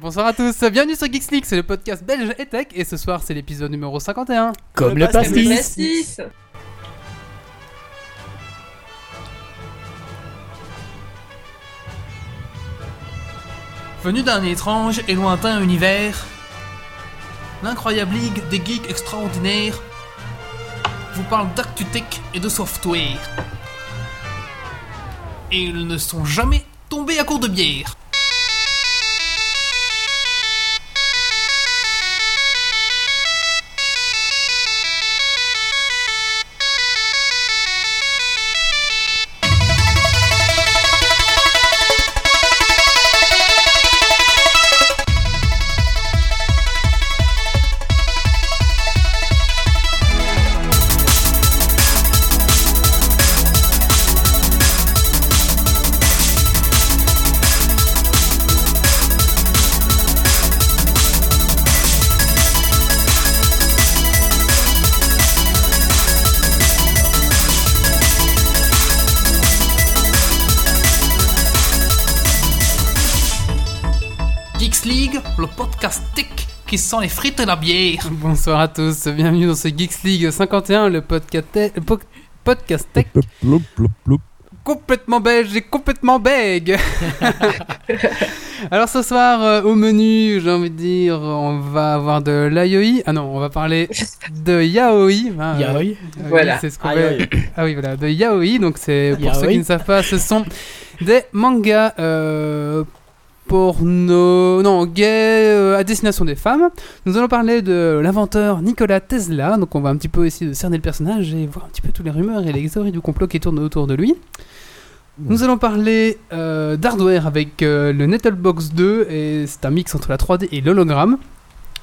Bonsoir à tous, bienvenue sur Geeks League, c'est le podcast belge et tech, et ce soir c'est l'épisode numéro 51. Comme le pastis. pastis. Venu d'un étrange et lointain univers, l'incroyable ligue des geeks extraordinaires vous parle d'actu-tech et de software. Et ils ne sont jamais tombés à court de bière. Qui sent les frites et la bière. Bonsoir à tous, bienvenue dans ce Geeks League 51, le podcast, le po- podcast tech complètement belge et complètement bègue. Alors ce soir, euh, au menu, j'ai envie de dire, on va avoir de l'IOI. Ah non, on va parler de Yaoi. hein, Yaoi. oui, Voilà. c'est ce aïe. Ah oui, voilà, de yaoi. Donc, c'est pour ceux qui ne savent pas, ce sont des mangas euh, porno, non, gays euh, à destination des femmes. Nous allons parler de l'inventeur Nikola Tesla. Donc, on va un petit peu essayer de cerner le personnage et voir un petit peu toutes les rumeurs et les théories du complot qui tournent autour de lui. Nous allons parler euh, d'hardware avec euh, le Nettlebox 2 et c'est un mix entre la 3D et l'hologramme.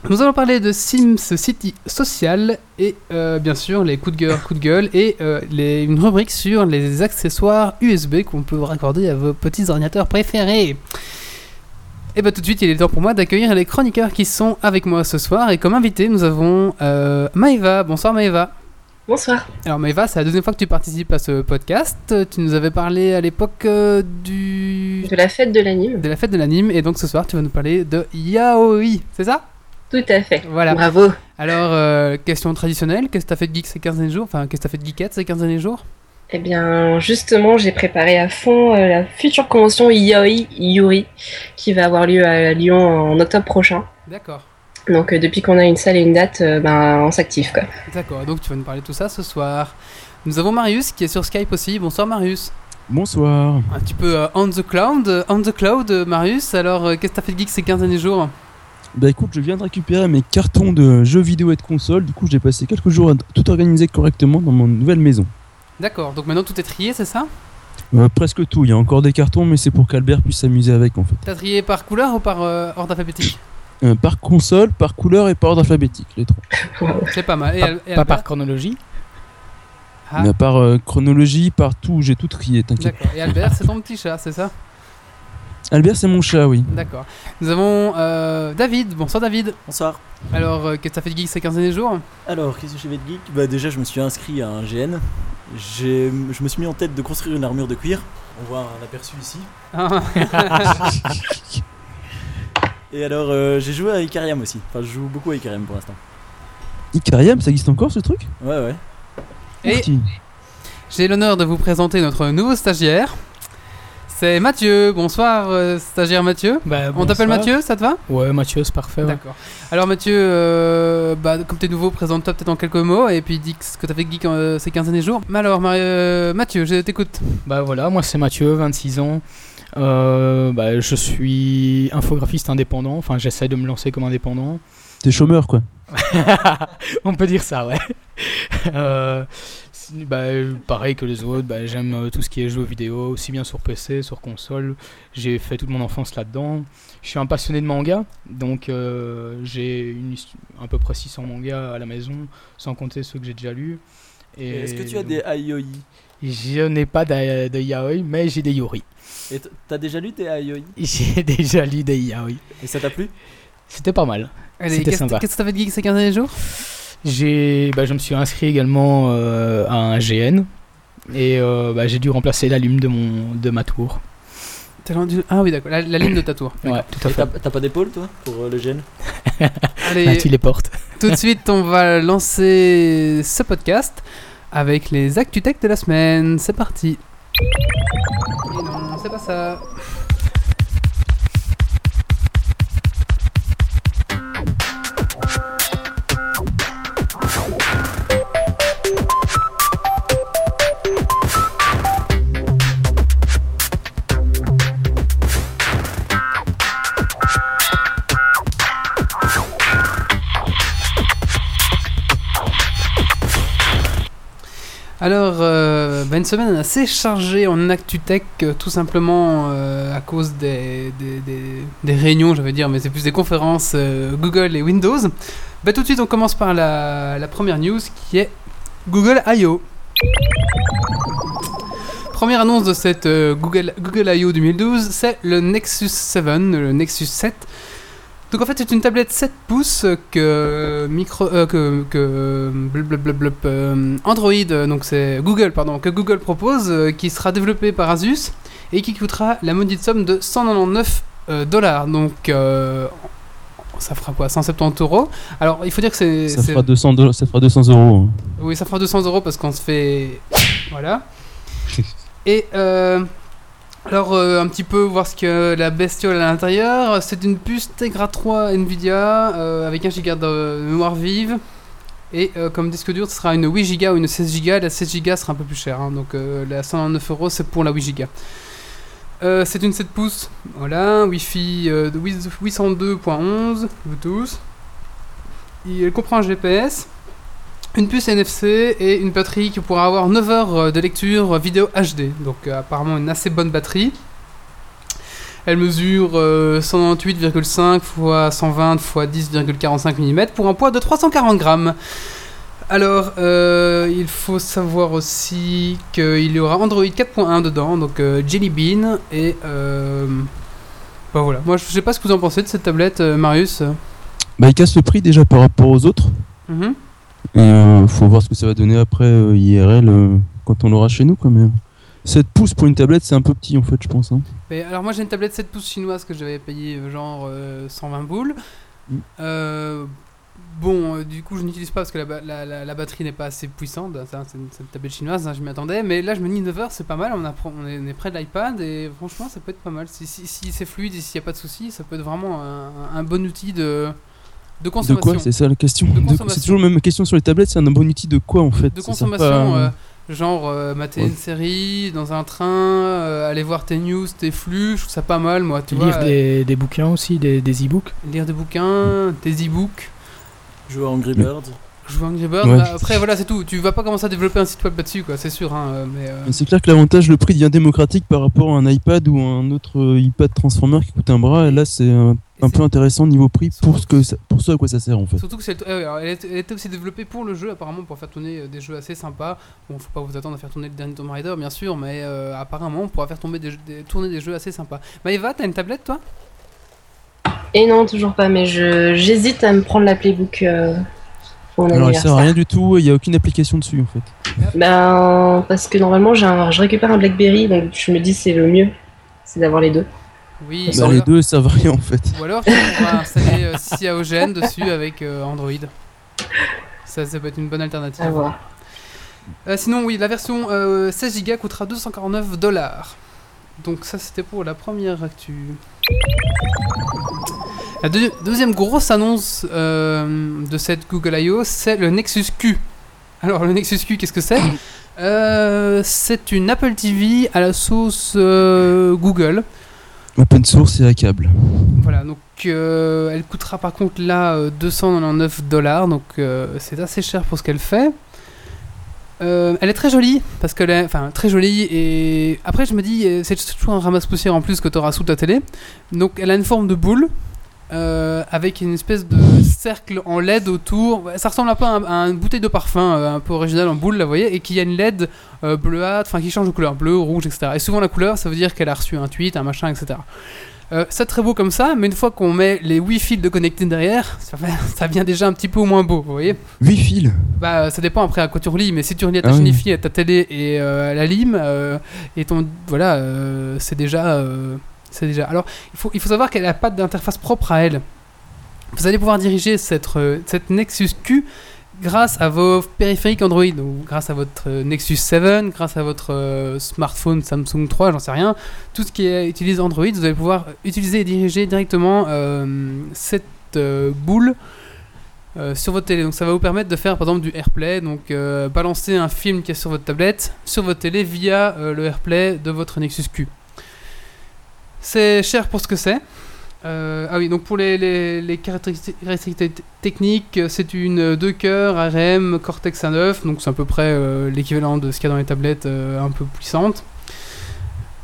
Nous allons parler de Sims City Social et euh, bien sûr les coups de gueule, coups de gueule et euh, les- une rubrique sur les accessoires USB qu'on peut raccorder à vos petits ordinateurs préférés. Et bah tout de suite il est temps pour moi d'accueillir les chroniqueurs qui sont avec moi ce soir et comme invité nous avons euh, Maëva. Bonsoir Maëva. Bonsoir. Alors Maëva, c'est la deuxième fois que tu participes à ce podcast. Tu nous avais parlé à l'époque euh, du... De la fête de l'anime. de la fête de l'anime et donc ce soir tu vas nous parler de yaoi, c'est ça? Tout à fait. Voilà. Bravo. Alors, euh, question traditionnelle, qu'est-ce que t'as fait de geek ces 15 derniers jours? Enfin, qu'est-ce que t'as fait de geekette ces 15 derniers jours? Eh bien, justement, j'ai préparé à fond euh, la future convention Yaoi Yuri qui va avoir lieu à Lyon en octobre prochain. D'accord. Donc, euh, depuis qu'on a une salle et une date, euh, ben, on s'active quoi. D'accord, donc tu vas nous parler de tout ça ce soir. Nous avons Marius qui est sur Skype aussi. Bonsoir Marius. Bonsoir. Un petit peu euh, on the cloud, euh, on the cloud euh, Marius. Alors, euh, qu'est-ce que t'as fait de geek ces 15 derniers jours? Bah écoute, je viens de récupérer mes cartons de jeux vidéo et de consoles. Du coup, j'ai passé quelques jours à tout organiser correctement dans mon nouvelle maison. D'accord, donc maintenant tout est trié, c'est ça? Euh, presque tout. Il y a encore des cartons, mais c'est pour qu'Albert puisse s'amuser avec en fait. T'as trié par couleur ou par euh, ordre alphabétique? Euh, par console, par couleur et par ordre alphabétique, les trois. C'est pas mal. Et, Pas, et par chronologie? Ah. Mais part euh, chronologie, par tout, j'ai tout trié, t'inquiète. D'accord. Et Albert, c'est ton petit chat, c'est ça? Albert, c'est mon chat, oui. D'accord. Nous avons euh, David. Bonsoir David. Bonsoir. Alors, euh, qu'est-ce que t'as fait de geek ces 15 derniers jours? Alors, qu'est-ce que j'ai fait de geek? Bah déjà, je me suis inscrit à un GN. J'ai- Je me suis mis en tête de construire une armure de cuir. On voit un aperçu ici. Ah, Et alors, euh, j'ai joué à Icarium aussi. Enfin, je joue beaucoup à Icarium pour l'instant. Icarium, ça existe encore ce truc? Ouais, ouais. Et j'ai l'honneur de vous présenter notre nouveau stagiaire. C'est Mathieu. Bonsoir, euh, stagiaire Mathieu. Bah, On t'appelle. Mathieu, ça te va? Ouais, Mathieu, c'est parfait. ouais. D'accord. Alors Mathieu, euh, bah, comme t'es nouveau, présente-toi peut-être en quelques mots et puis dis ce que t'as fait de geek euh, ces 15 derniers jours. Mais alors, euh, Mathieu, je t'écoute. Bah voilà, moi c'est Mathieu, 26 ans. Euh, bah, je suis infographiste indépendant, enfin j'essaie de me lancer comme indépendant. T'es chômeur, quoi. On peut dire ça, ouais. Euh, bah, pareil que les autres, bah, j'aime euh, tout ce qui est jeux vidéo, aussi bien sur PC, sur console. J'ai fait toute mon enfance là-dedans. Je suis un passionné de manga, donc euh, j'ai à peu près 600 mangas à la maison, sans compter ceux que j'ai déjà lus. Et Et Est-ce que tu as donc, des Aioi Je n'ai pas de yaoi, mais j'ai des yori. Et t'as déjà lu tes Aioi J'ai déjà lu des yaoi. Et ça t'a plu? C'était pas mal. C'était qu'est-ce sympa. qu'est-ce que t'as fait de geek ces 15 derniers jours? J'ai, bah, je me suis inscrit également euh, à un GN et euh, bah, j'ai dû remplacer l'allume de mon de ma tour. Ah oui, d'accord, la, la ligne de ta tour. Ouais, tout à Et fait. t'as t'as pas d'épaule, toi, pour euh, le gène Allez, Ah, tu les portes. tout de suite, on va lancer ce podcast avec les ActuTech de la semaine. C'est parti. Et non, c'est pas ça. Bah, une semaine assez chargée en ActuTech, euh, tout simplement euh, à cause des, des, réunions, j'allais dire, mais c'est plus des conférences euh, Google et Windows. Bah, tout de suite, on commence par la, la première news qui est Google I.O. Première annonce de cette euh, Google, Google I.O. 2012, c'est le Nexus 7, le Nexus 7. Donc en fait c'est une tablette 7 pouces que micro euh, que, que euh, Android euh, donc c'est Google pardon que Google propose euh, qui sera développé par Asus et qui coûtera la maudite somme de 199 euh, dollars donc ça fera quoi 170 euros? Alors il faut dire que c'est Ça fera 200, dollars- ça fera 200 euros. hein. oui, ça fera 200 euros parce qu'on se fait. Voilà. Et euh, alors, euh, un petit peu voir ce que la bestiole à l'intérieur. C'est une puce Tegra 3 Nvidia euh, avec 1 Go de mémoire vive. Et euh, comme disque dur, ce sera une 8 Go ou une 16 Go. La 16 Go sera un peu plus chère. hein, donc, la 109 euros, c'est pour la 8 Go. C'est une 7 pouces, voilà, Wi-Fi euh, de 8- 802.11 Bluetooth. Il comprend un GPS, une puce NFC et une batterie qui pourra avoir 9 heures de lecture vidéo HD. Donc euh, apparemment une assez bonne batterie. Elle mesure euh, 198,5 x 120 x 10,45 mm pour un poids de 340 grammes. Alors, euh, il faut savoir aussi qu'il y aura Android 4.1 dedans, donc euh, Jelly Bean et euh, bah voilà. Moi, je sais pas ce que vous en pensez de cette tablette, euh, Marius. Bah, il casse le prix déjà par rapport aux autres. Mhm. Et euh, faut voir ce que ça va donner après euh, IRL euh, quand on l'aura chez nous. Quoi, mais... 7 pouces pour une tablette, c'est un peu petit en fait, je pense. hein. Mais alors moi j'ai une tablette 7 pouces chinoise que j'avais payé euh, genre euh, 120 boules. Mm. Euh, bon, euh, du coup je n'utilise pas parce que la, la- la- la batterie n'est pas assez puissante. Ça, C'est une, tablette chinoise, hein, je m'y attendais. Mais là je me dis 9 heures c'est pas mal, on, est, on est près de l'iPad et franchement ça peut être pas mal. Si, si, si c'est fluide et s'il n'y a pas de soucis, ça peut être vraiment un, un bon outil de, de quoi C'est ça la question. C'est toujours la même question sur les tablettes, c'est un bon outil de quoi en fait de consommation, pas à- euh, genre euh, mater Ouais. une série dans un train, euh, aller voir tes news, tes flux, je trouve ça pas mal moi. Tu Lire vois, euh, des, des bouquins aussi, des, des e-books. lire des bouquins, des e-books, Jouer à Angry Birds. Jouer à Angry Birds. Ouais. bah, après voilà c'est tout. Tu vas pas commencer à développer un site web là-dessus quoi, c'est sûr. Hein, euh, mais, euh, C'est clair que l'avantage, le prix devient démocratique par rapport à un iPad ou un autre euh, iPad Transformer qui coûte un bras. Et là, c'est un, peu intéressant niveau prix pour ce, que ça- pour ce à quoi ça sert en fait. Surtout que c'est, euh, elle, était aussi développée pour le jeu, apparemment, pour faire tourner des jeux assez sympas. Bon, faut pas vous attendre à faire tourner le dernier Tomb Raider, bien sûr, mais euh, apparemment, on pourra faire tomber des, jeux- des- tourner des jeux assez sympas. Maëva, t'as une tablette, toi? Et non, toujours pas, mais je j'hésite à me prendre la Playbook euh, pour mon Alors, elle sert à rien du tout, il n'y a aucune application dessus en fait. Ben, parce que normalement, j'ai un- je récupère un Blackberry, donc je me dis c'est le mieux, c'est d'avoir les deux. Oui, Bah, ou, les alors, deux, ça va rien en fait. ou alors tu pourras installer euh, Cyanogen dessus avec euh, Android. Ça, ça peut être une bonne alternative. À voir. Euh, sinon, oui, la version euh, 16 Go coûtera 249 dollars. Donc ça, c'était pour la première actu. La deux- deuxième grosse annonce euh, de cette Google I.O., c'est le Nexus Q. Alors, le Nexus Q, qu'est-ce que c'est? Euh, C'est une Apple TV à la sauce euh, Google. Open source et à câble. Voilà, donc euh, elle coûtera par contre là euh, 299 dollars, donc euh, c'est assez cher pour ce qu'elle fait. Euh, elle est très jolie, parce qu'elle est enfin, très jolie, et après je me dis, c'est toujours un ramasse-poussière en plus que tu auras sous ta télé. Donc elle a une forme de boule, euh, avec une espèce de cercle en LED autour. Ça ressemble un peu à, un- à une bouteille de parfum, euh, un peu original en boule, là, vous voyez, et qui a une LED euh, bleuâtre, enfin qui change de couleur, bleu, rouge, etc. Et souvent la couleur, ça veut dire qu'elle a reçu un tweet, un machin, etc. Euh, c'est très beau comme ça, mais une fois qu'on met les 8 fils de connectés derrière, ça, fait- ça devient déjà un petit peu moins beau, vous voyez 8 fils Bah ça dépend après à quoi tu relis, mais si tu relis à ta Ah oui. à ta télé et euh, à la lime, euh, et ton... Voilà, euh, c'est déjà... Alors, il faut, savoir qu'elle n'a pas d'interface propre à elle. Vous allez pouvoir diriger cette, euh, Nexus Q grâce à vos périphériques Android, grâce à votre euh, Nexus 7, grâce à votre euh, smartphone Samsung 3, j'en sais rien. Tout ce qui est, utilise Android, vous allez pouvoir utiliser et diriger directement cette boule. sur votre télé, donc ça va vous permettre de faire par exemple du AirPlay, donc balancer un film qui est sur votre tablette sur votre télé via le AirPlay de votre Nexus Q. C'est cher pour ce que c'est. Euh, ah oui, donc pour les, caractéristiques techniques, euh, c'est une 2 cœurs ARM Cortex A9, donc c'est à peu près euh, l'équivalent de ce qu'il y a dans les tablettes euh, un peu puissantes.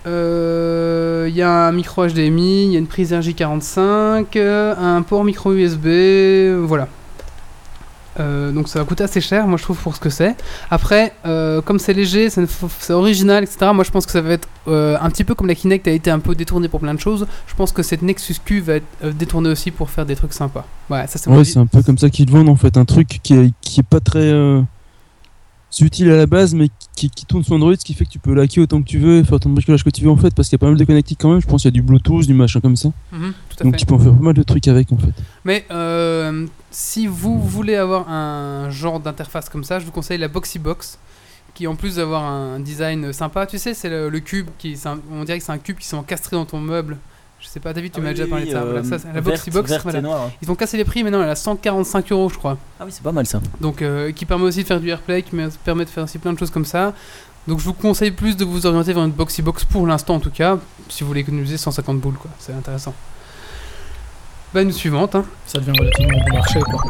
Euh, Il y a un micro HDMI, il y a une prise RJ45, euh, un port micro USB, euh, voilà. Euh, donc ça va coûter assez cher, moi je trouve, pour ce que c'est. Après, euh, comme c'est léger, c'est original, etc., moi je pense que ça va être euh, un petit peu comme la Kinect a été un peu détournée pour plein de choses. Je pense que cette Nexus Q va être détournée aussi pour faire des trucs sympas. Ouais, ça c'est Ouais, c'est un peu comme ça qu'ils vendent en fait, un truc qui est, qui est pas très euh, utile à la base, mais qui, qui tourne sur Android, ce qui fait que tu peux laquer autant que tu veux, faire de bricolage que tu veux en fait, parce qu'il y a pas mal de connectiques quand même. Je pense qu'il y a du Bluetooth, du machin comme ça. Mhm, tout à Donc fait. tu peux en faire pas mal de trucs avec en fait. Mais euh, si vous voulez avoir un genre d'interface comme ça, je vous conseille la Boxy Box, qui en plus d'avoir un design sympa, tu sais, c'est le, le cube qui, c'est un- on dirait que c'est un cube qui s'est encastré dans ton meuble. Je sais pas, David, tu Ah m'as oui, déjà oui, parlé de ça. euh, Voilà, ça, c'est la verte- Boxy Box, verte voilà. hein. Ils ont cassé les prix, maintenant elle a 145 euros, je crois. Ah oui, c'est pas mal ça. Donc, euh, qui permet aussi de faire du AirPlay, qui me- permet de faire aussi plein de choses comme ça. Donc, je vous conseille plus de vous orienter vers une Boxy Box pour l'instant, en tout cas, si vous voulez économiser 150 boules, quoi. C'est intéressant. Bah, une suivante, hein. Ça devient relativement bon marché, quoi.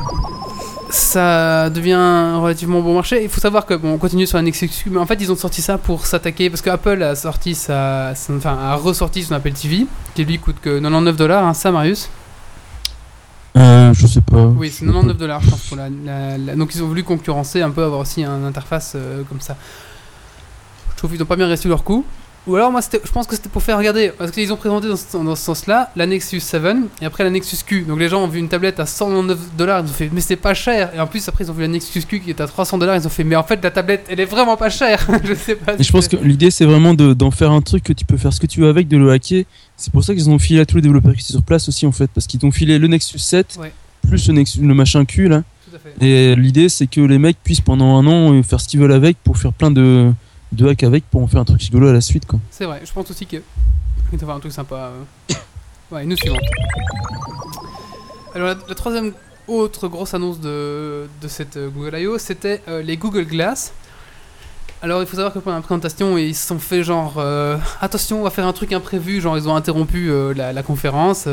Ça devient relativement bon marché. Il faut savoir que bon, on continue sur la Nexus Q, mais en fait ils ont sorti ça pour s'attaquer parce que Apple a sorti sa, enfin a ressorti son Apple TV qui lui coûte que 99 dollars, hein, ça Marius? Euh, je sais pas. Oui, c'est 99 dollars je pense pour la, la- la- donc ils ont voulu concurrencer un peu avoir aussi une interface euh, comme ça. Je trouve qu'ils n'ont pas bien reçu leur coup. Ou alors moi je pense que c'était pour faire regarder parce qu'ils ont présenté dans ce, dans ce sens-là la Nexus 7 et après la Nexus Q. Donc les gens ont vu une tablette à 199 dollars, ils ont fait mais c'est pas cher. Et en plus après ils ont vu la Nexus Q qui est à 300 dollars, ils ont fait mais en fait la tablette elle est vraiment pas chère. je sais pas. Et je pense que l'idée c'est vraiment de- d'en faire un truc que tu peux faire ce que tu veux avec, de le hacker. C'est pour ça qu'ils ont filé à tous les développeurs qui sont sur place aussi en fait, parce qu'ils t'ont filé le Nexus 7 Ouais. plus le, Nexus, le machin Q là. Tout à fait. Et l'idée c'est que les mecs puissent pendant un an euh, faire ce qu'ils veulent avec pour faire plein de, de hacks avec pour en faire un truc rigolo à la suite quoi. C'est vrai, je pense aussi que. Il doit avoir un truc sympa. euh. Ouais, une suivante. Alors, la, troisième autre grosse annonce de, de cette euh, Google I.O., c'était euh, les Google Glass. Alors, il faut savoir que pendant la présentation, ils se sont fait genre attention, on va faire un truc imprévu. Genre, ils ont interrompu la, la conférence.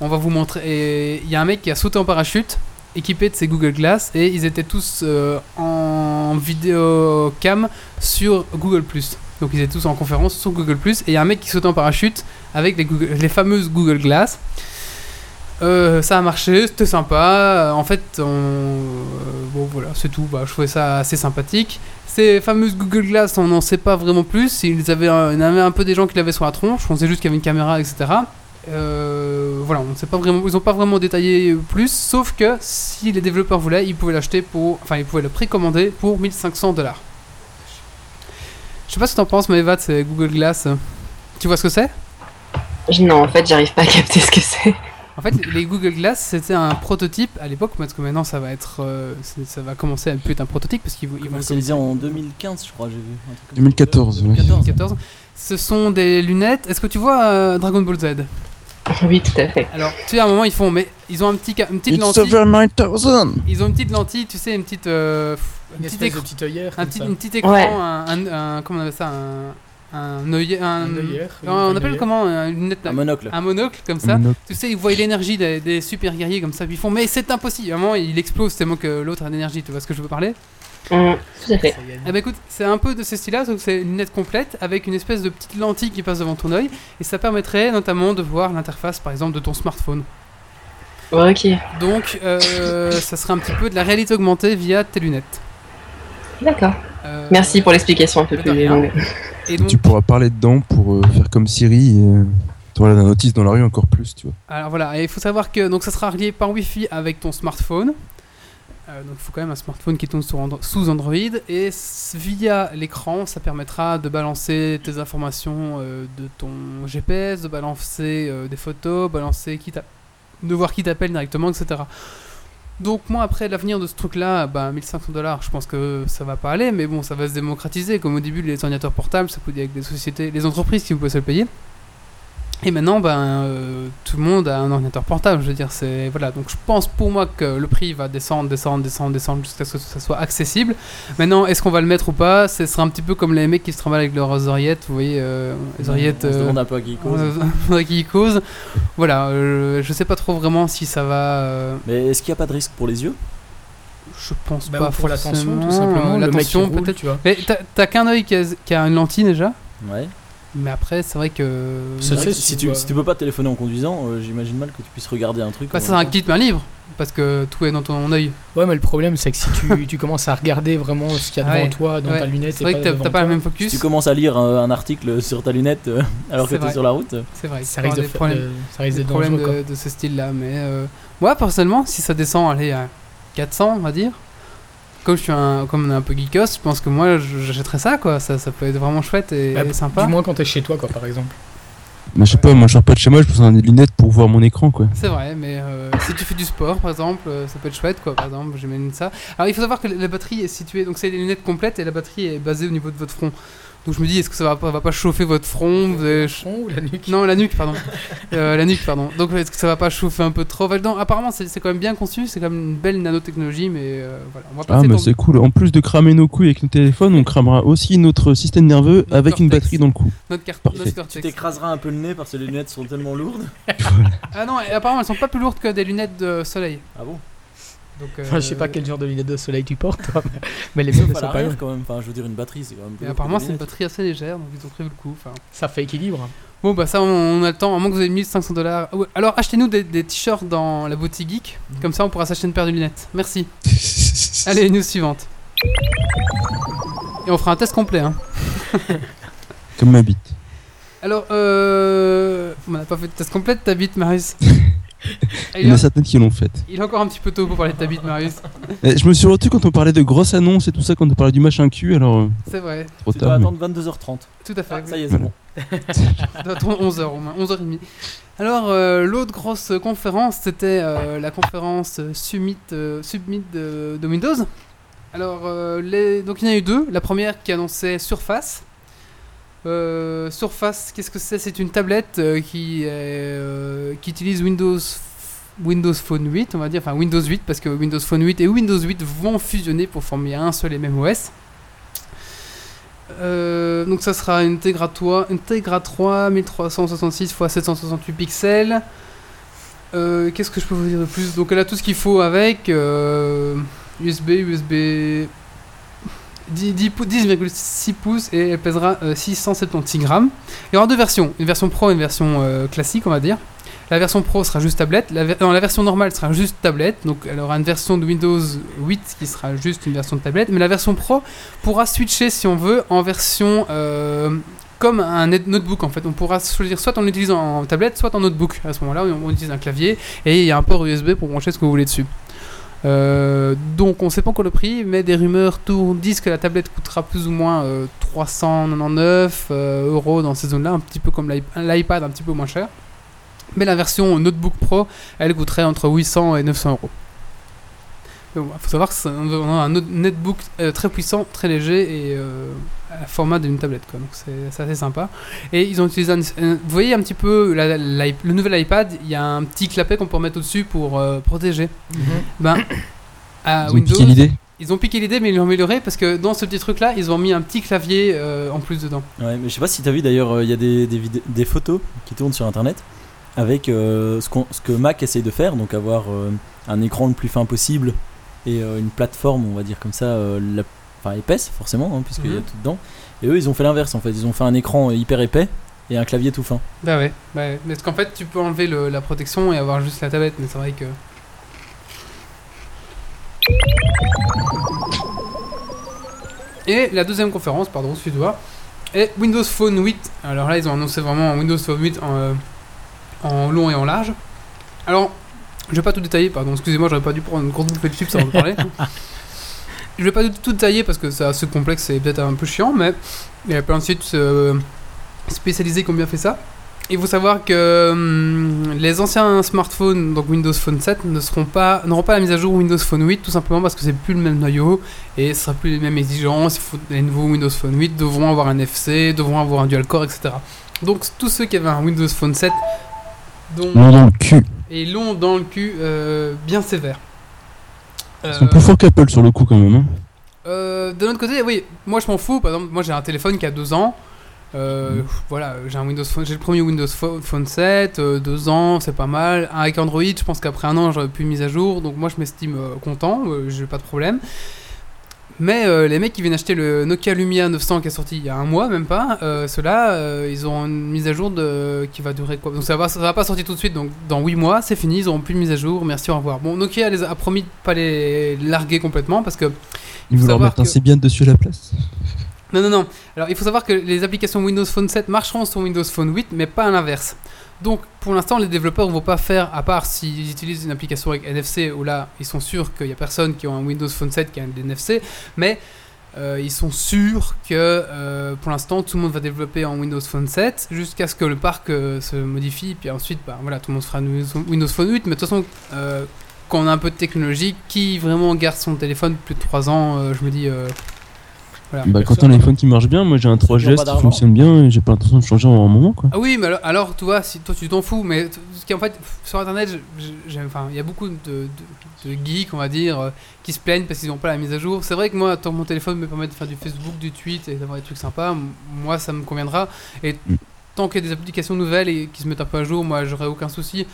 on va vous montrer. Et il y a un mec qui a sauté en parachute, équipé de ses Google Glass, et ils étaient tous euh, en vidéo cam sur Google Donc ils étaient tous en conférence sur Google et il y a un mec qui saute en parachute avec les, fameuses Google Glass. Euh, ça a marché, c'était sympa. En fait, euh, bon voilà, c'est tout. Bah, je trouvais ça assez sympathique. Ces fameuses Google Glass, on n'en sait pas vraiment plus. Ils avaient, il y en avait un peu des gens qui l'avaient sur la tronche. On sait juste qu'il y avait une caméra, etc. Euh, voilà, on ne sait pas vraiment. Ils n'ont pas vraiment détaillé plus, sauf que si les développeurs voulaient, ils pouvaient l'acheter pour, enfin, ils pouvaient le précommander pour 1500 dollars. Je sais pas ce que t'en penses, Maëva, de ces Google Glass. Tu vois ce que c'est? Non, en fait, j'arrive pas à capter ce que c'est. En fait, les Google Glass, c'était un prototype à l'époque, parce que maintenant ça va être, euh, c'est- ça va commencer à ne plus être un prototype parce qu'ils vont, ils Commercialisé en 2015, je crois, j'ai vu. un truc comme ça. 2014, ouais. 2014. 2014. Ce sont des lunettes. Est-ce que tu vois euh, Dragon Ball Z? Oui, tout à fait. Alors, tu sais, à un moment ils font, mais ils ont un petit, une petite It's lentille. over 9000 Ils ont une petite lentille, tu sais, une petite, euh, Une un petit espèce de écran, petite œillère. un petit, une petite écran, Ouais. un, un, un- comment on appelle ça, un, un œillet, un, Un on appelle œillère. comment euh, une lunette, Un monocle. un monocle comme ça. Monocle. Tu sais, ils voient l'énergie des, des super guerriers comme ça, puis ils font, mais c'est impossible. À un moment, il explose tellement que l'autre a d'énergie. Tu vois ce que je veux parler Hum, tout à fait. Eh ben écoute, c'est un peu de ce style-là, que c'est une lunette complète avec une espèce de petite lentille qui passe devant ton œil, et ça permettrait notamment de voir l'interface, par exemple, de ton smartphone. Ok, Donc, euh, ça serait un petit peu de la réalité augmentée via tes lunettes. d'accord. Euh, Merci pour l'explication un peu plus longue. Et donc, Tu pourras parler dedans pour euh, faire comme Siri et euh, t'auras la notice dans la rue encore plus, tu vois. alors voilà, et il faut savoir que donc ça sera relié par Wi-Fi avec ton smartphone. Euh, donc il faut quand même un smartphone qui tourne sous Android. Et via l'écran, ça permettra de balancer tes informations euh, de ton GPS, de balancer euh, des photos, balancer qui de voir qui t'appelle directement, etc. Donc moi après l'avenir de ce truc là, bah 1500 dollars, je pense que ça va pas aller, mais bon ça va se démocratiser. Comme au début les ordinateurs portables, ça coûtait avec des sociétés, les entreprises qui pouvaient se le payer. Et maintenant, ben, euh, tout le monde a un ordinateur portable. Je veux dire, c'est voilà. Donc, je pense pour moi que le prix va descendre, descendre, descendre, descendre jusqu'à ce que ça soit accessible. Maintenant, est-ce qu'on va le mettre ou pas? Ce sera un petit peu comme les mecs qui se trimballent avec leurs oreillettes. Vous voyez, euh, les oreillettes. On se euh, demande un peu à qui il cause. euh, qui causent. Voilà. euh, je sais pas trop vraiment si ça va. euh, Mais est-ce qu'il n'y a pas de risque pour les yeux? je pense Bah, pas ou pour l'attention, tout simplement. Euh, L'attention, peut-être. tu vois. Mais t'as- t'as qu'un œil qui a, qui a une lentille déjà? Ouais. Mais après, c'est vrai que. Ça, C'est vrai c'est que si, si tu, si tu peux pas téléphoner en conduisant, euh, j'imagine mal que tu puisses regarder un truc. Bah, c'est un kit main libre. Parce que tout est dans ton œil. Ouais, mais le problème, c'est que si tu, tu commences à regarder vraiment ce qu'il y a devant Ouais, toi, dans ouais. ta lunette, C'est et vrai que t'as pas le même Si focus. tu commences à lire un, un article sur ta lunette euh, alors que C'est tu es vrai. sur la route, C'est vrai. ça risque faire- problèmes, de- ça risque des d'être problèmes de ce style-là. Mais euh, moi, personnellement, si ça descend, allez, à 400, on va dire. Comme, je suis un, comme on est un peu geekos, je pense que moi, j'achèterais ça, quoi. Ça, ça peut être vraiment chouette et, Bah, et sympa. Du moins quand t'es chez toi, quoi, par exemple. Mais je sais pas, moi je sors pas de chez moi, je besoin des lunettes pour voir mon écran quoi. C'est vrai, mais euh, si tu fais du sport, par exemple, euh, ça peut être chouette, quoi. Par exemple, j'imagine ça. Alors, il faut savoir que la batterie est située, donc c'est des lunettes complètes et la batterie est basée au niveau de votre front. Donc, je me dis, est-ce que ça va pas, va pas chauffer votre front Le front ou la nuque Non, la nuque, pardon. Euh, la nuque, pardon. Donc, est-ce que ça va pas chauffer un peu trop? Enfin, non, Apparemment, c'est c'est quand même bien conçu, c'est quand même une belle nanotechnologie, mais euh, voilà. On va Ah mais c'est cool, en plus de cramer nos couilles avec nos téléphones, on cramera aussi notre système nerveux Notre avec une batterie dans le cou. notre, carte notre tu cortex. t'écraseras un peu le nez parce que les lunettes sont tellement lourdes. Ah non, et apparemment, elles sont pas plus lourdes que des lunettes de soleil. Ah bon? Donc, Enfin, je sais euh, pas quel genre de lunettes de soleil tu portes, toi, mais- mais les miennes ne sont pas quand même. Enfin, je veux dire, une batterie, c'est quand même. apparemment, c'est une batterie assez légère, donc ils ont prévu le coup. Enfin, Ça fait équilibre. Bon, bah ça, on, a le temps, à moins que vous ayez 1500 dollars. Alors, achetez-nous des, des t-shirts dans la boutique geek, comme ça on pourra s'acheter une paire de lunettes. Merci. Allez, news suivante. Et on fera un test complet. Hein. Comme ma bite. Alors, euh... on n'a pas fait de test complet de ta bite, Marius. Il y en est, a certaines qui l'ont faite. il est encore un petit peu tôt pour parler de ta bite, Marius. Je me suis retenu quand on parlait de grosses annonces et tout ça, quand on parlait du machin cul, alors euh, C'est vrai, trop Tu dois mais- attendre 22h30. tout à fait. Ah, ça y est, c'est Voilà. bon. attendre 11h au moins, 11h30. Alors, euh, l'autre grosse conférence, c'était euh, la conférence Summit, euh, Submit de, de Windows. Alors, euh, les... donc il y en a eu deux. La première qui annonçait Surface. Euh, Surface, qu'est-ce que c'est? C'est une tablette euh, euh, qui utilise Windows, Windows Phone 8, on va dire, enfin Windows 8, parce que Windows Phone 8 et Windows 8 vont fusionner pour former un seul et même OS. Donc ça sera une Tegra 3, une Tegra 3 1366 x 768 pixels. Qu'est-ce que je peux vous dire de plus? Donc elle a tout ce qu'il faut avec USB, USB 10 10 pou- 10,6 pouces et elle pèsera euh, 676 grammes. Il y aura deux versions, une version pro et une version euh, classique on va dire. La version pro sera juste tablette, la, version normale sera juste tablette, donc elle aura une version de Windows 8 qui sera juste une version de tablette, mais la version pro pourra switcher si on veut en version euh, comme un notebook en fait. On pourra choisir soit on l'utilise en tablette, soit en notebook. À ce moment-là, on utilise un clavier et il y a un port USB pour brancher ce que vous voulez dessus. Euh, donc on sait pas encore le prix, mais des rumeurs disent que la tablette coûtera plus ou moins euh, 399 euh, euros dans ces zones-là, un petit peu comme l'iP- l'iPad, un petit peu moins cher. Mais la version Notebook Pro, elle coûterait entre 800 et 900 euros. Il faut savoir que c'est un, un not- netbook euh, très puissant, très léger et euh, format d'une tablette. Quoi. Donc c'est assez sympa. Et ils ont utilisé un, vous voyez un petit peu la- le nouvel iPad, il y a un petit clapet qu'on peut mettre au-dessus pour euh, protéger. Ben, à Ils ont Windows, piqué l'idée. ils ont piqué l'idée mais ils l'ont amélioré parce que dans ce petit truc là, ils ont mis un petit clavier euh, en plus dedans. Ouais, mais je sais pas si t'as vu d'ailleurs, euh, il y a des, des, des photos qui tournent sur internet avec euh, ce, qu'on- ce que Mac essaye de faire, donc avoir euh, un écran le plus fin possible et euh, une plateforme, on va dire comme ça, euh, la- enfin épaisse forcément, hein, puisqu'il y a Mhm. tout dedans. Et eux, ils ont fait l'inverse en fait, ils ont fait un écran hyper épais et un clavier tout fin. Bah ouais, bah ouais. Parce qu'en fait, tu peux enlever le- la protection et avoir juste la tablette, mais c'est vrai que. Et la deuxième conférence, pardon, suédois, est Windows Phone 8. Alors là, ils ont annoncé vraiment Windows Phone 8 en, euh, en long et en large. Alors, Je vais pas tout détailler, pardon, excusez-moi, j'aurais pas dû prendre une grosse bouffée de chips avant de parler. je vais pas tout, tout détailler parce que c'est assez complexe et peut-être un peu chiant, mais il y a plein de sites euh, spécialisés qui ont bien fait ça. Il faut savoir que hum, les anciens smartphones, donc Windows Phone 7, ne seront pas, n'auront pas la mise à jour Windows Phone 8, tout simplement parce que c'est plus le même noyau et ce sera plus les mêmes exigences. Il faut, les nouveaux Windows Phone 8 devront avoir un FC, devront avoir un dual core, etc. Donc tous ceux qui avaient un Windows Phone 7, dont dans le cul. et l'ont dans le cul euh, bien sévère. Ils sont Euh, plus forts qu'Apple sur le coup quand même. hein. euh, de l'autre côté, oui, moi je m'en fous. Par exemple, moi j'ai un téléphone qui a deux ans. Euh, Voilà, j'ai un Windows Phone, j'ai le premier Windows Pho- Phone 7, euh, deux ans, c'est pas mal. Avec Android, je pense qu'après un an, j'aurais plus de mise à jour. Donc moi je m'estime euh, content, euh, j'ai pas de problème. Mais euh, les mecs qui viennent acheter le Nokia Lumia 900 qui est sorti il y a un mois, même pas, euh, ceux-là, euh, ils ont une mise à jour de... qui va durer quoi? Donc ça va, ça va pas sortir tout de suite, donc dans 8 mois, c'est fini, ils auront plus de mise à jour, merci, au revoir. Bon, Nokia les a, a promis de pas les larguer complètement parce que Ils vont leur mettre un que- Symbian dessus à la place. non, non, non. Alors, il faut savoir que les applications Windows Phone 7 marcheront sur Windows Phone 8, mais pas à l'inverse. Donc, pour l'instant, les développeurs ne vont pas faire, à part s'ils utilisent une application avec NFC, où là, ils sont sûrs qu'il n'y a personne qui a un Windows Phone 7 qui a un NFC, mais euh, ils sont sûrs que, euh, pour l'instant, tout le monde va développer en Windows Phone 7, jusqu'à ce que le parc euh, se modifie, puis ensuite, bah, voilà, tout le monde fera Windows Phone 8, mais de toute façon, quand on a un peu de technologie, qui vraiment garde son téléphone plus de 3 ans, je me dis... voilà. Bah, quand personne, t'as un iPhone qui marche bien, moi j'ai un Ceux qui ont 3GS pas qui fonctionne bien et j'ai pas l'intention de changer en un moment quoi. Ah oui, mais alors, alors, tu vois, si toi tu t'en fous, mais ce qui en fait sur internet, enfin, il y a beaucoup de, de, de geeks, on va dire, euh, qui se plaignent parce qu'ils n'ont pas la mise à jour. C'est vrai que moi, tant que mon téléphone me permet de faire du Facebook, du tweet et d'avoir des trucs sympas, moi ça me conviendra. Et Mm. tant qu'il y a des applications nouvelles et qui se mettent un peu à jour, moi j'aurai aucun souci.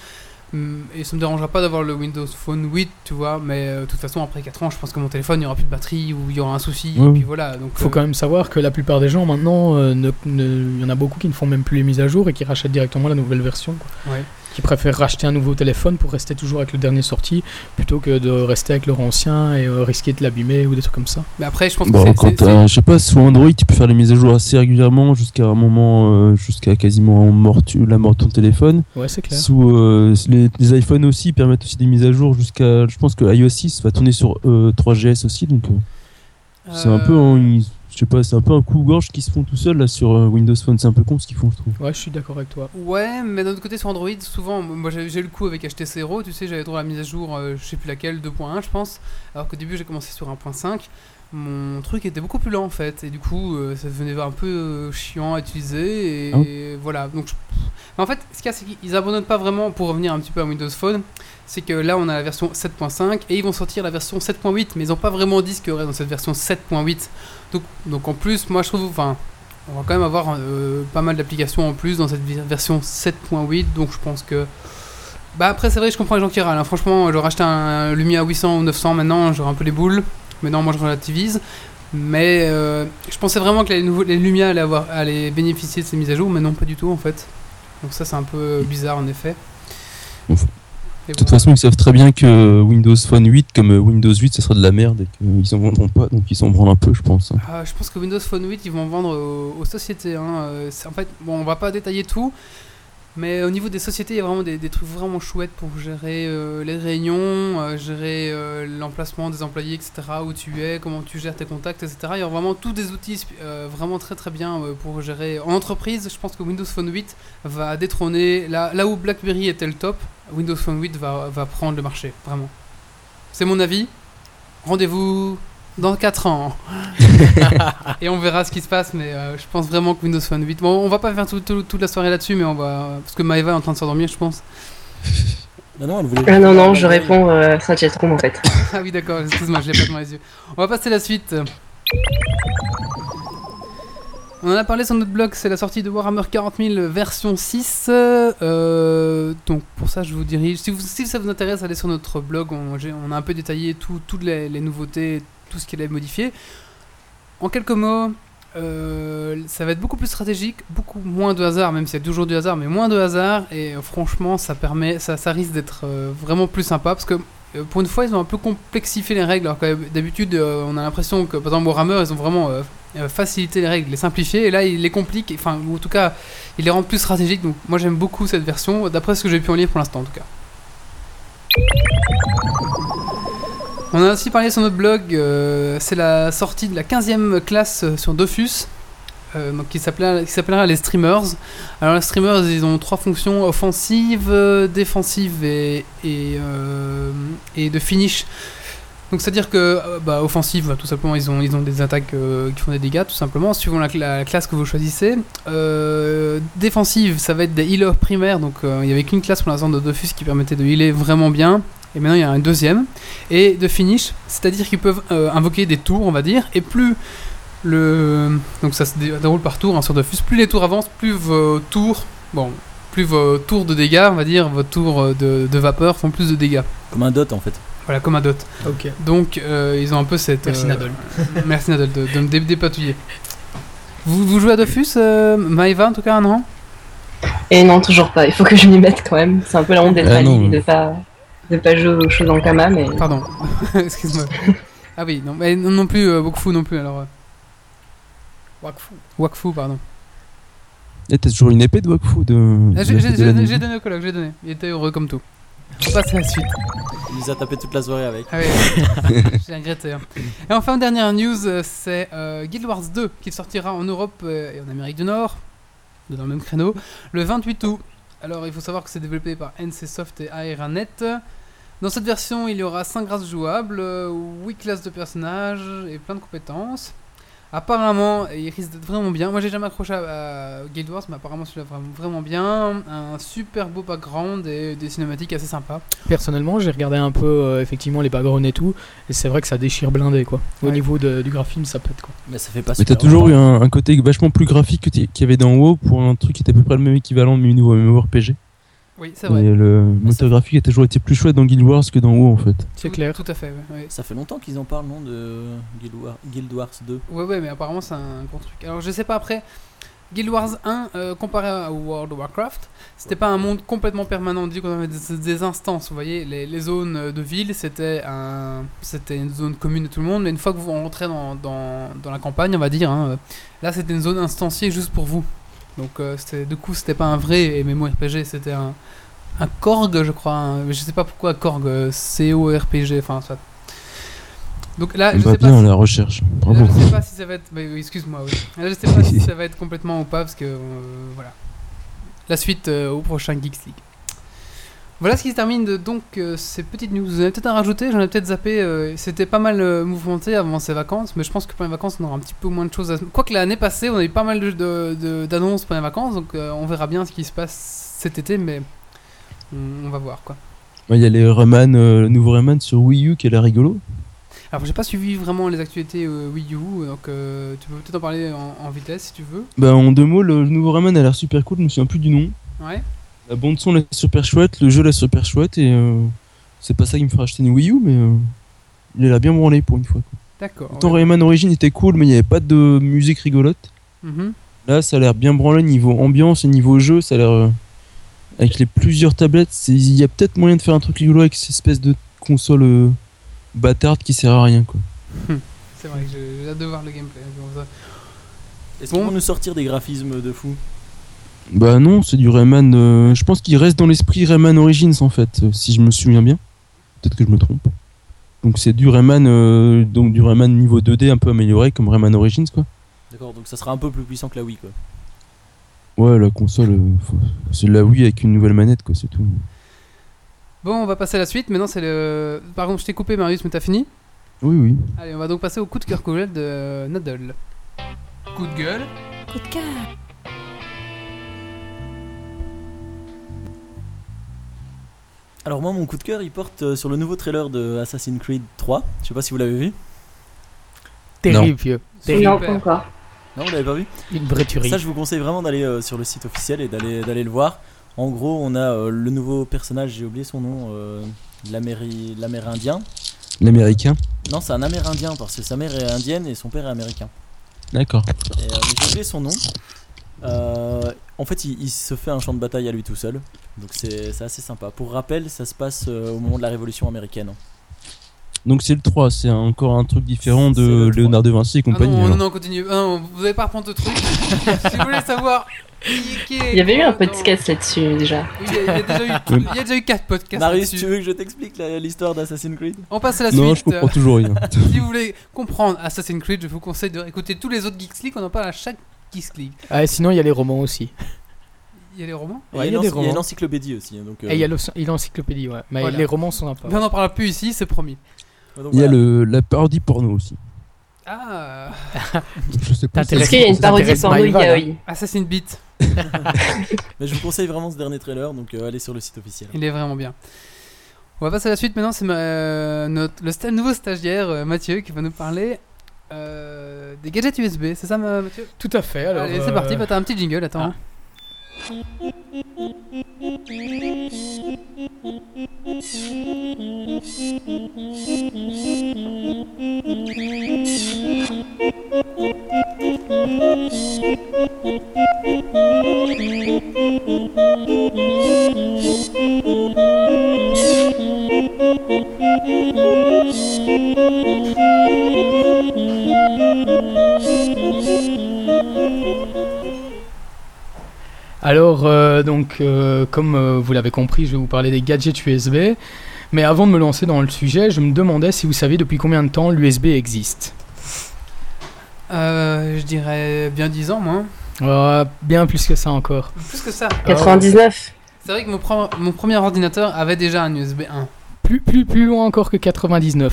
Hum, Et ça me dérangera pas d'avoir le Windows Phone 8, tu vois, mais euh, de toute façon, après 4 ans, je pense que mon téléphone, il y aura plus de batterie ou il y aura un souci, Ouais, et puis voilà. Donc, faut euh, quand même savoir que la plupart des gens maintenant, euh, ne- ne- il y en a beaucoup qui ne font même plus les mises à jour et qui rachètent directement la nouvelle version. quoi. Ouais. Qui préfèrent racheter un nouveau téléphone pour rester toujours avec le dernier sorti plutôt que de rester avec leur ancien et euh, risquer de l'abîmer ou des trucs comme ça. Mais après, je pense que Bon, c'est- quand t'as- je sais pas, sur Android, tu peux faire les mises à jour assez régulièrement jusqu'à un moment, euh, jusqu'à quasiment mort, tu- la mort de ton téléphone. Ouais, c'est clair. Sous euh, les, les iPhones aussi permettent aussi des mises à jour jusqu'à, je pense que iOS 6 va tourner sur euh, 3GS aussi, donc euh, c'est un peu, euh, un- ils- je sais pas, c'est un peu un coup gorge qui se font tout seul là sur euh, Windows Phone, c'est un peu con ce qu'ils font, je trouve. Ouais, je suis d'accord avec toi. Ouais, mais d'un autre côté, sur Android, souvent, moi j'ai j'ai eu le coup avec HTC Hero, tu sais, j'avais droit à la mise à jour, euh, je sais plus laquelle, 2.1 je pense, alors qu'au début j'ai commencé sur 1.5. Mon truc était beaucoup plus lent en fait, et du coup euh, ça devenait un peu euh, chiant à utiliser, et, Ah. voilà. Donc, je- en fait, ce qu'il y a, c'est qu'ils abandonnent pas vraiment pour revenir un petit peu à Windows Phone, c'est que là on a la version 7.5 et ils vont sortir la version 7.8, mais ils ont pas vraiment dit ce qu'il y aurait dans cette version 7.8. Donc, donc en plus, moi je trouve, enfin, on va quand même avoir euh, pas mal d'applications en plus dans cette version 7.8, donc je pense que. Bah après, c'est vrai, je comprends les gens qui râlent. hein. Franchement, j'aurais acheté un Lumia 800 ou 900 maintenant, j'aurais un peu les boules. Maintenant, moi je relativise. Mais euh, je pensais vraiment que les, nouveaux, les Lumia allaient, avoir, allaient bénéficier de ces mises à jour, mais non, pas du tout en fait. Donc ça, c'est un peu bizarre en effet. De toute façon, ils savent très bien que Windows Phone 8 comme euh, Windows 8, ça sera de la merde et qu'ils en vendront pas, donc ils s'en branlent un peu, je pense. hein. Ah, je pense que Windows Phone 8, ils vont vendre aux, aux sociétés. hein. Euh, En fait, bon, on va pas détailler tout, mais au niveau des sociétés, il y a vraiment des, trucs vraiment chouettes pour gérer euh, les réunions, euh, gérer euh, l'emplacement des employés, etc., où tu es, comment tu gères tes contacts, etc. Il y a vraiment tous des outils vraiment très très bien pour gérer. En entreprise, je pense que Windows Phone 8 va détrôner, là, là où BlackBerry était le top, Windows Phone 8 va, va prendre le marché, vraiment. C'est mon avis. Rendez-vous dans 4 ans. et on verra ce qui se passe, mais euh, je pense vraiment que Windows Phone 8. Bon, on va pas faire tout- tout- toute la soirée là-dessus, mais on va. Parce que Maeva est en train de s'endormir, je pense. Ah non, elle voulait- Ah non, non, je réponds euh, Saint-Jetron en fait. ah oui, d'accord, excuse-moi, je l'ai pas devant les yeux. On va passer à la suite. On en a parlé sur notre blog, c'est la sortie de Warhammer 40 000 version 6. euh, donc pour ça, je vous dirige. Si, vous- si ça vous intéresse, allez sur notre blog. On, a un peu détaillé tout- toutes les, les nouveautés, tout ce qu'il est modifié. En quelques mots, euh, ça va être beaucoup plus stratégique, beaucoup moins de hasard, même s'il y a toujours du hasard, mais moins de hasard. Et euh, franchement, ça permet, ça, ça risque d'être euh, vraiment plus sympa parce que pour une fois, ils ont un peu complexifié les règles. Alors que d'habitude, on a l'impression que, par exemple, Warhammer, ils ont vraiment facilité les règles, les simplifié. Et là, ils les compliquent. Enfin, ou en tout cas, ils les rendent plus stratégiques. Donc, moi, j'aime beaucoup cette version, d'après ce que j'ai pu en lire pour l'instant, en tout cas. On a aussi parlé sur notre blog, euh, c'est la sortie de la 15e classe euh, sur Dofus, euh, qui s'appellera les streamers. Alors les streamers, ils ont trois fonctions offensive, défensive et, de finish. Donc c'est-à-dire que bah, offensive, bah, tout simplement, ils ont, ils ont des attaques qui font des dégâts, tout simplement, suivant la, cla- la classe que vous choisissez. Défensive, ça va être des healers primaires, donc il y avait qu'une classe pour l'instant de Dofus qui permettait de healer vraiment bien. Et maintenant il y a un deuxième. Et de finish, c'est-à-dire qu'ils peuvent euh, invoquer des tours, on va dire, et plus le. Donc ça se dé- déroule par tour hein, sur Dofus, plus les tours avancent, plus vos tours. Bon, plus vos tours de dégâts, on va dire, vos tours euh, de, de vapeur font plus de dégâts. Comme un dot en fait. Voilà, comme un dot. Ok. Donc euh, ils ont un peu cette. Merci euh, Nadal. Merci Nadal de, de me dé- dépatouiller. Vous, vous jouez à Dofus, euh, Maëva en tout cas, non? Et non, toujours pas. Il faut que je m'y mette quand même. C'est un peu la honte d'être à de pas, de pas jouer aux choses en Kama, mais Pardon, excuse-moi. Ah oui, non, mais non, non plus, euh, Wakfu non plus alors. euh, Wakfu. Wakfu, pardon. Et t'as toujours une épée de Wakfu de. Ah, J'ai donné au colloque, j'ai donné. Il était heureux comme tout. On passe à la suite. Il nous a tapé toute la soirée avec. Ah oui, j'ai regretté. hein. Et enfin, dernière news, euh, c'est euh, Guild Wars 2 qui sortira en Europe et en Amérique du Nord, dans le même créneau, le 28 août. Alors, il faut savoir que c'est développé par NCSoft et Aeranet. Dans cette version, il y aura 5 races jouables, euh, 8 classes de personnages et plein de compétences. Apparemment, il risque d'être vraiment bien. Moi, j'ai jamais accroché à, à Guild Wars, mais apparemment, celui-là vraiment, vraiment bien. Un super beau background et des cinématiques assez sympas. Personnellement, j'ai regardé un peu euh, effectivement les backgrounds et tout, et c'est vrai que ça déchire blindé quoi. Au Ouais. niveau de- du graphisme, ça pète quoi. Mais ça fait pas Mais t'as toujours eu un, un côté vachement plus graphique qu'il y avait dans WoW pour un truc qui était à peu près le même équivalent du nouveau MMORPG. Oui, c'est Et vrai. le moteur graphique a toujours été plus chouette dans Guild Wars que dans WoW en fait. C'est clair. Tout à fait, ouais, ouais. Ça fait longtemps qu'ils en parlent, non, de Guild, War- Guild Wars 2. Ouais, ouais, mais apparemment c'est un gros truc. Alors je sais pas après. Guild Wars 1, euh, comparé à World of Warcraft, c'était pas un monde complètement permanent. On dit qu'on avait des, des instances, vous voyez. Les, les zones de ville, c'était un, c'était une zone commune de tout le monde. Mais une fois que vous rentrez dans, dans, dans la campagne, on va dire, hein, là c'était une zone instanciée juste pour vous. Donc euh, c'était, du coup, c'était pas un vrai MMORPG, c'était un, un Korg, je crois. un- je sais pas pourquoi Korg, euh, enfin. Donc là, je va sais pas bien si- la recherche. Là, je sais pas si ça va être. excuse-moi, oui. Là, je sais pas si ça va être complètement ou pas parce que. euh, voilà. La suite euh, au prochain Geeks League. Voilà ce qui se termine de donc euh, ces petites news. Vous en avez peut-être à rajouter, j'en ai peut-être zappé. euh, C'était pas mal euh, mouvementé avant ces vacances, mais je pense que pour les vacances, on aura un petit peu moins de choses à. Quoique l'année passée, on a eu pas mal de- de- de- d'annonces pour les vacances, donc euh, on verra bien ce qui se passe cet été, mais on, on va voir quoi. Ouais, Il y a les Rayman, euh, le nouveau Rayman sur Wii U qui a l'air rigolo. Alors, j'ai pas suivi vraiment les actualités euh, Wii U, donc euh, tu peux peut-être en parler en, en vitesse si tu veux. Bah en deux mots, le nouveau Rayman a l'air super cool, je me souviens plus du nom. Ouais. La bande son est super chouette, le jeu est super chouette et euh, c'est pas ça qui me fera acheter une Wii U mais euh, il a l'air bien branlé pour une fois. quoi. D'accord. Autant ouais. Rayman Origin était cool mais il n'y avait pas de musique rigolote. Mhm. Là ça a l'air bien branlé niveau ambiance et niveau jeu, ça a l'air... euh, avec les plusieurs tablettes, il y a peut-être moyen de faire un truc rigolo avec cette espèce de console euh, bâtarde qui sert à rien quoi. C'est vrai que j'ai hâte de voir le gameplay. comme ça. Est-ce Bon. qu'ils vont nous sortir des graphismes de fou? Bah non, c'est du Rayman. euh, je pense qu'il reste dans l'esprit Rayman Origins en fait, euh, si je me souviens bien. Peut-être que je me trompe. Donc c'est du Rayman, euh, donc du Rayman niveau 2D un peu amélioré comme Rayman Origins quoi. D'accord, donc ça sera un peu plus puissant que la Wii quoi. Ouais, la console, euh, c'est la Wii avec une nouvelle manette quoi, c'est tout. Bon, on va passer à la suite. Maintenant, c'est le. Par contre, je t'ai coupé, Marius, mais t'as fini? Oui, oui. Allez, on va donc passer au coup de cœur courriel de Nadal. Coup de gueule. Coup de cœur. Alors moi mon coup de cœur il porte euh, sur le nouveau trailer de Assassin's Creed 3. Je sais pas si vous l'avez vu. Terrible, vieux. Terrible. Non, pas encore. Non, vous l'avez pas vu Une vraie tuerie. Ça je vous conseille vraiment d'aller euh, sur le site officiel et d'aller d'aller le voir. En gros, on a euh, le nouveau personnage, j'ai oublié son nom, euh, l'Améri- l'Amérindien. L'américain. Non, c'est un Amérindien parce que sa mère est indienne et son père est américain. D'accord. Euh, j'ai oublié son nom. Euh, en fait, il, il se fait un champ de bataille à lui tout seul. Donc c'est assez sympa. Pour rappel, ça se passe euh, au moment de la Révolution américaine. Donc c'est le 3, c'est encore un truc différent de le 3. Léonard de Vinci et Ah compagnie. non, non, non, continue. Ah non, vous allez pas reprendre de truc. si vous voulez savoir qui est Il y avait eu un dans- podcast là-dessus déjà. Oui, Il y, a, il y a déjà eu, il y a déjà eu 4 podcasts. Marius, tu veux que je t'explique l'histoire d'Assassin's Creed? On passe à la Non, je suite. comprends toujours rien. si vous voulez comprendre Assassin's Creed, je vous conseille de écouter tous les autres Geeks League. On en parle à chaque League. Ah, sinon, il y a les romans aussi. Il y a les romans Ouais, il, y y a a des une encyclopédie aussi. hein, donc, euh, Et il y a l'os- il y a l'encyclopédie, ouais. Mais Voilà. les romans sont sympas. Mais on n'en parlera plus ici, c'est promis. donc Il y a voilà. le, la parodie porno aussi. Ah, Je sais pas. T'intéresse- Est-ce qu'il y a une Ça parodie t'intéresse porno Maëva, là yaoi Assassin's Beat. Mais je vous conseille vraiment ce dernier trailer, donc euh, allez sur le site officiel. Il est vraiment bien. On va passer à la suite maintenant. C'est ma- euh, notre, le sta- nouveau stagiaire euh, Mathieu qui va nous parler euh, des gadgets USB. C'est ça, ma- Mathieu? Tout à fait. Alors, Allez, c'est parti. Bah, t'as un petit jingle. Attends. ah. Euh, donc, euh, comme euh, vous l'avez compris, je vais vous parler des gadgets USB. Mais avant de me lancer dans le sujet, je me demandais si vous saviez depuis combien de temps l'USB existe. Euh, je dirais bien 10 ans, moi. Euh, bien plus que ça encore. Plus que ça. 99. C'est vrai que mon, pre- mon premier ordinateur avait déjà un USB 1. Plus, plus, plus loin encore que 99.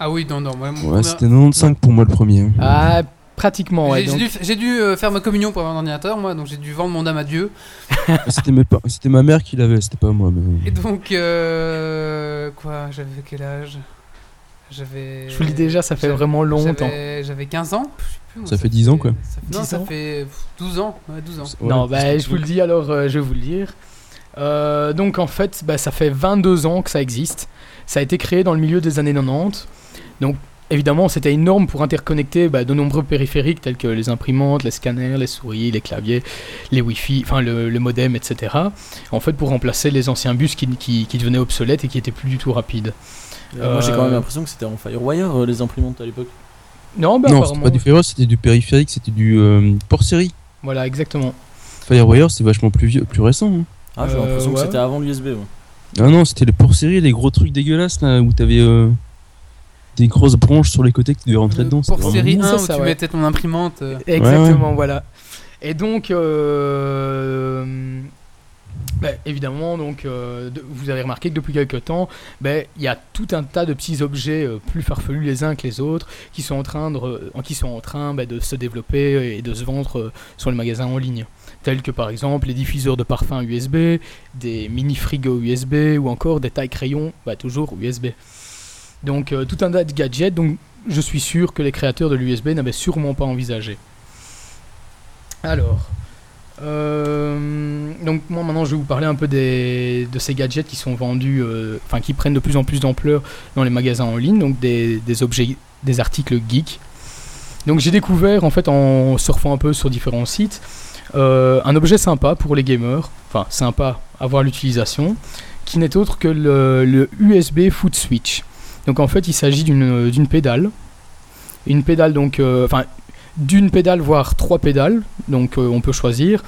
Ah oui, non, non. Ouais, premier- c'était 95 pour moi le premier. Ah, pratiquement, ouais. J'ai donc- dû, euh, faire ma communion pour avoir un ordinateur, moi, donc j'ai dû vendre mon âme à Dieu. C'était ma mère qui l'avait, c'était pas moi. Mais... Et donc, euh, quoi, j'avais quel âge? J'avais. Je vous le dis déjà, ça fait vraiment longtemps. J'avais j'avais 15 ans. Je sais plus, moi, Ça fait 10 ans, quoi. ça fait- non, 10 ça ans fait pff, 12 ans. Ouais, 12 ans. Ouais, non, bah, je vous le dis alors, euh, je vais vous le dire. Euh, donc en fait, bah, ça fait 22 ans que ça existe. Ça a été créé dans le milieu des années 90. Donc évidemment, c'était énorme pour interconnecter bah, de nombreux périphériques tels que les imprimantes, les scanners, les souris, les claviers, les Wi-Fi, enfin le, le modem, etc. En fait, pour remplacer les anciens bus qui, qui, qui devenaient obsolètes et qui étaient plus du tout rapides. Euh, Moi j'ai quand même Euh, l'impression que c'était en Firewire euh, les imprimantes à l'époque. Non, bah, Non, c'était apparemment. pas du Firewire, c'était du périphérique, c'était du euh, port série. Voilà, exactement. Firewire, c'est vachement plus vieux, plus récent. hein. Ah, j'ai Euh, l'impression ouais. que c'était avant l'USB. Ouais. Ah non, c'était les port série, les gros trucs dégueulasses là, où t'avais euh, des grosses branches sur les côtés que tu devais rentrer Le dedans. Pour série vraiment- 1 C'est où ça, tu ouais. mettais ton imprimante. euh, Exactement, voilà. Et donc, euh, bah, évidemment, donc, euh, de- vous avez remarqué que depuis quelques temps, bah, il y a tout un tas de petits objets euh, plus farfelus les uns que les autres qui sont en train de, qui sont en train bah, de se développer et de se vendre euh, sur les magasins en ligne. Tels que par exemple les diffuseurs de parfums USB, des mini frigos USB ou encore des tailles crayons, bah, toujours USB. Donc euh, tout un tas de gadgets, donc je suis sûr que les créateurs de l'USB n'avaient sûrement pas envisagé. Alors, euh, donc moi maintenant je vais vous parler un peu de ces gadgets qui sont vendus, euh, enfin qui prennent de plus en plus d'ampleur dans les magasins en ligne, donc des, objets, des articles geeks. Donc j'ai découvert en fait en surfant un peu sur différents sites un objet sympa pour les gamers, enfin sympa à voir l'utilisation, qui n'est autre que le, le USB Foot Switch. Donc en fait il s'agit d'une d'une pédale, une pédale donc, euh, enfin d'une pédale voire trois pédales, donc euh, on peut choisir,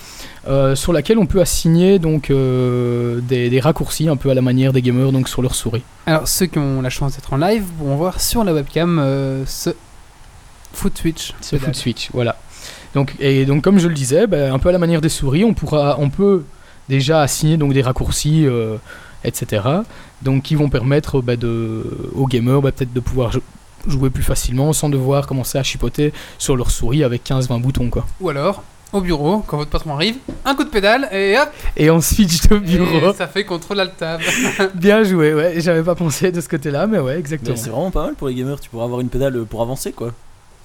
euh, sur laquelle on peut assigner donc euh, des, des raccourcis un peu à la manière des gamers donc sur leur souris. Alors, ceux qui ont la chance d'être en live pourront voir sur la webcam euh, ce foot switch. Ce foot switch, voilà. Donc, et donc comme je le disais, ben, un peu à la manière des souris, on, pourra, on peut déjà assigner donc des raccourcis, euh, etc. Donc qui vont permettre ben, de, aux gamers ben, peut-être de pouvoir jou- jouer plus facilement sans devoir commencer à chipoter sur leur souris avec 15-20 boutons quoi. Ou alors, au bureau, quand votre patron arrive, un coup de pédale et hop Et on switch de bureau. et ça fait contrôle alt tab. Bien joué, ouais. J'avais pas pensé de ce côté-là, mais ouais, exactement. c'est vraiment pas mal pour les gamers, tu pourras avoir une pédale pour avancer quoi.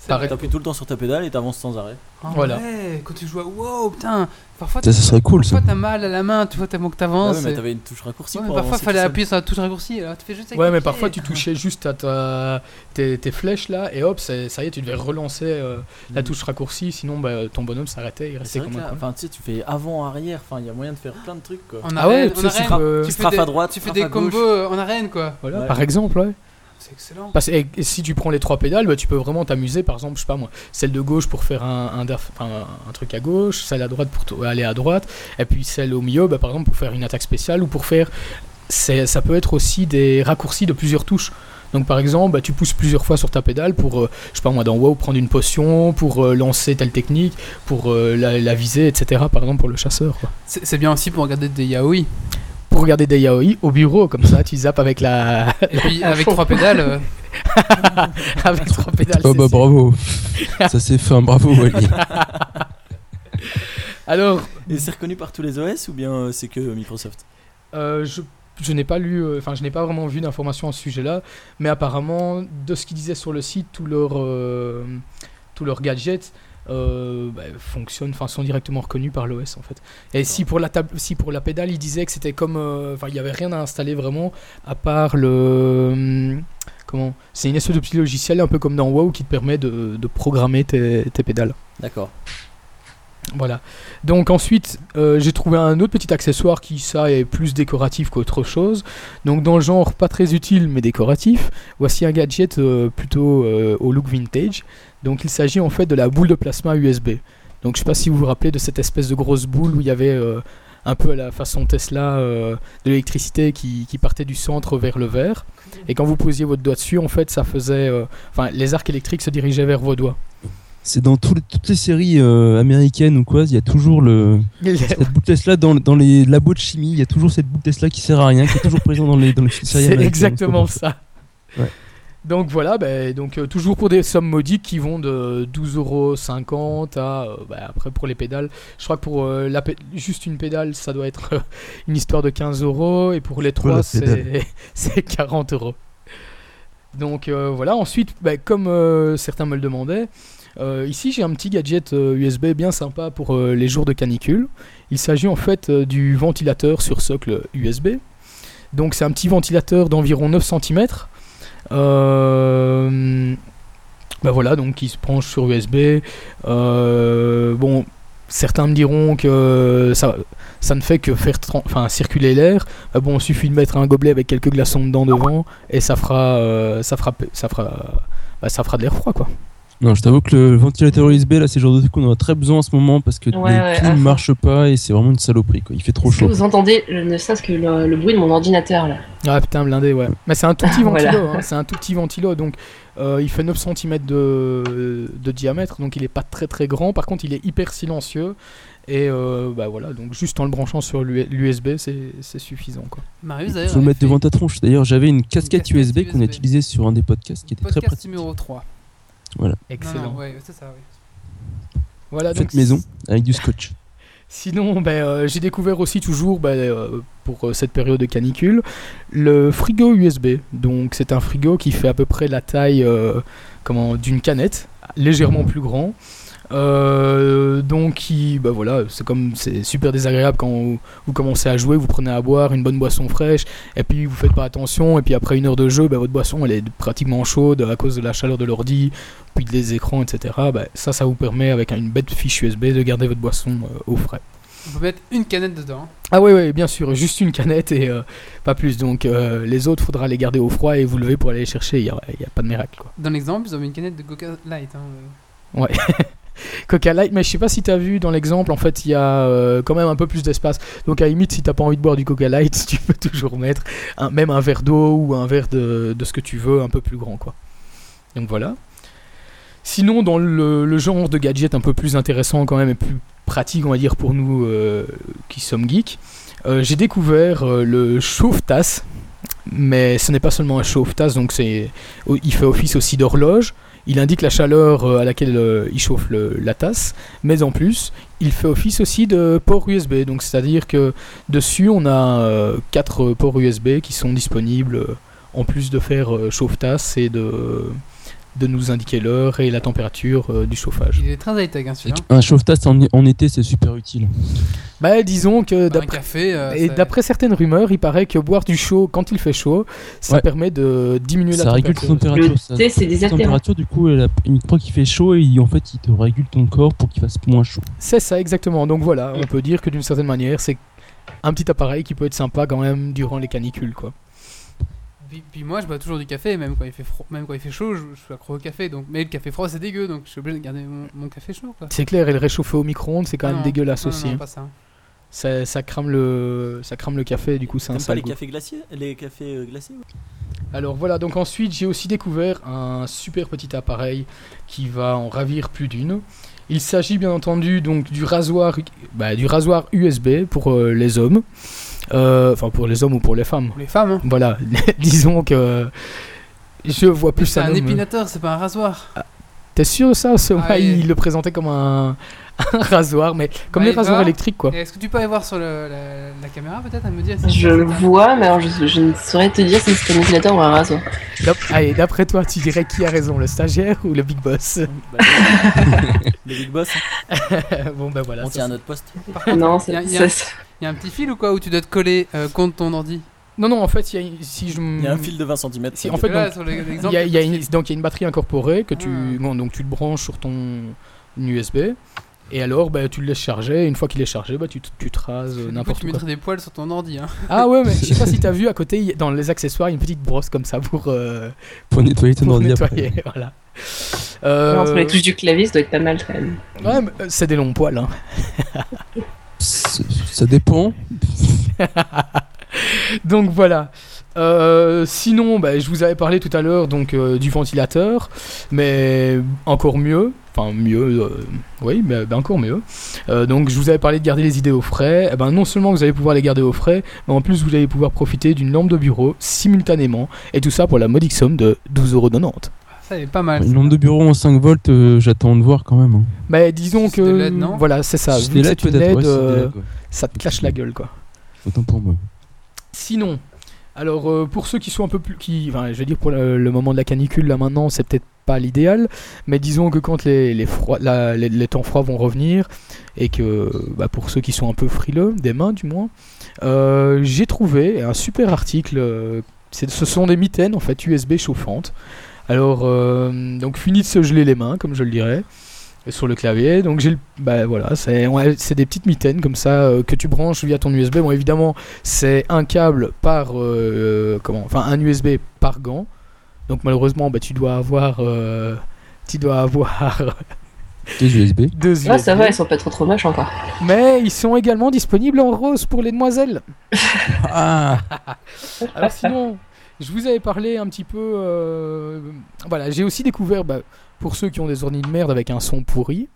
Pareil. T'appuies tout le temps sur ta pédale et t'avances sans arrêt. Ah Voilà. Ouais, quand tu joues à wow, putain, parfois Ça, ça serait cool. Parfois t'as mal à la main, tu vois, tellement que Ah t'avances. ouais, mais t'avais une touche raccourci Ouais, mais pour parfois avancer fallait appuyer sur la touche raccourci, alors tu fais juste Ouais, mais parfois tu touchais juste à ta, tes, tes flèches là, et hop, ça y est, tu devais relancer euh, la Mhm. touche raccourci, sinon bah, ton bonhomme s'arrêtait, il Mais restait comme un enfin tu sais, tu fais avant, arrière, enfin il y a moyen de faire plein de trucs quoi. En Ah ouais, arène, tu sais, à droite, tu fais des combos euh, en arène quoi. Voilà, par exemple, ouais. C'est excellent. Parce et, et si tu prends les trois pédales, bah, tu peux vraiment t'amuser. Par exemple, je sais pas moi, celle de gauche pour faire un, un, derf- enfin, un truc à gauche, celle à droite pour aller à droite, et puis celle au milieu, bah, par exemple, pour faire une attaque spéciale ou pour faire. Ça peut être aussi des raccourcis de plusieurs touches. Donc par exemple, bah, tu pousses plusieurs fois sur ta pédale pour, euh, je sais pas moi, dans WoW, prendre une potion, pour euh, lancer telle technique, pour euh, la, la viser, etc. Par exemple pour le chasseur. c'est bien aussi pour regarder des yaoi. Pour regarder des yaoi au bureau, comme ça, tu zappes avec la... Et puis À avec fond. trois pédales, euh, avec trois pédales. Oh c'est- bah c'est- bravo. Ça s'est fait un bravo Wally. Alors, Et c'est reconnu par tous les OS ou bien euh, c'est que Microsoft? Euh, je je n'ai pas lu, euh, enfin je n'ai pas vraiment vu d'informations à ce sujet-là, mais apparemment de ce qu'ils disaient sur le site, tous leurs euh, tous leurs gadgets euh, bah, fonctionnent, enfin sont directement reconnus par l'OS en fait. Et si pour la table, si pour la pédale, ils disaient que c'était comme, euh, enfin il y avait rien à installer vraiment à part le hum, comment, c'est une espèce de petit logiciel un peu comme dans WoW qui te permet de, de programmer tes, tes pédales. D'accord. Voilà. Donc ensuite, euh, j'ai trouvé un autre petit accessoire qui, ça, est plus décoratif qu'autre chose. Donc dans le genre pas très utile mais décoratif, voici un gadget euh, plutôt euh, au look vintage. Donc il s'agit en fait de la boule de plasma USB. Donc je sais pas si vous vous rappelez de cette espèce de grosse boule où il y avait un peu à la façon Tesla de l'électricité qui, qui partait du centre vers le verre. Et quand vous posiez votre doigt dessus, en fait, ça faisait... Enfin, les arcs électriques se dirigeaient vers vos doigts. C'est dans toutes les séries euh, américaines ou quoi, il y a toujours le cette boule Tesla dans, dans les labos de chimie, il y a toujours cette boule Tesla qui sert à rien, qui est toujours présente dans les dans les séries C'est américaines. exactement ça. Ouais. Donc voilà, ben, donc euh, toujours pour des sommes modiques qui vont de 12,50€ à euh, ben, après pour les pédales. Je crois que pour euh, la juste une pédale, ça doit être une histoire de 15 euros et pour les trois, c'est pédale c'est 40 euros. Donc voilà. Ensuite, ben, comme certains me le demandaient. Euh, ici, j'ai un petit gadget euh, USB bien sympa pour euh, les jours de canicule. Il s'agit en fait euh, du ventilateur sur socle USB. Donc c'est un petit ventilateur d'environ 9 cm. Euh, bah voilà, donc qui se branche sur USB. Euh, bon, certains me diront que ça, ça ne fait que faire enfin, circuler l'air. Bon, il suffit de mettre un gobelet avec quelques glaçons dedans devant et ça fera, euh, ça fera, ça fera, bah, ça fera de l'air froid quoi. Non, je t'avoue que le ventilateur USB là, c'est le genre de truc qu'on en a très besoin en ce moment parce que Ouais, les ouais, à fond. marchent pas et c'est vraiment une saloperie quoi. Il fait trop chaud. vous entendez le- ne serait-ce que le, le bruit de mon ordinateur là? Ah putain, blindé, ouais. Mais c'est un tout petit Voilà. ventilo, hein, c'est un tout petit ventilo, donc euh, il fait 9 cm de, de diamètre, donc il est pas très très grand. Par contre, il est hyper silencieux. Et euh, bah voilà, donc juste en le branchant sur l'USB, c'est c'est suffisant quoi. Marius d'ailleurs. faut le mettre fait devant ta tronche. D'ailleurs, j'avais une casquette casquette USB qu'on a utilisée sur un des podcasts qui était très pratique. numéro 3. Excellent. Non, non, ouais, c'est ça, oui. Voilà, Faites donc maison avec du scotch. Sinon, ben, euh, j'ai découvert aussi toujours, ben, euh, pour euh, cette période de canicule, le frigo USB. Donc c'est un frigo qui fait à peu près la taille euh, comment, d'une canette, légèrement plus grand. Euh, donc ben voilà, c'est comme c'est super désagréable quand vous, vous commencez à jouer, vous prenez à boire une bonne boisson fraîche, et puis vous faites pas attention, et puis après une heure de jeu, ben, votre boisson elle est pratiquement chaude à cause de la chaleur de l'ordi, puis des écrans, etc. Ben, ça, ça vous permet avec une bête fiche USB de garder votre boisson euh, au frais. On peut mettre une canette dedans. Ah oui, oui, bien sûr, juste une canette et euh, pas plus. Donc euh, les autres, faudra les garder au froid et vous lever pour aller les chercher. Il n'y a, il y a pas de miracle. Quoi. Dans l'exemple, ils ont mis une canette de Coca Light. hein, euh. Coca Light, mais je sais pas si tu as vu dans l'exemple, en fait, il y a euh, quand même un peu plus d'espace. Donc à la limite, si t'as pas envie de boire du Coca Light, tu peux toujours mettre un- même un verre d'eau ou un verre de, ce que tu veux, un peu plus grand. quoi. Donc voilà. Sinon, dans le, genre de gadget un peu plus intéressant quand même et plus pratique, on va dire, pour nous euh, qui sommes geeks, euh, j'ai découvert le chauffe-tasse. Mais ce n'est pas seulement un chauffe-tasse, donc il fait office aussi d'horloge. Il indique la chaleur euh, à laquelle euh, il chauffe la tasse, mais en plus, il fait office aussi de port USB. Donc c'est-à-dire que dessus, on a euh, quatre ports USB qui sont disponibles en plus de faire chauffe-tasse et de de nous indiquer l'heure et la température euh, du chauffage. Il est très high-tech, hein, celui-là. Un chauffe-tasse en, en été, c'est super utile. Bah disons que un d'après café. euh, et ça- d'après certaines rumeurs, il paraît que boire du chaud quand il fait chaud, ça Ouais. permet de diminuer la Ça régule température. température. Le ça- thé, c'est désaltérant. température, du coup, elle a- une fois qu'il fait chaud, et il- en fait, il te régule ton corps pour qu'il fasse moins chaud. C'est ça exactement. Donc voilà, on peut dire que d'une certaine manière, c'est un petit appareil qui peut être sympa quand même durant les canicules quoi. Puis, puis moi, je bois toujours du café, même quand il fait, froid, même quand il fait chaud, je, je suis accro au café. Donc, mais le café froid, c'est dégueu, donc je suis obligé de garder mon, mon café chaud. C'est clair, et le réchauffer au micro-ondes, c'est quand même non. dégueulasse Non, aussi. non, pas ça. Ça, ça crame le, ça crame le café, du coup c'est un sale les goût. cafés glaciers Les cafés euh, glacés ouais Alors voilà, donc ensuite j'ai aussi découvert un super petit appareil qui va en ravir plus d'une. Il s'agit bien entendu donc du rasoir, bah, du rasoir USB pour euh, les hommes, enfin pour les hommes ou pour les femmes. Pour les femmes, hein. Voilà, disons que je vois plus C'est un un homme. épinateur, c'est pas un rasoir. T'es sûr de ça? Ce Ah, ouais, il le présentait comme un, un rasoir, mais comme Bah, les rasoirs électriques quoi. Est-ce que tu peux aller voir sur le- la, la caméra peut-être? À me dire si Je le vois, mais alors je, je ne saurais te dire si c'est un ventilateur ou un rasoir. Allez, d'après toi, tu dirais qui a raison, le stagiaire ou le big boss? Bah, Le Big Boss, Bon ben voilà. on tient à notre poste. Non, c'est Il y a un petit fil ou quoi où tu dois te coller euh, contre ton ordi? Non, non, en fait, il y a, si je... Il y a un fil de 20 cm. Si, en fait, Là, donc, il y a, y un une, petit fil. donc il y a une batterie incorporée que tu, Ah. bon, donc tu le branches sur ton USB. Et alors, bah, tu le laisses charger. Et une fois qu'il est chargé, bah, tu, te- tu te rases euh, n'importe tu quoi. mettrais des poils sur ton ordi. Hein. Ah ouais, mais je sais pas si t'as vu à côté, y dans les accessoires, il y a une petite brosse comme ça pour, euh, Pour nettoyer ton pour ordi nettoyer. après. Voilà. Euh, Entre les touches du clavier, ça doit être pas mal quand même. ouais, mais, euh, c'est des longs poils. Hein. Ça dépend. Donc voilà. Euh, sinon, bah, je vous avais parlé tout à l'heure donc euh, du ventilateur, mais encore mieux. Enfin mieux, euh, oui, mais bah, encore mieux. Euh, donc je vous avais parlé de garder les idées au frais. Eh ben, non seulement vous allez pouvoir les garder au frais, mais en plus vous allez pouvoir profiter d'une lampe de bureau simultanément, et tout ça pour la modique somme de 12,90€. Ça, il est pas mal. Une lampe de bureau en 5 volts, euh, j'attends de voir quand même. hein. Mais disons C'est que LED, non voilà, c'est ça. Vu que LED c'est une LED, ouais, c'est des euh, LED, ouais. ça te cache la gueule quoi. Autant pour moi. Sinon, alors euh, pour ceux qui sont un peu plus, qui, je veux dire pour le, moment de la canicule là maintenant, c'est peut-être pas l'idéal, mais disons que quand les froids- les, temps froids vont revenir et que bah, pour ceux qui sont un peu frileux, des mains du moins, euh, j'ai trouvé un super article. euh, ce sont des mitaines en fait USB chauffantes. Alors donc fini de se geler les mains comme je le dirais sur le clavier. Donc j'ai le- bah voilà, c'est ouais, c'est des petites mitaines comme ça euh, que tu branches via ton USB. Bon évidemment, c'est un câble par euh, comment enfin un USB par gant. Donc malheureusement, bah tu dois avoir euh, tu dois avoir Deux USB. deux USB. Ah, ça va, ils sont pas trop trop moches encore. Mais ils sont également disponibles en rose pour les demoiselles. Ah Alors sinon, je vous avais parlé un petit peu. euh, voilà, j'ai aussi découvert, bah, pour ceux qui ont des ordi de merde avec un son pourri,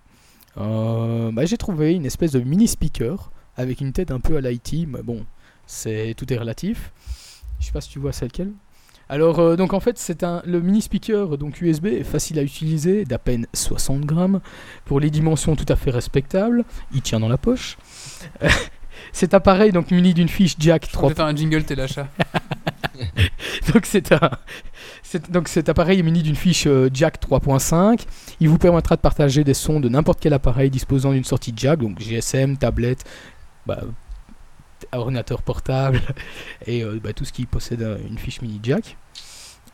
euh, bah, j'ai trouvé une espèce de mini speaker avec une tête un peu à l'IT, mais bon, c'est tout est relatif. Je sais pas si tu vois c'est lequel. Alors euh, donc en fait c'est un le mini speaker donc USB facile à utiliser d'à peine 60 grammes pour les dimensions tout à fait respectables. Il tient dans la poche. Cet appareil donc muni d'une fiche jack On 3 va faire un jingle, t'es l'achat. donc c'est un donc cet appareil est muni d'une fiche euh, jack 3.5. Il vous permettra de partager des sons de n'importe quel appareil disposant d'une sortie jack, donc GSM, tablette, bah, ordinateur portable et euh, bah, tout ce qui possède une fiche mini jack.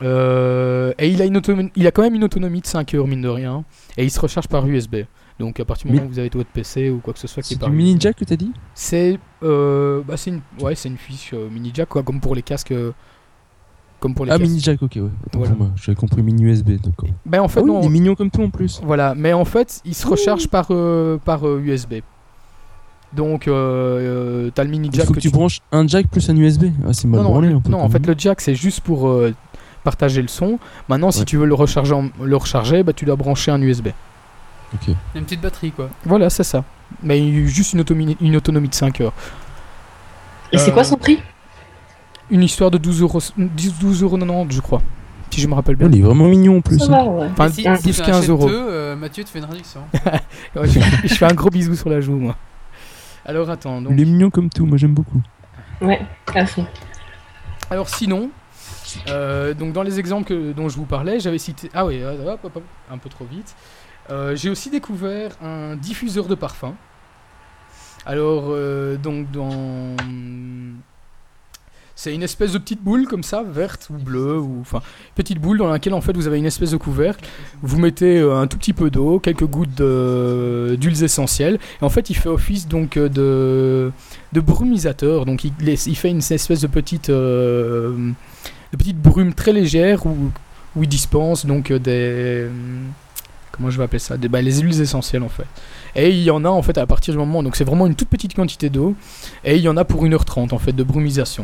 Euh, et il a, une autonomie, il a quand même une autonomie de 5 heures mine de rien et il se recharge par USB. Donc à partir du moment où vous avez votre PC ou quoi que ce soit qui est C'est par du mini jack que t'as dit? C'est euh, bah c'est une ouais c'est une fiche mini jack quoi comme pour les casques comme pour les Ah, casques. mini jack, ok, ouais. Voilà. J'avais compris mini USB, d'accord. Ben en fait Ah oui, non. il est mignon comme tout en plus. Voilà, mais en fait, il se recharge par euh, par euh, USB. Donc euh, euh, t'as le mini Il jack faut que tu branches un jack plus un USB. Ah, c'est mal non, non, branlé un peu. non, en fait même. le jack c'est juste pour euh, partager le son. Maintenant, si tu veux le recharger, en- le recharger, bah tu dois brancher un USB. Ok. Il une petite batterie, quoi. Voilà, c'est ça. Mais il y a juste une autonomie, une autonomie de 5 heures. Et c'est Euh, quoi son prix? Une histoire de 12 euros, 12 euros 90, je crois. Si je me rappelle bien. Il est vraiment mignon en plus. Ça hein. va, ouais. Enfin, Et si, 12, si tu 15 achètes euros. deux, euh, Mathieu te fait une réduction. Je, je fais un gros bisou sur la joue, moi. Alors attends, donc. Il est mignon comme tout, moi j'aime beaucoup. Ouais, à fond. Alors sinon, euh, donc dans les exemples que- dont je vous parlais, j'avais cité. Ah oui, hop, hop, hop, un peu trop vite. Euh, J'ai aussi découvert un diffuseur de parfum. Alors euh, donc dans c'est une espèce de petite boule comme ça, verte ou bleue, ou enfin petite boule dans laquelle en fait vous avez une espèce de couvercle. Vous mettez euh, un tout petit peu d'eau, quelques gouttes de- d'huiles essentielles, et en fait il fait office donc euh, de brumisateur. Donc il, il fait une espèce de petite euh, de petites brumes très légères où, ils dispensent donc euh, des. Comment je vais appeler ça? Bah, Les huiles essentielles en fait. Et il y en a en fait à partir du moment. Donc c'est vraiment une toute petite quantité d'eau. Et il y en a pour 1h30 en fait de brumisation.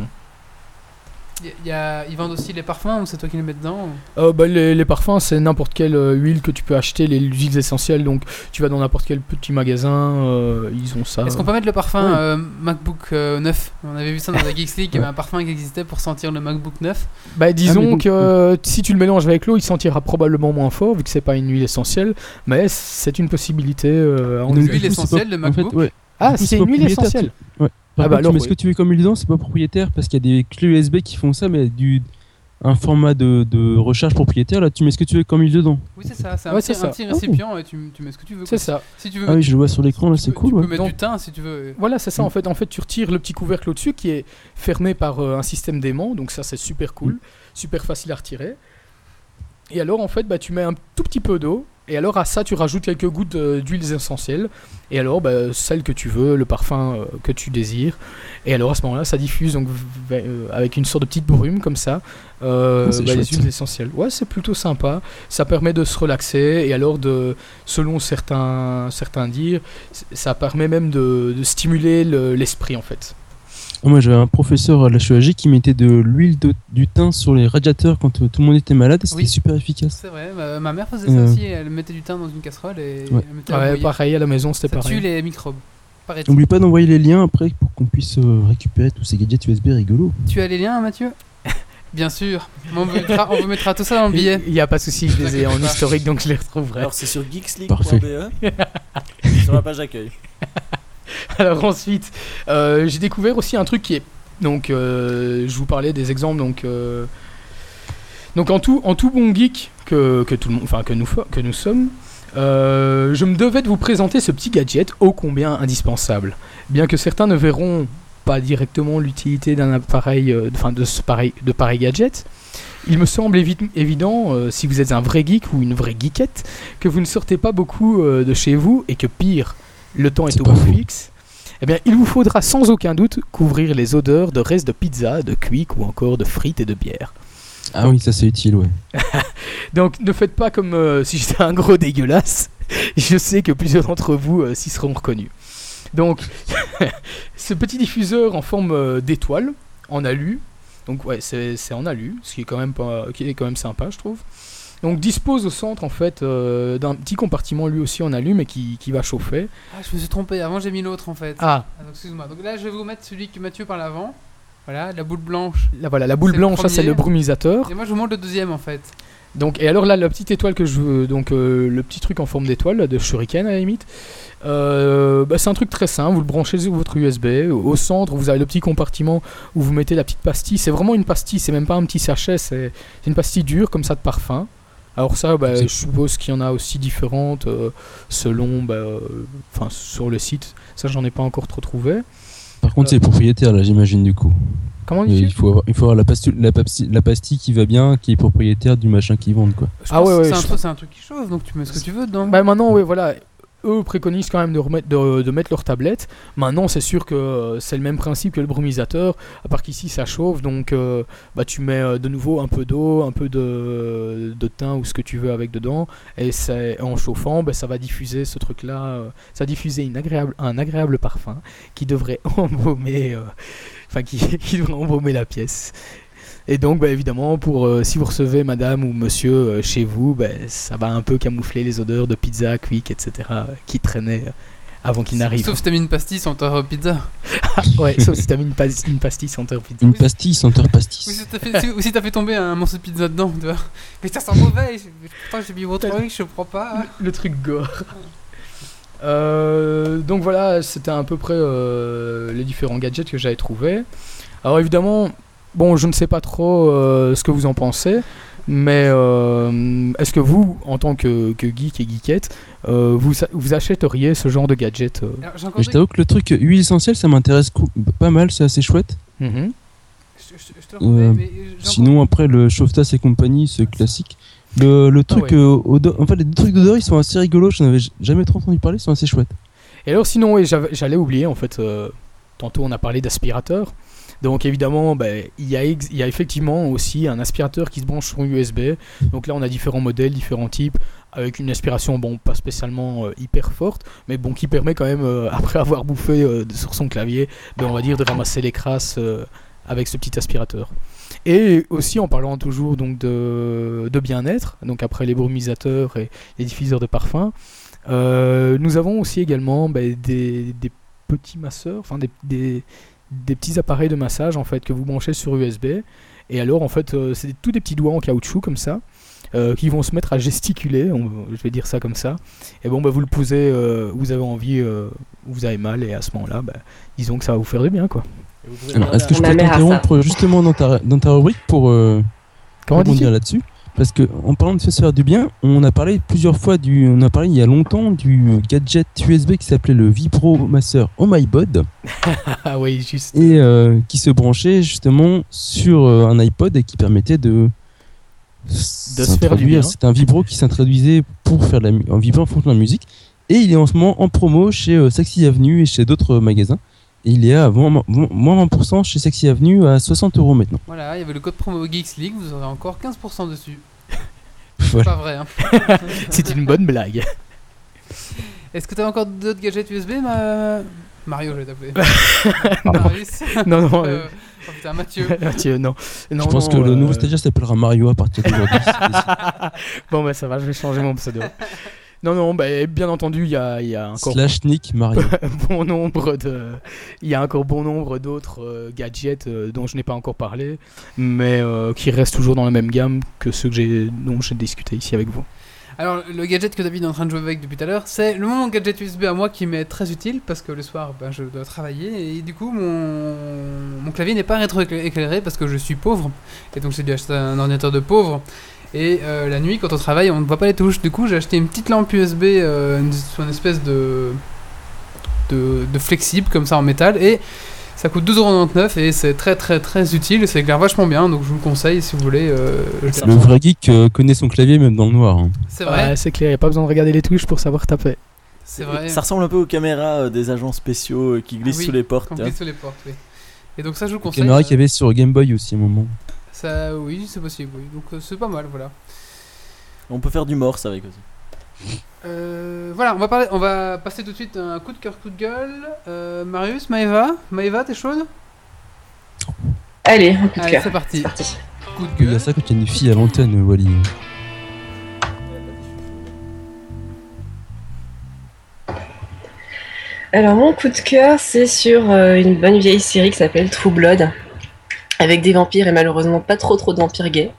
Il y a- ils vendent aussi les parfums ou c'est toi qui les mets dedans ou- Euh, bah, les, les parfums, c'est n'importe quelle euh, huile que tu peux acheter, les huiles essentielles. Donc, tu vas dans n'importe quel petit magasin, euh, ils ont ça. Est-ce qu'on peut mettre le parfum oui. euh, MacBook euh, 9 On avait vu ça dans la Geeks League, il y avait un parfum qui existait pour sentir le MacBook 9. Bah, disons Ah, donc- que euh, si tu le mélanges avec l'eau, il sentira probablement moins fort vu que c'est pas une huile essentielle, mais c'est une possibilité. euh, à Donc, c'est essentielle en fait, MacBook? ouais. ah, c'est une huile essentielle. Par Ah bah contre, alors, tu mets ce que tu veux comme huile dedans, c'est pas propriétaire parce qu'il y a des clés USB qui font ça, mais du un format de, de recharge propriétaire. Là, tu mets ce que tu veux comme huile dedans. Oui, c'est ça, c'est un, Ouais, petit, un petit récipient et tu, tu mets ce que tu veux. C'est ça. Si tu veux, Ah oui, je le vois sur l'écran là, c'est cool. Tu ouais. peux mettre Donc- du thym si tu veux. Voilà, c'est ça Mm. en fait. En fait, tu retires le petit couvercle au-dessus qui est fermé par euh, un système d'aimant, donc ça c'est super cool, Mm. super facile à retirer. Et alors en fait, bah, tu mets un tout petit peu d'eau, et alors à ça tu rajoutes quelques gouttes euh, d'huiles essentielles, et alors bah, celle que tu veux, le parfum euh, que tu désires. Et alors à ce moment-là, ça diffuse donc euh, avec une sorte de petite brume comme ça, euh, Ah, bah, les huiles essentielles. Ouais, c'est plutôt sympa. Ça permet de se relaxer, et alors de, selon certains, certains dires, ça permet même de, de stimuler le- l'esprit en fait. Ah, Moi, j'avais un professeur à la chirurgie qui mettait de l'huile de- du thym sur les radiateurs quand euh, tout le monde était malade et c'était Oui. super efficace. C'est vrai, ma, ma mère faisait ça Euh. aussi, elle mettait du thym dans une casserole et Ouais. elle mettait à Ouais, pareil à la maison, c'était Ça pareil. tue les microbes. N'oublie pas d'envoyer les liens après pour qu'on puisse euh, récupérer tous ces gadgets USB rigolos. Tu as les liens, Mathieu? Bien sûr. On vous, mettra, on vous mettra tout ça dans le billet. Il n'y a pas de souci, je les ai en historique donc je les retrouverai. Alors c'est sur geeksleague.be sur la page accueil. Alors ensuite, euh, j'ai découvert aussi un truc qui est donc euh, je vous parlais des exemples donc euh, donc en tout en tout bon geek que, que tout le monde enfin que nous fo- que nous sommes. je me devais de vous présenter ce petit gadget ô combien indispensable. Bien que certains ne verront pas directement l'utilité d'un appareil, enfin de ce pareil, de pareil gadget, il me semble évi- évident, euh, si vous êtes un vrai geek ou une vraie geekette, que vous ne sortez pas beaucoup euh, de chez vous et que pire, le temps est au bout fixe. Eh bien, il vous faudra sans aucun doute couvrir les odeurs de restes de pizza, de quick ou encore de frites et de bière. Ah oui, ça c'est utile, ouais. Donc ne faites pas comme euh, si j'étais un gros dégueulasse. Je sais que plusieurs d'entre vous euh, s'y seront reconnus. Donc ce petit diffuseur en forme euh, d'étoile, en alu, donc ouais c'est c'est en alu, ce qui est quand même pas, qui est quand même sympa je trouve. Donc dispose au centre en fait euh, d'un petit compartiment lui aussi en alu mais qui, qui va chauffer. Ah, je me suis trompé, avant j'ai mis l'autre en fait. Ah, Ah, donc excuse-moi. Donc là, je vais vous mettre celui que Mathieu par l'avant. Voilà, la boule blanche. là voilà la boule blanche, ça c'est le brumisateur. Et moi, je vous montre le deuxième en fait. Donc, et alors là, la petite étoile que je veux, donc euh, le petit truc en forme d'étoile, de shuriken à la limite, euh, bah, c'est un truc très simple. Vous le branchez sur votre USB. Au centre, vous avez le petit compartiment où vous mettez la petite pastille. C'est vraiment une pastille, c'est même pas un petit sachet, c'est c'est une pastille dure comme ça de parfum. Alors ça, bah, je C'est- suppose qu'il y en a aussi différentes euh, selon, bah, euh, enfin sur le site. Ça, j'en ai pas encore trop trouvé. Par contre, Euh. c'est propriétaire là, j'imagine du coup. Comment Et dit il faut avoir, il faut avoir la, pastille, la, pastille, la pastille qui va bien, qui est propriétaire du machin qu'ils vendent quoi. Je Ah ouais, ouais, c'est un, je- truc- c'est un truc qui chauffe, donc tu mets ce que tu veux dedans. Bah maintenant, oui, voilà. Eux préconisent quand même de, remettre, de, mettre leur tablette. Maintenant, c'est sûr que c'est le même principe que le brumisateur, à part qu'ici ça chauffe, donc euh, bah, tu mets euh, de nouveau un peu d'eau, un peu de, thym ou ce que tu veux avec dedans, et en chauffant, bah, ça va diffuser ce truc-là, euh, ça va diffuser un agréable parfum qui devrait embaumer, enfin qui devrait embaumer la pièce. Et donc, bah, évidemment, pour euh, si vous recevez madame ou monsieur euh, chez vous, bah, ça va un peu camoufler les odeurs de pizza, quick, etc. euh, qui traînaient euh, avant qu'il n'arrive. Sauf si t'as mis une pastille sans ta pizza. ouais, sauf si t'as mis une, pas- une pastille sans pizza. Une pastille senteur pastis. Ou si t'as fait, si- ou si t'as fait tomber un morceau de pizza dedans, tu vois. Mais ça sent mauvais. je- Pourtant, j'ai mis votre truc, je comprends pas. Le truc gore. Euh, donc voilà, c'était à peu près euh, les différents gadgets que j'avais trouvés. Alors évidemment, bon, je ne sais pas trop euh, ce que vous en pensez, mais euh, est-ce que vous, en tant que, que geek et geekette, euh, vous, vous achèteriez ce genre de gadget euh Alors, je des- t'avoue que le truc huile essentielle, ça m'intéresse pas mal, c'est assez chouette. Je- je- je te le remets, mais j'ai Sinon, après, le chauffe-tasse et compagnie, c'est classique. Le, le truc, ouais. euh, odeur- en fait, les trucs d'odeur, ils sont assez rigolos. J'en avais j- jamais trop entendu parler, ils sont assez chouettes. Et alors sinon, oui, j'allais oublier, en fait, euh, tantôt on a parlé d'aspirateur. Donc évidemment, bah, il y, a y a effectivement aussi un aspirateur qui se branche sur USB. Donc là, on a différents modèles, différents types, avec une aspiration, bon, pas spécialement euh, hyper forte, mais bon, qui permet quand même, euh, après avoir bouffé euh, sur son clavier, ben, on va dire de ramasser les crasses avec ce petit aspirateur. Et aussi en parlant toujours donc de, de bien-être, donc après les brumisateurs et les diffuseurs de parfums, nous avons aussi également ben, des, des petits masseurs, enfin des, des petits appareils de massage en fait que vous branchez sur USB. Et alors en fait euh, c'est tous des petits doigts en caoutchouc comme ça. euh, qui vont se mettre à gesticuler, on- je vais dire ça comme ça. Et bon, bah, vous le posez, euh, vous avez envie, euh, vous avez mal, et à ce moment-là, bah, disons que ça va vous faire du bien, quoi. Alors, est-ce que je peux t'interrompre justement dans ta, dans ta rubrique pour euh, Comment rebondir là-dessus? Parce que en parlant de se faire du bien, on a parlé plusieurs fois du, on a parlé il y a longtemps du gadget USB qui s'appelait le Vibro Master Oh My Bod Ah oui, juste. et euh, qui se branchait justement sur euh, un iPod et qui permettait de se faire du bien. C'est un vibro qui s'introduisait pour faire de la en vibrant en fonction de la musique et il est en ce moment en promo chez euh, Sexy Avenue et chez d'autres magasins. Il est à moins moins 20% chez Sexy Avenue à 60 euros maintenant. Voilà, il y avait le code promo Geeks League, vous aurez encore 15% dessus. Voilà. Pas vrai, hein. C'est une bonne blague. Est-ce que t'as encore d'autres gadgets USB, ma... Mario, je vais t'appeler. Marius. non, non, Euh, euh, oh putain, Mathieu. Mathieu, non. Je pense non, que le euh, nouveau stagiaire s'appellera Mario à partir d'aujourd'hui. Bon, bah ça va, je vais changer mon pseudo. Non, non, bah, bien entendu, il y a, il y a encore Slash Nick Mario. bon nombre de. Il y a encore bon nombre d'autres euh, gadgets euh, dont je n'ai pas encore parlé, mais euh, qui restent toujours dans la même gamme que ceux que j'ai, dont j'ai discuté ici avec vous. Alors, le gadget que David est en train de jouer avec depuis tout à l'heure, c'est le moment gadget USB à moi qui m'est très utile parce que le soir, ben, je dois travailler et du coup, mon, mon clavier n'est pas rétroéclairé parce que je suis pauvre et donc j'ai dû acheter un ordinateur de pauvre. Et euh, la nuit, quand on travaille, on ne voit pas les touches. Du coup, j'ai acheté une petite lampe USB, euh, une, une espèce de, de, de flexible comme ça en métal et ça coûte 2,99€ et c'est très très très utile et ça éclaire vachement bien donc je vous le conseille si vous voulez. euh, Le vrai geek euh, connaît son clavier même dans le noir. hein. C'est vrai, Ouais, c'est clair, il n'y a pas besoin de regarder les touches pour savoir taper. c'est vrai. Ça ressemble un peu aux caméras euh, des agents spéciaux euh, qui glissent Ah oui, sous les portes. Qu'on tu vois. glisse sur les portes, oui. Et donc ça, je vous le conseille. Caméra euh, qu'il y avait sur Game Boy aussi à un moment. Ça, oui, c'est possible, oui. Donc euh, c'est pas mal, voilà. On peut faire du morse avec aussi. Euh, voilà, on va parler, on va passer tout de suite à un coup de cœur, coup de gueule. Euh, Marius, Maeva, Maeva, t'es chaude? Allez, un coup de Allez, cœur. c'est parti. C'est parti. Coup de Il y a gueule. ça quand il y a une fille à l'antenne, Wally. Alors mon coup de cœur, c'est sur euh, une bonne vieille série qui s'appelle True Blood, avec des vampires et malheureusement pas trop trop de vampires gays.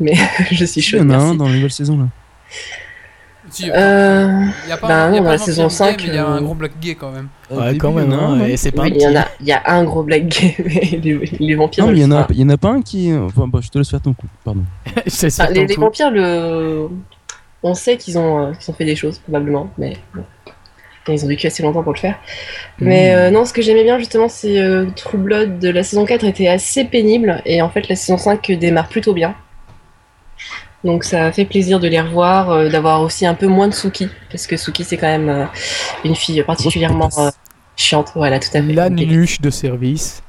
Mais je suis Il y chaude, en a un dans la nouvelle saison là. Si, Euh, y a pas, bah y a non, pas dans la saison vampire gay, 5, mais il y a un euh, gros black gay quand même. Ouais, début, quand même, il y en a hein, un, non et c'est pas oui, un il y en a, y a un gros black gay, mais les, les vampires. Non, il y, en a, il y en a pas un qui. Enfin, bah, je te laisse faire ton coup, pardon. Je c'est Ah, les, ton les tour. vampires, le... on sait qu'ils ont, euh, qu'ils ont fait des choses, probablement, mais bon. ils ont vécu assez longtemps pour le faire. Mais Hmm. euh, non, ce que j'aimais bien justement, c'est euh, True Blood de la saison 4 était assez pénible, et en fait la saison 5 démarre plutôt bien. Donc ça fait plaisir de les revoir, euh, d'avoir aussi un peu moins de Suki, parce que Suki c'est quand même euh, une fille particulièrement euh, chiante, voilà, tout à fait. La nuche de service.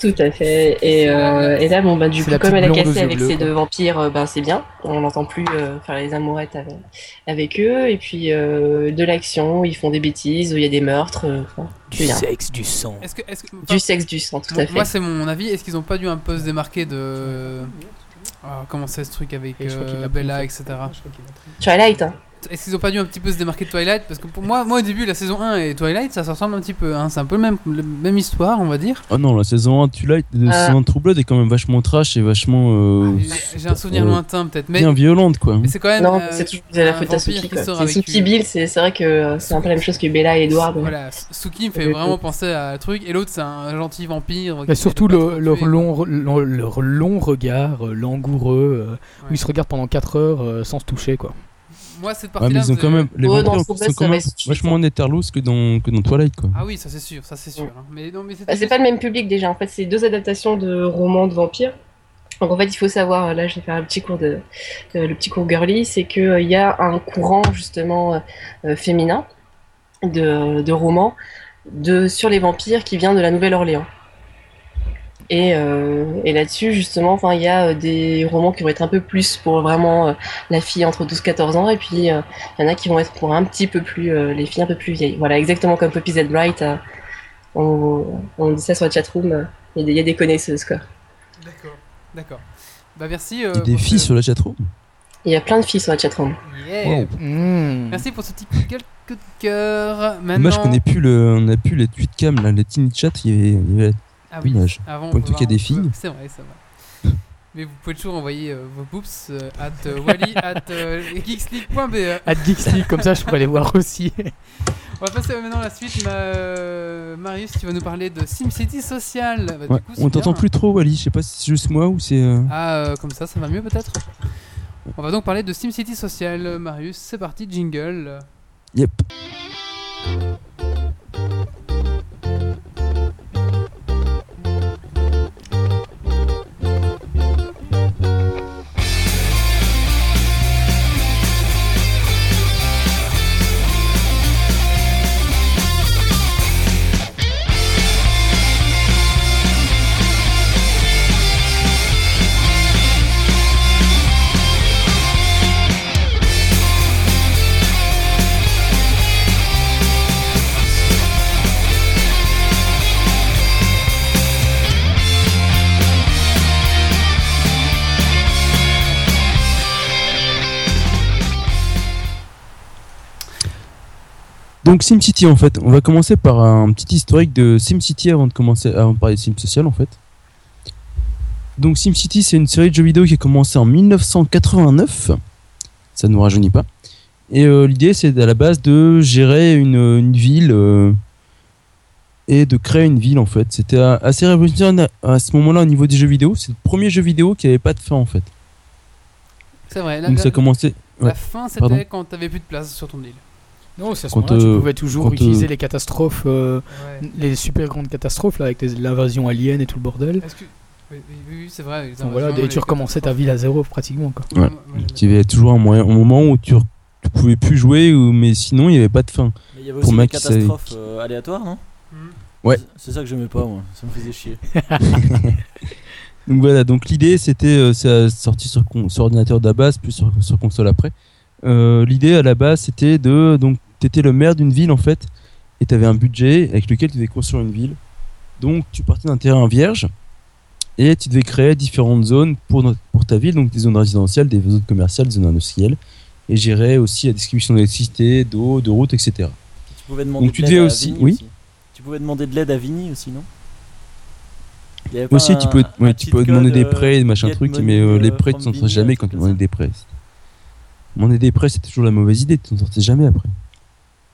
Tout à fait. Et, euh, et là, bon, bah, du coup, comme elle a cassé avec bleus, ces quoi. deux vampires, ben, c'est bien. On n'entend plus euh, faire les amourettes avec, avec eux. Et puis, euh, de l'action, ils font des bêtises, il y a des meurtres. euh, Du bien. sexe, du sang. Est-ce que, est-ce que, Du sexe, du sang, tout Moi- à fait. Moi, c'est mon avis. Est-ce qu'ils ont pas dû un peu se démarquer de. Ah, comment c'est ce truc avec Et euh, Bella, etc. Twilight, hein. Est-ce qu'ils ont pas dû un petit peu se démarquer de Twilight? Parce que pour moi, moi au début, la saison 1 et Twilight, ça se ressemble un petit peu. hein. C'est un peu le même, le même histoire, on va dire. Oh non, la saison 1 Twilight, la Ah. saison 1 True Blood est quand même vachement trash et vachement. euh, J'ai- J'ai un souvenir euh, lointain peut-être, mais, bien violente quoi. mais c'est quand même. Non, euh, c'est toujours la faute à Suki, Suki Bill, c'est vrai que euh, c'est un peu la même chose que Bella et Edward. Voilà, Suki me fait Euh, vraiment penser à un truc, et l'autre c'est un gentil vampire. Mais surtout le- leur, long, leur, leur long regard euh, langoureux, euh, où ils se regardent pendant 4 heures euh, sans se toucher quoi. Moi, cette Ouais, partie-là. mais ils ont me quand même. Les Ouais, vampires sont quand même vachement moins éterlos que dans, que dans Twilight quoi. Ah oui, ça c'est sûr, ça c'est sûr. hein. Mais non, mais Bah, c'est pas le même public déjà. En fait, c'est deux adaptations de romans de vampires. Donc en fait, il faut savoir, là je vais faire un petit cours de, euh, le petit cours girly, c'est que euh, y a un courant justement euh, féminin de, de romans de sur les vampires qui vient de la Nouvelle-Orléans. Et, euh, et là-dessus, justement, enfin, il y a euh, des romans qui vont être un peu plus pour vraiment euh, la fille entre 12-14 ans, et puis euh, il y en a qui vont être pour un petit peu plus euh, les filles un peu plus vieilles. Voilà, exactement comme Poppy Z Bright. euh, on, on dit ça sur la chatroom. euh, Il y, a des- il y a des connaisseuses, quoi. D'accord, d'accord. Bah merci. euh, Il y a des filles sur la chatroom? Il y a plein de filles sur la chatroom. Yeah. Wow. Mmh. Merci pour ce petit coup de gueule, coup de cœur. Maintenant. Moi, je connais plus le, on a plus les tweets cam, là, les teen chat, il y avait, il y avait Ah oui. Avant, Pour le a des filles. C'est vrai, c'est vrai. Mais vous pouvez toujours envoyer euh, vos boops euh, at euh, wally at euh, geeksleague.be. At Geeks League, comme ça je pourrais les voir aussi. On va passer maintenant à la suite. Ma- euh, Marius, tu vas nous parler de SimCity Social. Bah, Ouais, coup, on t'entend plus trop, Wally. Je sais pas si c'est juste moi ou c'est. Ah, comme ça, ça va mieux peut-être On va donc parler de SimCity Social. Marius, c'est parti, jingle. Yep. Donc SimCity en fait, on va commencer par un petit historique de SimCity avant de commencer de parler de Sim Social en fait. Donc SimCity c'est une série de jeux vidéo qui a commencé en 1989. Ça ne nous rajeunit pas. Et euh, l'idée c'est à la base de gérer une, une ville euh, et de créer une ville en fait. C'était assez révolutionnaire à ce moment-là au niveau des jeux vidéo. C'est le premier jeu vidéo qui avait pas de fin en fait. C'est vrai, la, Donc la- ça a commencé. la ouais. fin Pardon. c'était quand t'avais plus de place sur ton île. Non, c'est à ce moment-là, tu euh, pouvais toujours quand, utiliser euh, les catastrophes, euh, Ouais. les super grandes catastrophes là, avec l'invasion alien et tout le bordel. Que- Oui, oui, oui, oui, c'est vrai. les Donc voilà, et tu recommençais ta ville à zéro pratiquement. Quoi. Ouais. Il y avait toujours un moyen, un moment où tu, tu pouvais plus jouer, ou, mais sinon il n'y avait pas de fin. Mais il y avait Pour aussi des catastrophes euh, aléatoires, non. Mhm. Ouais. C'est- ça que j'aimais pas, moi. Ça me faisait chier. Donc voilà, donc l'idée c'était, euh, c'est sorti sur, sur ordinateur base, puis sur, sur console après. Euh, l'idée à la base c'était de, donc t'étais le maire d'une ville en fait, et t'avais un budget avec lequel tu devais construire une ville. Donc tu partais d'un terrain vierge, et tu devais créer différentes zones pour, notre- pour ta ville, donc des zones résidentielles, des zones commerciales, des zones industrielles, et gérer aussi la distribution d'électricité, d'eau, de routes, etc. Tu pouvais demander Donc tu de devais l'aide aussi- oui. aussi. Tu pouvais demander de l'aide à Vinny aussi, non? Il y avait pas Aussi, tu peux, ouais, tu peux demander des euh, prêts, trucs, money, mais euh, les prêts, tu sortais Vinny, jamais quand truc tu comme demandais des prêts. Des prêts, c'est toujours la mauvaise idée, tu t'en sortais jamais après.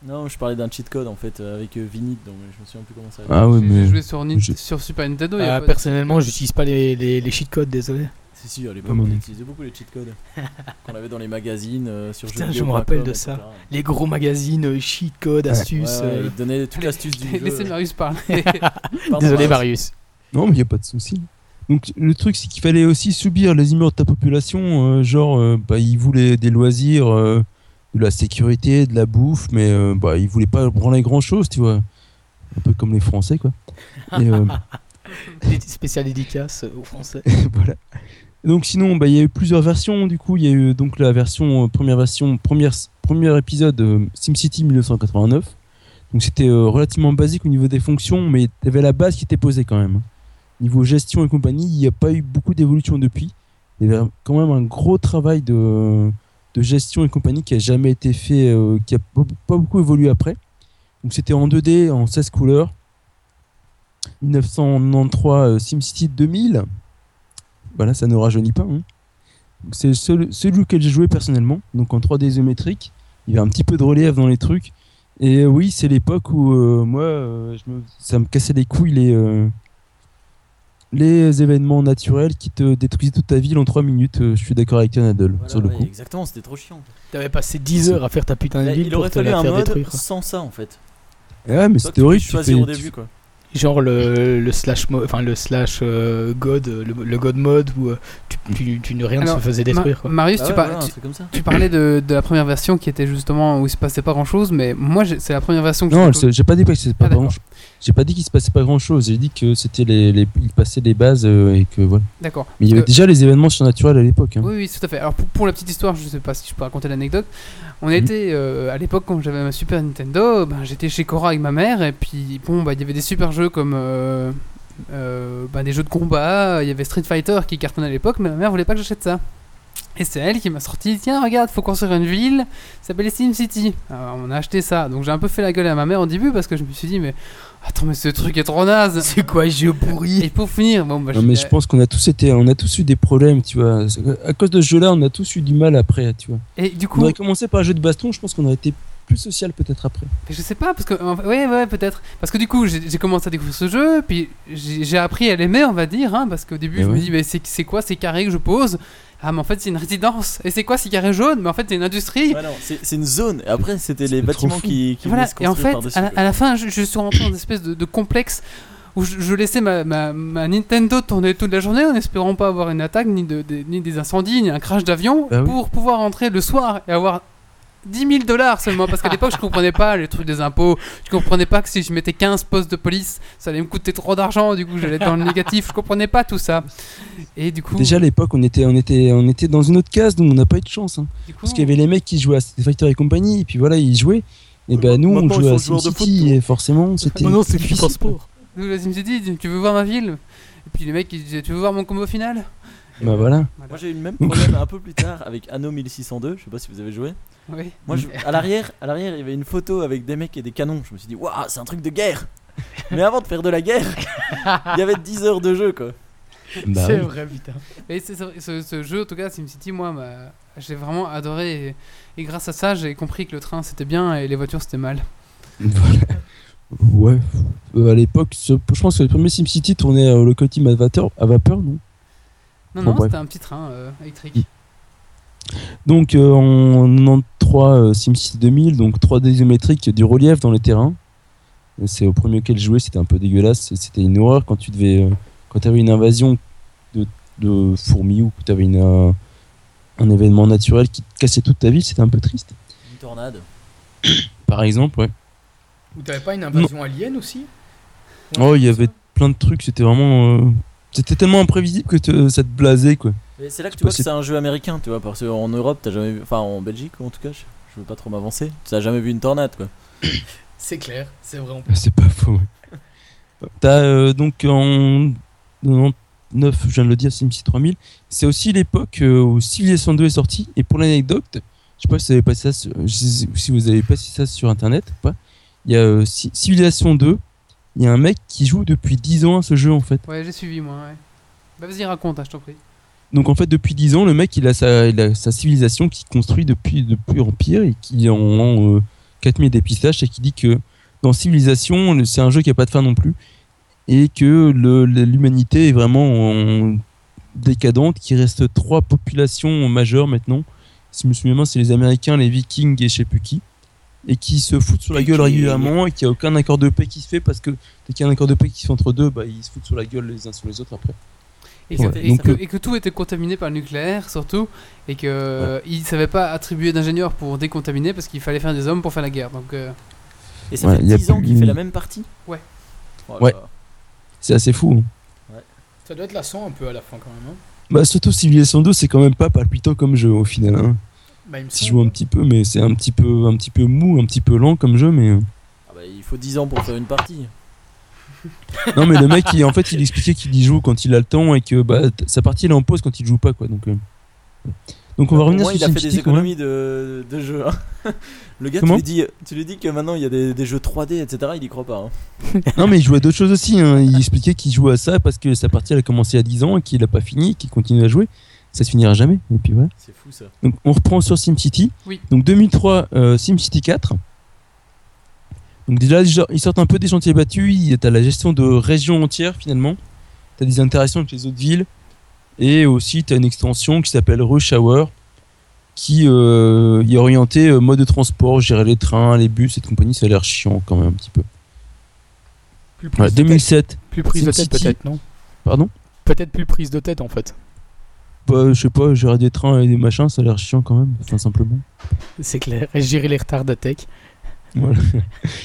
Non, je parlais d'un cheat code en fait euh, avec euh, dedans, mais je me souviens plus comment ça Ah J'ai mais. joué sur, Nin- je- sur Super Nintendo. y a Euh, pas de- personnellement, j'utilise pas les, les, les cheat codes, désolé. Si, si, à l'époque, on utilisait beaucoup les cheat codes qu'on avait dans les magazines euh, sur Putain, je me rappelle de etc. ça. Les gros magazines, euh, cheat codes, Ouais. astuces. Ouais, ouais, euh, ils donnaient toute l'astuce du jeu. Laissez Marius parler. Pardon, Désolé, Marius. Marius. Non, mais il a pas de souci. Donc le truc, c'est qu'il fallait aussi subir les humeurs de ta population. euh, genre, euh, bah, ils voulaient des loisirs, euh, de la sécurité, de la bouffe, mais bah, ils voulaient pas branler grand chose, tu vois. Un peu comme les Français, quoi. Et, Des spéciales dédicaces euh, aux Français. voilà. Donc sinon, bah, il y a eu plusieurs versions. Du coup, il y a eu donc la version euh, première version, première premier épisode euh, SimCity 1989. Donc c'était euh, relativement basique au niveau des fonctions, mais il y avait la base qui était posée quand même. Niveau gestion et compagnie, il n'y a pas eu beaucoup d'évolution depuis. Il y avait quand même un gros travail de, gestion et compagnie qui a jamais été fait, euh, qui a pas beaucoup évolué après. Donc c'était en 2D, en 16 couleurs. 1993 euh, SimCity 2000. Voilà, ça ne rajeunit pas. hein. C'est celui, celui auquel j'ai joué personnellement, donc en 3D isométrique. Il y avait un petit peu de relief dans les trucs. Et euh, oui, c'est l'époque où moi, ça me cassait les couilles les, les événements naturels qui te détruisaient toute ta ville en 3 minutes. Euh, je suis d'accord avec toi, Nadal, Voilà, sur le ouais, coup. Exactement, c'était trop chiant. T'avais passé 10 heures à faire ta putain de ville il pour aurait fallu un mode détruire. sans ça en fait. Ouais, mais Toi, c'était tu horrible. puisses Tu, choisir fais- au tu- début quoi. Genre le, le slash mo- enfin le slash euh, god, le, le god mode où euh, tu, tu, tu ne rien ne Alors, se faisait détruire. quoi. Marius, Ah tu, ouais, par- voilà, un tu- truc comme ça. tu parlais de, de la première version qui était justement où il se passait pas grand chose, mais moi j'ai- c'est la première version que Non, j'ai- c'est- j'ai pas dit que c'était pas Ah, grand J'ai pas dit qu'il se passait pas grand chose. J'ai dit que c'était les, les, il passait les bases euh, et que voilà. D'accord. Mais il y avait que- déjà les événements surnaturels à l'époque. hein. Oui, oui, tout à fait. Alors pour, pour la petite histoire, je sais pas si je peux raconter l'anecdote. On était euh, à l'époque quand j'avais ma Super Nintendo, ben, j'étais chez Cora avec ma mère et puis bon, bah il y avait des super jeux comme euh, euh, ben, des jeux de combat, il y avait Street Fighter qui cartonnait à l'époque, mais ma mère voulait pas que j'achète ça. Et c'est elle qui m'a sorti, tiens regarde, faut construire une ville, ça s'appelle SimCity. Alors on a acheté ça, donc j'ai un peu fait la gueule à ma mère au début parce que je me suis dit mais attends mais ce truc est trop naze. C'est quoi ce jeu pourri Et pour finir, bon bah Non, j'ai- mais je pense qu'on a tous été, on a tous eu des problèmes, tu vois. À cause de ce jeu-là, on a tous eu du mal après, tu vois. et du On coup, aurait commencé par un jeu de baston, je pense qu'on aurait été plus social peut-être après. Mais je sais pas, parce que. Ouais, ouais, peut-être. Parce que du coup, j'ai commencé à découvrir ce jeu, puis j'ai appris à l'aimer, on va dire, hein, parce qu'au début, Mais je me dis, mais c'est c'est quoi ces carrés que je pose? Ah, mais en fait, c'est une résidence. Et c'est quoi ces carrés jaunes Mais en fait, c'est une industrie. Ouais, non, c'est c'est une zone. Et après, c'était les bâtiments qui, qui voilà. Et en fait, à la, quoi. à la fin, je, je suis rentré dans une espèce de, de complexe où je, je laissais ma, ma, ma Nintendo tourner toute la journée en espérant pas avoir une attaque, ni, de, de- ni des incendies, ni un crash d'avion, Bah oui. pour pouvoir rentrer le soir et avoir 10 000 dollars seulement. Parce qu'à l'époque, je comprenais pas les trucs des impôts. Je comprenais pas que si je mettais 15 postes de police, ça allait me coûter trop d'argent. Du coup, j'allais être dans le négatif. Je comprenais pas tout ça. Et du coup. Déjà à l'époque, on était, on était, on était dans une autre case, donc on n'a pas eu de chance. hein. coup, Parce qu'il y avait les mecs qui jouaient à Street Fighter et compagnie, et puis voilà, ils jouaient. Et ben nous, on jouait à SimCity, et forcément, c'était. Non, non, c'est Sport. nous, la SimCity, tu veux voir ma ville? Et puis les mecs, ils disaient Tu veux voir mon combo final? Bah voilà. Voilà. Moi j'ai eu le même problème un peu plus tard avec Anno 1602, je sais pas si vous avez joué. Oui. Moi je- à l'arrière, à l'arrière, il y avait une photo avec des mecs et des canons. Je me suis dit waouh, c'est un truc de guerre. Mais avant de faire de la guerre, il y avait 10 heures de jeu quoi. Bah c'est oui. vrai, putain. Et c'est vrai, ce, ce jeu, en tout cas, SimCity, moi, j'ai vraiment adoré. Et, et grâce à ça, j'ai compris que le train c'était bien et les voitures c'était mal. Voilà. Ouais. Euh, à l'époque, je pense que le premier SimCity tournait au locomotive à vapeur, à vapeur, non? Non, Bon, non, c'était un petit train euh, électrique. Donc euh, en 93 euh, SimCity 2000, donc 3D isométrique, du relief dans les terrains. C'est au premier auquel je jouais, c'était un peu dégueulasse, c'était une horreur quand tu devais, euh, quand tu avais une invasion de, de fourmis ou que tu avais une, euh, un événement naturel qui te cassait toute ta vie, c'était un peu triste. Une tornade. Par exemple, ouais. Ou t'avais pas une invasion alien aussi? Oh, il y avait plein de trucs, c'était vraiment, euh, c'était tellement imprévisible que te- ça te blasait quoi. Mais c'est là que tu vois que c'est un jeu américain, tu vois, parce qu'en Europe, t'as jamais vu, enfin en Belgique en tout cas, je, je veux pas trop m'avancer, t'as jamais vu une tornade quoi. C'est clair, c'est vrai. Ah, C'est pas faux. ouais. T'as euh, donc en 99, je viens de le dire, SimCity 3000. C'est aussi l'époque euh, où Civilization 2 est sorti. Et pour l'anecdote, je sais pas si vous avez passé ça, sur- si vous avez passé ça sur internet ou pas. Il y a euh, Ci- Civilization 2. Il y a un mec qui joue depuis 10 ans à ce jeu en fait. Ouais, j'ai suivi moi, ouais. Bah, vas-y, raconte, hein, je t'en prie. Donc en fait depuis 10 ans, le mec il a sa, il a sa civilisation qui construit depuis, depuis Empire et qui en euh, 4000 dépistages et qui dit que dans Civilisation, c'est un jeu qui a pas de fin non plus et que l'humanité est vraiment en décadente, qu'il reste trois populations majeures maintenant. Si je me souviens bien, c'est les Américains, les Vikings et je sais plus qui et qui se foutent sur la gueule régulièrement et qu'il n'y a aucun accord de paix qui se fait parce que dès qu'il y a un accord de paix qui se fait entre deux, bah, ils se foutent sur la gueule les uns sur les autres après. Et que, Ouais, et donc, que- euh, et que tout était contaminé par le nucléaire, surtout, et que euh, ils savaient pas attribuer d'ingénieurs pour décontaminer parce qu'il fallait faire des hommes pour faire la guerre. Donc, euh, Et ça Ouais, fait y a 10 ans qu'il fait la même partie? Ouais. Oh Ouais. C'est assez fou. hein. Ça doit être lassant un peu à la fin quand même. Hein Bah surtout Civilization 2 c'est quand même pas palpitant comme jeu au final. Hein. Bah, Si je semble. joue un petit peu mais c'est un petit peu un petit peu mou, un petit peu lent comme jeu mais euh. Ah bah, il faut 10 ans pour faire une partie. non mais le mec il, en fait il expliquait qu'il y joue quand il a le temps et que bah sa partie elle est en pause quand il joue pas quoi donc euh. donc on va Au revenir moins, sur il a fait des économies de, de jeux. hein. Le gars, tu lui, dis, tu lui dis que maintenant il y a des, des jeux 3D, etc. Il y croit pas. hein. Non mais il jouait à d'autres choses aussi hein. il expliquait qu'il jouait à ça parce que sa partie elle a commencé à 10 ans et qu'il a pas fini qu'il continue à jouer. Ça se finira jamais et puis voilà. C'est fou ça. Donc on reprend sur SimCity. Oui. Donc 2003, euh, SimCity 4. Donc déjà, ils sortent un peu des chantiers battus. Il y a la gestion de régions entières finalement. Tu as des interactions avec les autres villes. Et aussi, tu as une extension qui s'appelle Rush Hour qui euh, est orientée euh, mode de transport, gérer les trains, les bus et compagnie. Ça a l'air chiant quand même un petit peu. Plus prise Ouais, de tête, 2007. plus prise de tête peut-être, non? Pardon? Peut-être plus prise de tête en fait. Je sais pas, gérer des trains et des machins, ça a l'air chiant quand même. Enfin, simplement. C'est clair. Et gérer les retards de tech. Voilà.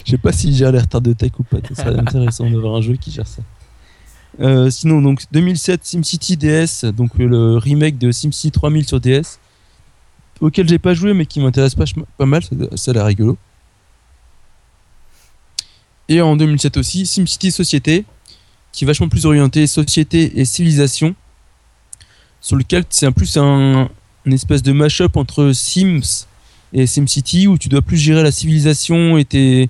Je sais pas s'il gère les retards de tech ou pas. Ça serait intéressant d'avoir un jeu qui gère ça. Euh, sinon, donc 2007 SimCity DS, donc le remake de SimCity 3000 sur DS, auquel j'ai pas joué mais qui m'intéresse pas, pas mal, ça, ça a l'air rigolo. Et en 2007 aussi, SimCity Société, qui est vachement plus orienté société et civilisation, sur lequel c'est un plus un, une espèce de mash-up entre Sims et SimCity où tu dois plus gérer la civilisation et tes,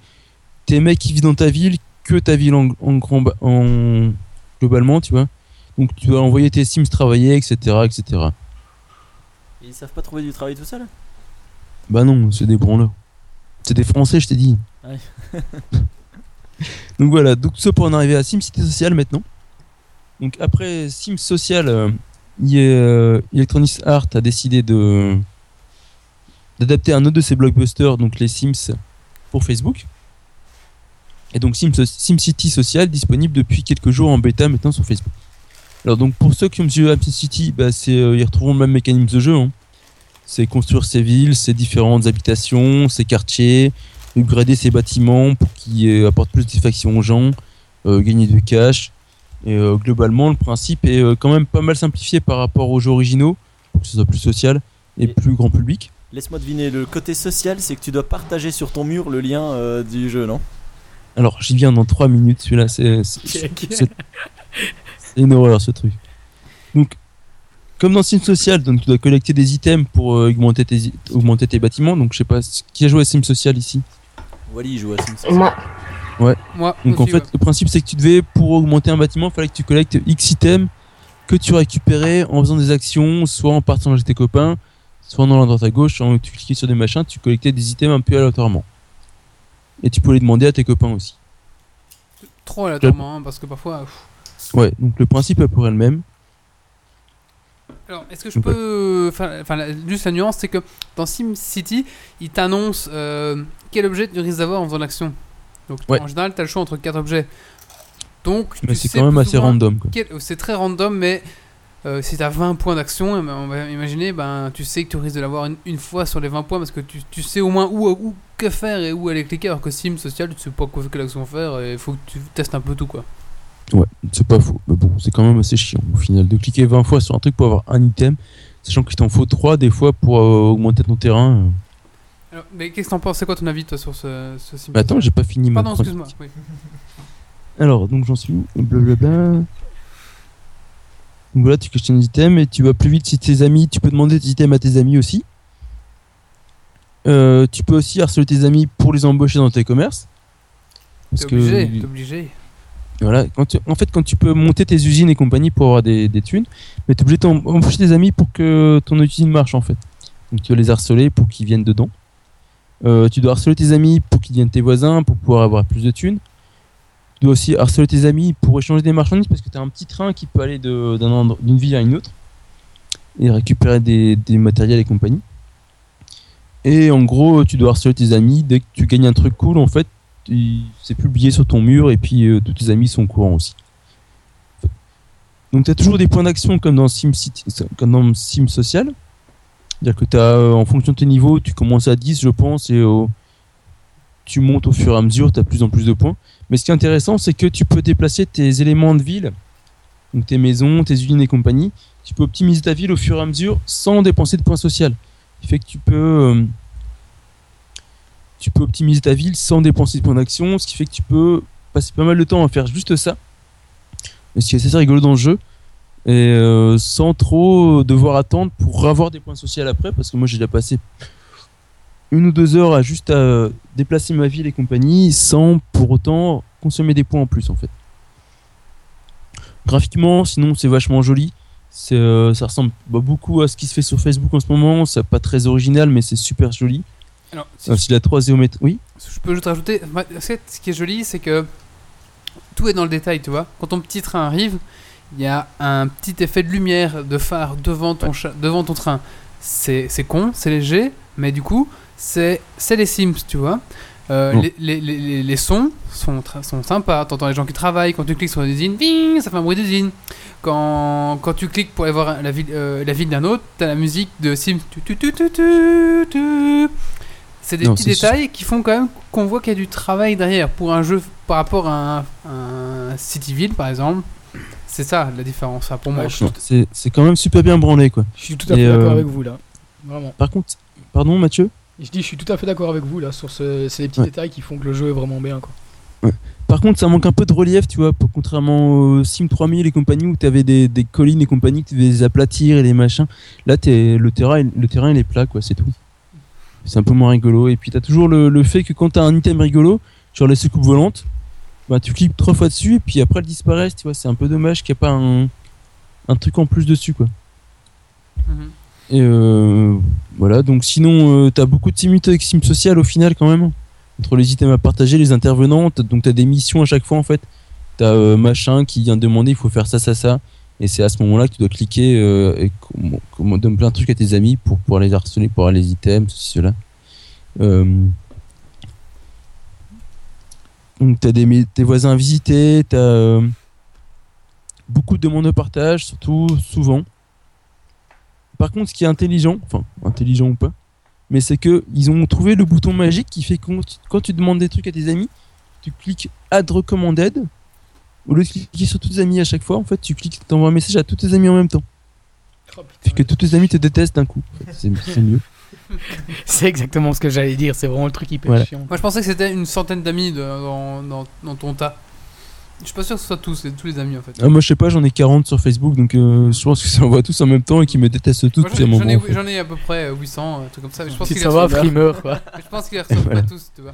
tes mecs qui vivent dans ta ville que ta ville en, en, grand, ba- en globalement, tu vois. Donc tu dois envoyer tes Sims travailler, etc., etc. Et ils savent pas trouver du travail tout seul? Bah non, c'est des branleurs. C'est des Français, je t'ai dit. Ouais. donc voilà, donc ça pour en arriver à SimCity Social maintenant. Donc après Sims Social, euh, a, euh, Electronic Arts a décidé de d'adapter un autre de ses blockbusters, donc les Sims, pour Facebook. Et donc Sims, SimCity Social disponible depuis quelques jours en bêta maintenant sur Facebook. Alors donc pour ceux qui ont joué à SimCity, bah, euh, ils retrouvent le même mécanisme de jeu. hein. C'est construire ses villes, ses différentes habitations, ses quartiers, upgrader ses bâtiments pour qu'ils apportent plus de satisfaction aux gens, euh, gagner du cash. Et euh, globalement, le principe est euh, quand même pas mal simplifié par rapport aux jeux originaux, pour que ce soit plus social et Et- plus grand public. Laisse-moi deviner, le côté social, c'est que tu dois partager sur ton mur le lien euh, du jeu, non? Alors, j'y viens dans 3 minutes, celui-là, c'est c'est- Check. c'est- c'est une horreur ce truc. Donc, comme dans Sim Social, donc tu dois collecter des items pour euh, augmenter, tes, augmenter tes bâtiments. Donc, je sais pas, qui a joué à Sim Social ici? Wally il joue à Sims. Moi, Moi, Donc en fait, ouais. le principe c'est que tu devais, pour augmenter un bâtiment, il fallait que tu collectes X items que tu récupérais en faisant des actions, soit en partageant avec tes copains, soit en allant à droite à gauche, en tu cliquais sur des machins, tu collectais des items un peu aléatoirement. Et tu pouvais les demander à tes copains aussi. trop aléatoirement, hein, parce que parfois. pff. Ouais, donc le principe est à peu près le même. Alors, est-ce que je Donc, peux. Enfin, juste la nuance, c'est que dans SimCity, il t'annonce euh, quel objet tu risques d'avoir en faisant l'action. Donc, Ouais. en général, tu as le choix entre quatre objets. Donc, Mais c'est quand même assez random. Quel- C'est très random, mais euh, si tu as 20 points d'action, eh ben, on va imaginer, ben, tu sais que tu risques de l'avoir une, une fois sur les 20 points parce que tu, tu sais au moins où, où que faire et où aller cliquer. Alors que Sim Social, tu sais pas quoi, quelle action faire et il faut que tu testes un peu tout. quoi. Ouais, c'est pas faux. Mais bon, c'est quand même assez chiant au final de cliquer 20 fois sur un truc pour avoir un item, sachant qu'il t'en faut 3 des fois pour euh, augmenter ton terrain. Alors, mais qu'est-ce que t'en penses? C'est quoi ton avis toi sur ce, ce Mais attends, j'ai pas fini ma Pardon, chronique. excuse-moi. oui. Alors, donc j'en suis où? Blablabla. Donc voilà, tu coches tes items et tu vas plus vite si tes amis. Tu peux demander tes items à tes amis aussi. Euh, tu peux aussi harceler tes amis pour les embaucher dans tes commerces. T'es obligé, t'es obligé. Voilà, quand tu- en fait, quand tu peux monter tes usines et compagnie pour avoir des, des thunes, mais tu es obligé d'embaucher tes amis pour que ton usine marche en fait. Donc tu dois les harceler pour qu'ils viennent dedans. Euh, tu dois harceler tes amis pour qu'ils deviennent tes voisins pour pouvoir avoir plus de thunes. Tu dois aussi harceler tes amis pour échanger des marchandises parce que tu as un petit train qui peut aller d'une ville à une autre et récupérer des, des matériels et compagnie. Et en gros, tu dois harceler tes amis dès que tu gagnes un truc cool en fait c'est publié sur ton mur et puis euh, tous tes amis sont au courant aussi. Donc tu as toujours des points d'action comme dans comme dans Sim Social. C'est-à-dire que as en fonction de tes niveaux, tu commences à 10 je pense et euh, tu montes au fur et à mesure, tu as plus en plus de points. Mais ce qui est intéressant, c'est que tu peux déplacer tes éléments de ville, donc tes maisons, tes usines et compagnie, tu peux optimiser ta ville au fur et à mesure sans dépenser de points sociaux. Ce qui fait que tu peux euh, tu peux optimiser ta ville sans dépenser de points d'action, ce qui fait que tu peux passer pas mal de temps à faire juste ça. Et ce qui est assez rigolo dans le jeu. Et euh, sans trop devoir attendre pour avoir des points sociaux après, parce que moi j'ai déjà passé une ou deux heures à juste à déplacer ma ville et compagnie sans pour autant consommer des points en plus en fait. Graphiquement, sinon c'est vachement joli. C'est, euh, ça ressemble bah, beaucoup à ce qui se fait sur Facebook en ce moment. C'est pas très original, mais c'est super joli. Alors, si Euh, si la 3 géométrie. Oui? je peux juste rajouter, moi, en fait, ce qui est joli, c'est que tout est dans le détail, tu vois. Quand ton petit train arrive, il y a un petit effet de lumière de phare devant ton, devant ton train. C'est con, c'est léger, mais du coup, c'est les Sims, tu vois. Euh, les, les, les, les sons sont, sont sympas. T'entends les gens qui travaillent. Quand tu cliques sur une usine, bing, ça fait un bruit d'usine. Quand, quand tu cliques pour aller voir la ville, euh, la ville d'un autre, t'as la musique de Sims. C'est des Non, petits détails qui font quand même qu'on voit qu'il y a du travail derrière. Pour un jeu par rapport à un, un Cityville, par exemple, c'est ça la différence enfin, pour moi. Ouais, C'est c'est quand même super bien branlé quoi. je suis tout à fait d'accord euh, avec vous là. Vraiment. Par contre, pardon Mathieu? Je dis, je suis tout à fait d'accord avec vous là sur ce, c'est les petits Ouais. détails qui font que le jeu est vraiment bien quoi. Par contre, ça manque un peu de relief, tu vois, pour- contrairement au Sim 3000 et compagnie où tu avais des, des collines et compagnie, tu devais les aplatir et les machins. Là, t'es- le terrain, il- le terrain il est plat, quoi, c'est tout. C'est un peu moins rigolo. Et puis, tu as toujours le, le fait que quand tu as un item rigolo, genre les secoupes volantes, bah, tu cliques trois fois dessus et puis après, elles disparaissent, tu vois. C'est un peu dommage qu'il n'y ait pas un, un truc en plus dessus, quoi. Mhm. Et euh, voilà, donc sinon, tu as beaucoup de similitudes avec Sim Social au final, quand même. Entre les items à partager, les intervenants, t'as- donc tu as des missions à chaque fois en fait. Tu as machin qui vient demander il faut faire ça, ça, ça. Et c'est à ce moment-là que tu dois cliquer euh, et com- donner plein de trucs à tes amis pour pouvoir les harceler, pour avoir les items, ceci, cela. Euh, donc tu as des, tes voisins à visiter, tu as beaucoup de demandes de partage, surtout souvent. Par contre, ce qui est intelligent, enfin intelligent ou pas, mais c'est que ils ont trouvé le bouton magique qui fait que quand tu, demandes des trucs à tes amis, tu cliques Add Recommended. Au lieu de cliquer sur tous tes amis à chaque fois, en fait, tu cliques, t'envoies un message à tous tes amis en même temps. Fait que tous tes amis te détestent d'un coup. En fait, C'est c'est mieux. C'est exactement ce que j'allais dire. C'est vraiment le truc hyper Voilà. chiant. Moi, je pensais que c'était une centaine d'amis dans, dans, dans ton tas. Je suis pas sûr que ce soit tous, c'est tous les amis en fait. Ah, moi, je sais pas, j'en ai 40 sur Facebook, donc euh, je pense que ça envoie tous en même temps et qu'ils me détestent tous. J'en, ai, moment, en fait. j'en ai à peu près euh, 800, un truc comme ça. Mais je pense Si qu'ils ça va, frimeur quoi. Je pense qu'ils les reçoivent Voilà. pas tous, tu vois.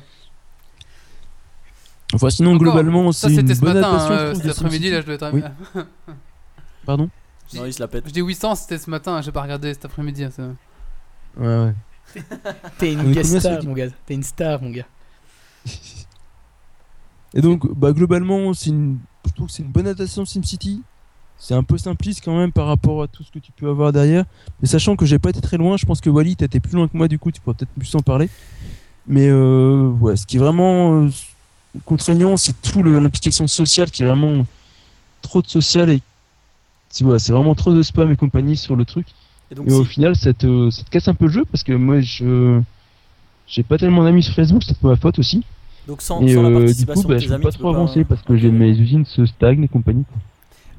Enfin, sinon, Encore, globalement, c'est une c'était ce bonne matin, hein, trouve, cet après-midi, là, je dois être. Oui. Pardon? Non, il se la pète. Je dis 800, c'était ce matin, j'ai pas regardé cet après-midi. hein, ça. Ouais, ouais. T'es une combien, star mon gars. T'es une star mon gars. Et donc, bah, globalement, c'est une... je trouve que c'est une bonne adaptation de SimCity. C'est un peu simpliste quand même par rapport à tout ce que tu peux avoir derrière. Mais sachant que j'ai pas été très loin, je pense que Wally, t'étais plus loin que moi, du coup, tu pourrais peut-être plus en parler. Mais euh, ouais, ce qui est vraiment euh, contraignant, c'est tout l'implication sociale qui est vraiment trop de social et c'est vraiment trop de spam et compagnie sur le truc. Et donc, Et au final, ça te, ça te casse un peu le jeu parce que moi, je j'ai pas tellement d'amis sur Facebook, c'est pas ma faute aussi. donc sans, Et sans la euh, du participation coup, bah, de je tes peux amis, pas trop avancer parce que j'ai mes usines se stagnent et compagnie.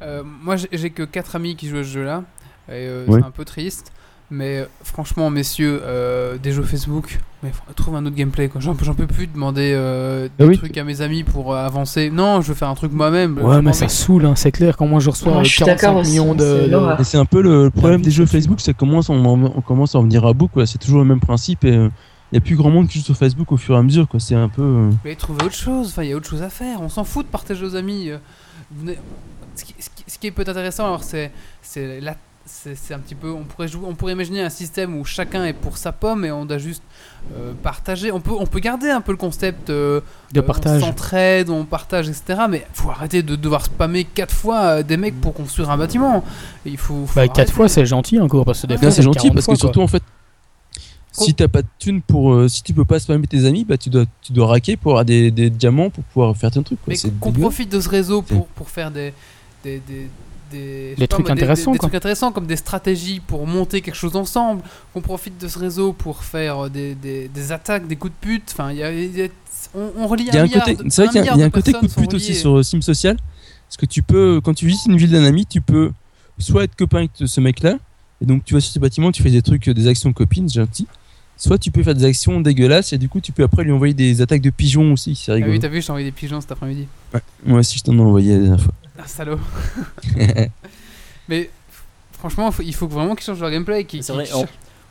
Euh, moi, j'ai, que 4 amis qui jouent à ce jeu-là. Et euh, Ouais. c'est un peu triste. Mais franchement, messieurs, euh, des jeux Facebook, mais faut- trouve un autre gameplay. Quoi. J'en, j'en peux plus de demander euh, des Ah oui. trucs à mes amis pour euh, avancer. Non, je veux faire un truc moi-même. Ouais, mais ça saoule, hein, c'est clair. Quand moi je reçois Ouais, euh, je suis 45 d'accord aussi, millions de. c'est de- c'est un peu le problème Ah, des jeux Facebook, c'est comment on, on commence à en venir à bout. quoi. C'est toujours le même principe et il n'y a plus grand monde qui joue sur Facebook au fur et à mesure. quoi. C'est un peu. Mais trouver autre chose, enfin, il y a autre chose à faire. On s'en fout de partager aux amis. Ce qui, ce qui- ce qui est peut-être intéressant, alors, c'est, c'est, la- c'est, c'est un petit peu. On pourrait, jouer, on pourrait imaginer un système où chacun est pour sa pomme et on doit juste euh, partager. On peut, on peut garder un peu le concept euh, de euh, partage. On s'entraide, on partage, etc. Mais faut arrêter de devoir spammer quatre fois euh, des mecs pour construire un bâtiment. Il faut. faut Bah, 4 arrêter. fois, c'est gentil encore parce que des Ouais, fois, Là, c'est gentil 40 parce que quoi. surtout en fait, si t'as pas de thunes pour, euh, si tu peux pas spammer tes amis, bah tu dois, tu dois raquer pour avoir des, des diamants pour pouvoir faire ton truc. quoi. Mais C'est qu'on dégueu. profite de ce réseau pour, pour faire des. des, des des, pas trucs intéressants, des, des quoi. trucs intéressants comme des stratégies pour monter quelque chose ensemble qu'on profite de ce réseau pour faire euh, des, des, des attaques des coups de pute enfin il y a, il y a- on, on relie Il y a un milliard côté, c'est vrai qu'il y a- milliard il y a de un côté coup de pute aussi sur euh, Sim Social. Parce que tu peux, quand tu visites une ville d'un ami, tu peux soit être copain avec ce mec-là, et donc tu vas sur ce bâtiment, tu fais des trucs, euh, des actions copines, gentil. Soit tu peux faire des actions dégueulasses, et du coup tu peux après lui envoyer des attaques de pigeons aussi, c'est ah rigolo. oui t'as vu je t'ai envoyé des pigeons cet après-midi Moi aussi je t'en ai envoyé la dernière fois. Ah salaud mais franchement faut- il faut vraiment qu'ils changent leur gameplay qu'ils- C'est vrai, qu'ils en,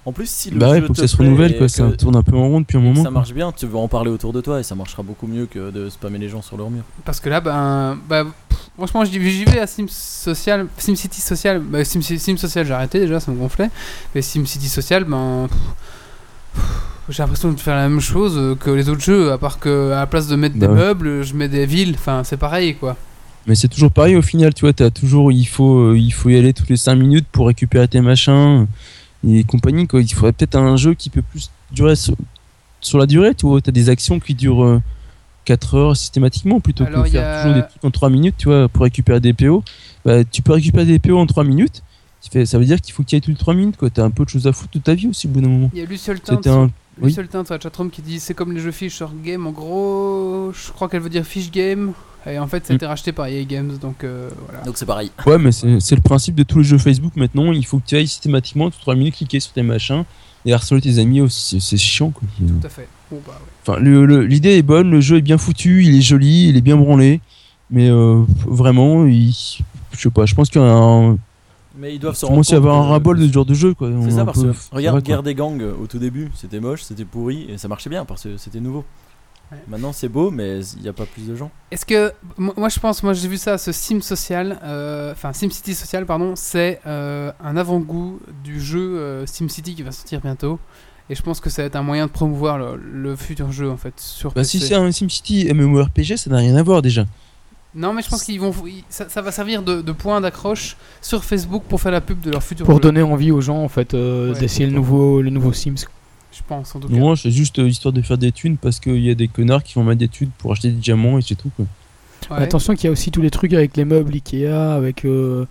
en plus, si le bah ouais, jeu faut que ça se renouvelle, quoi. Ça tourne un peu en rond depuis un moment. ça quoi. marche bien, tu vas en parler autour de toi et ça marchera beaucoup mieux que de spammer les gens sur leur mur. Parce que là, ben, bah, pff, franchement, j'y vais à Sim Social, SimCity Social. Bah, Sim, Sim Social, j'ai arrêté déjà, ça me gonflait. Mais SimCity Social, ben, pff, pff, j'ai l'impression de faire la même chose que les autres jeux, à part que à la place de mettre Bah des ouais. meubles, je mets des villes. Enfin, c'est pareil, quoi. Mais c'est toujours pareil au final, tu vois, t'as toujours, il faut, euh, il faut y aller toutes les 5 minutes pour récupérer tes machins et compagnie, quoi. Il faudrait peut-être un jeu qui peut plus durer sur- sur la durée, tu vois, t'as des actions qui durent euh, 4 heures systématiquement plutôt Alors, que y faire a- toujours des trucs en 3 minutes, tu vois, pour récupérer des PO. Bah, tu peux récupérer des PO en 3 minutes. Ça veut dire qu'il faut qu'il y ait toutes les 3 minutes, quoi. T'as un peu de choses à foutre de ta vie aussi au bout d'un moment. Il y a Luciole Tint C'était un. oui. Sur la chatroom qui dit c'est comme les jeux fish sur game. En gros, je crois qu'elle veut dire fish game. Et en fait, ça a Mm. été racheté par EA Games. Donc euh, voilà. Donc c'est pareil. Ouais, mais c'est le principe de tous les jeux Facebook maintenant. Il faut que tu ailles systématiquement toutes 3 minutes cliquer sur tes machins et harceler tes amis aussi. C'est chiant, quoi. Tout à fait. Bon, bah, ouais. Enfin, le- le- l'idée est bonne, le jeu est bien foutu, il est joli, il est bien branlé, mais euh, vraiment, il, je sais pas, je pense qu'il y a un, Mais ils doivent se il rendre compte avoir un ras-bol de ce genre de jeu, quoi. C'est est ça parce que regarde. Guerre des gangs euh, au tout début, c'était moche, c'était pourri et ça marchait bien parce que c'était nouveau. Ouais. Maintenant c'est beau mais il n'y a pas plus de gens. Est-ce que moi je pense, moi j'ai vu ça, ce Sim social, euh, enfin SimCity social pardon, c'est euh, un avant-goût du jeu euh, SimCity qui va sortir bientôt. Et je pense que ça va être un moyen de promouvoir le, le futur jeu en fait sur Bah, PC. si c'est un SimCity MMORPG, ça n'a rien à voir déjà. Non mais je pense qu'ils vont, ça, ça va servir de, de point d'accroche sur Facebook pour faire la pub de leur futur Pour jeu. donner envie aux gens en fait euh, Ouais, d'essayer le pour- nouveau, le nouveau Sims. Je pense en tout cas. Non, c'est juste euh, histoire de faire des thunes parce qu'il y a des connards qui vont mettre des thunes pour acheter des diamants et c'est tout, quoi. Ouais. Attention qu'il y a aussi tous les trucs avec les meubles Ikea, avec euh,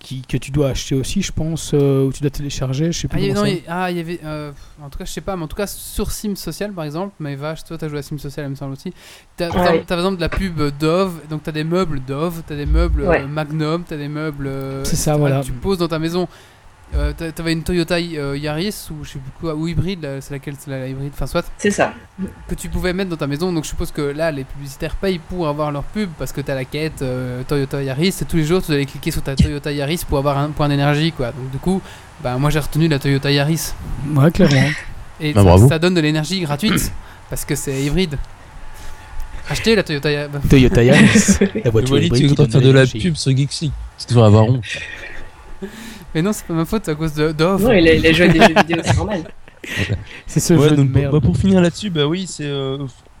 qui, que tu dois acheter aussi, je pense, euh, ou tu dois télécharger, je sais Ah, plus. il y, a- comment non, ça. il ah, il y avait. euh, en tout cas, je sais pas, mais en tout cas, sur Sim Social par exemple, mais vache, toi t'as joué à Sim Social, il me semble aussi. T'as Ah par exemple de la pub Dove, donc t'as des meubles Dove, t'as des meubles Ouais. Magnum, t'as des meubles. euh, C'est ça, voilà. que Tu poses dans ta maison. Euh, t'a- T'avais une Toyota euh, Yaris ou je sais plus quoi, ou hybride, c'est laquelle C'est la, la hybride, enfin soit, C'est ça. que tu pouvais mettre dans ta maison. Donc je suppose que là, les publicitaires payent pour avoir leur pub parce que t'as la quête euh, Toyota Yaris et tous les jours tu dois aller cliquer sur ta Toyota Yaris pour avoir un point d'énergie quoi. Donc du coup, bah moi j'ai retenu la Toyota Yaris. Ouais, clairement. Et Bah, ça, donne de l'énergie gratuite parce que c'est hybride. Achetez la Toyota Yaris. Toyota Yaris, la voiture hybride tu es qui en train de donne faire de la pub sur Geeks League. C'est toujours avoir honte. Mais non, c'est pas ma faute, c'est à cause de d'offres. Non, il a, il a joué à des jeux vidéo, c'est normal. C'est ce Ouais, jeu donc de bah, merde. bah, pour finir là-dessus, bah oui, c'est. Euh,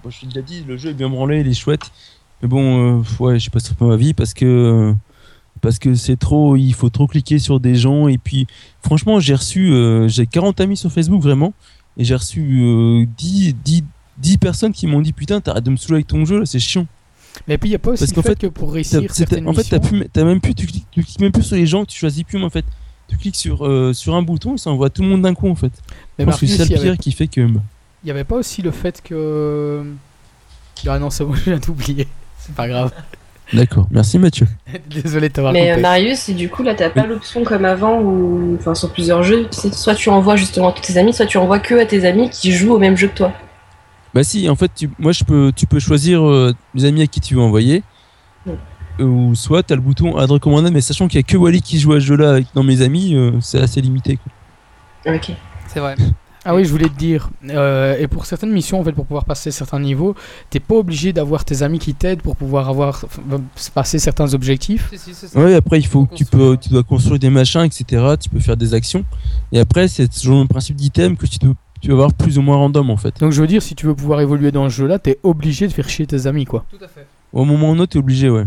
je te l'ai déjà dit, le jeu est bien branlé, il est chouette. Mais bon, euh, ouais, je sais pas si c'est ma vie parce que. euh, parce que c'est trop. Il faut trop cliquer sur des gens. Et puis, franchement, j'ai reçu. euh, j'ai 40 amis sur Facebook, vraiment. Et j'ai reçu euh, 10, 10, 10 personnes qui m'ont dit Putain, t'arrêtes de me saouler avec ton jeu là, c'est chiant. Mais puis il y a pas aussi Parce le qu'en fait, fait, que pour réussir certaines en fait, t'as missions- plus, même plus, tu cliques, tu cliques même plus sur les gens, tu choisis plus, mais en fait, tu cliques sur, euh, sur un bouton et ça envoie tout le monde d'un coup, en fait. Mais Je pense que c'est le avait- pire qui fait que. bah, il y avait pas aussi le fait que. Ah non, c'est bon, je viens d'oublier. C'est pas grave. D'accord, merci Mathieu. Désolé de t'avoir Mais euh. Marius, si du coup là t'as pas l'option comme avant ou enfin sur plusieurs jeux, c'est soit tu envoies justement à tous tes amis, soit tu envoies que à tes amis qui jouent au même jeu que toi. Bah si, en fait, tu, moi je peux, tu peux choisir euh, les amis à qui tu veux envoyer. Ou soit tu as le bouton add recommanded, mais sachant qu'il y a que Wally qui joue à ce jeu-là avec- dans mes amis, euh, c'est assez limité. quoi. Ok. C'est vrai. Ah oui, je voulais te dire. euh, et pour certaines missions, en fait, pour pouvoir passer certains niveaux, t'es pas obligé d'avoir tes amis qui t'aident pour pouvoir avoir passer certains objectifs. Si, si. Ouais, après il faut que tu peux, tu dois construire des machins, etc. Tu peux faire des actions. Et après, c'est toujours le principe d'item que tu, dois- tu vas avoir plus ou moins random en fait. Donc je veux dire, si tu veux pouvoir évoluer dans ce jeu-là, t'es obligé de faire chier tes amis, quoi. Tout à fait. Au moment où on t'es obligé, ouais.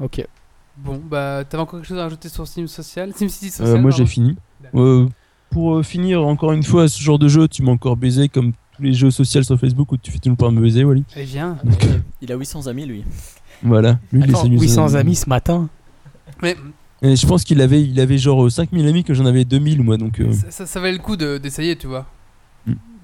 Ok. Bon, bah, t'avais encore quelque chose à rajouter sur Sim Social? SimCity Euh, Social moi j'ai fini. Euh, pour euh, finir, encore une fois, ce genre de jeu, tu m'as encore baisé comme tous les jeux sociaux sur Facebook où tu fais tout le temps me baiser, Wally. Allez, viens. Il a 800 amis lui. Voilà. Lui, il Attends, nous- 800 amis ce matin. Mais Et je pense qu'il avait, il avait genre euh, 5000 amis que j'en avais 2000 moi donc. euh, ça, ça, ça valait le coup de- d'essayer, tu vois.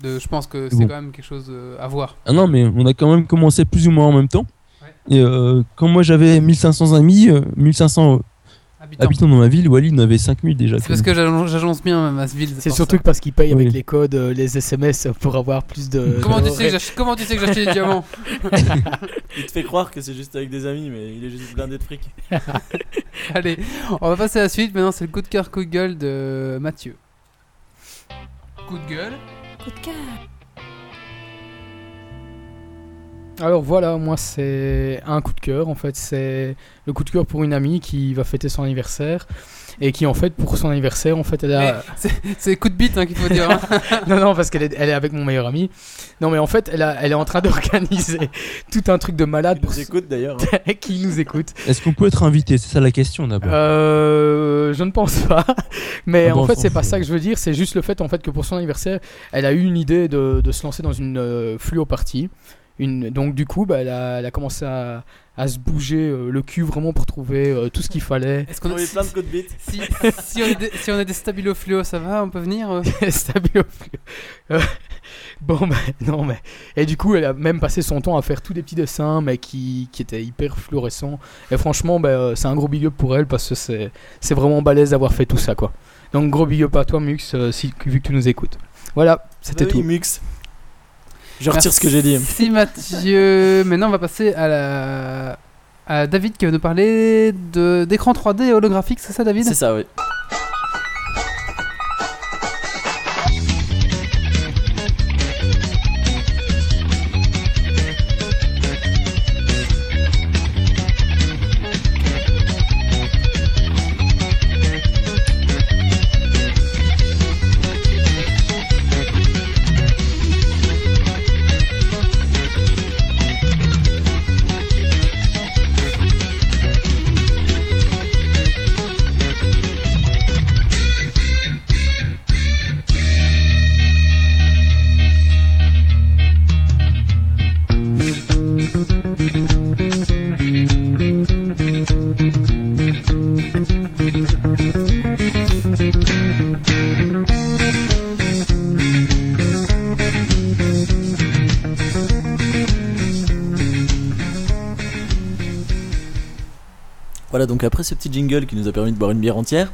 De, je pense que C'est bon. quand même quelque chose euh, à voir. Ah non mais on a quand même commencé plus ou moins en même temps. Ouais. Et euh, quand moi j'avais 1500 amis, euh, 1500 Habitant. habitants dans ma ville, Wally en avait 5000 déjà. C'est parce que j'agence bien ma ville. C'est surtout ça. parce qu'ils payent Oui. avec les codes, euh, les SMS pour avoir plus de. Comment tu, sais comment tu sais que j'ai acheté des diamants? Il te fait croire que c'est juste avec des amis, mais il est juste blindé de fric. Allez, on va passer à la suite. Maintenant, c'est le coup de cœur, coup de gueule de Mathieu. Coup de gueule Alors voilà, moi c'est un coup de cœur en fait, c'est le coup de cœur pour une amie qui va fêter son anniversaire et qui en fait pour son anniversaire en fait elle a C'est coup de bite hein, qu'il faut dire. hein. non non parce qu'elle est, elle est avec mon meilleur ami non mais en fait elle, a- elle est en train d'organiser tout un truc de malade pour nous écoutent d'ailleurs. hein. qui nous écoute Est-ce qu'on peut être invité? C'est ça la question d'abord. Euh, je ne pense pas. Mais Ah bon, en on fait, c'est pas ça que je veux dire. C'est juste le fait en fait que pour son anniversaire, elle a eu une idée de, de se lancer dans une euh, fluo party. Une, donc du coup, bah, elle, a, elle a commencé à, à se bouger euh, le cul vraiment pour trouver euh, tout ce qu'il fallait. Est-ce On qu'on a eu plein de coups de bite. si, si, on est des, si on a des stabilo fluo, ça va On peut venir euh Stabilo fluo. Euh, bon, bah, non, mais. Et du coup, elle a même passé son temps à faire tous des petits dessins, mais qui, qui étaient hyper fluorescents. Et franchement, bah, euh, c'est un gros big up pour elle parce que c'est c'est vraiment balèze d'avoir fait tout ça, quoi. Donc, gros big up à toi, Mux, euh, si, vu que tu nous écoutes. Voilà, c'était Bah oui, tout. Mux. Je retire ce que j'ai dit. Merci Mathieu. Maintenant, on va passer à la à David qui va nous parler de d'écran 3D holographique, c'est ça, David? C'est ça, oui. Ce petit jingle qui nous a permis de boire une bière entière,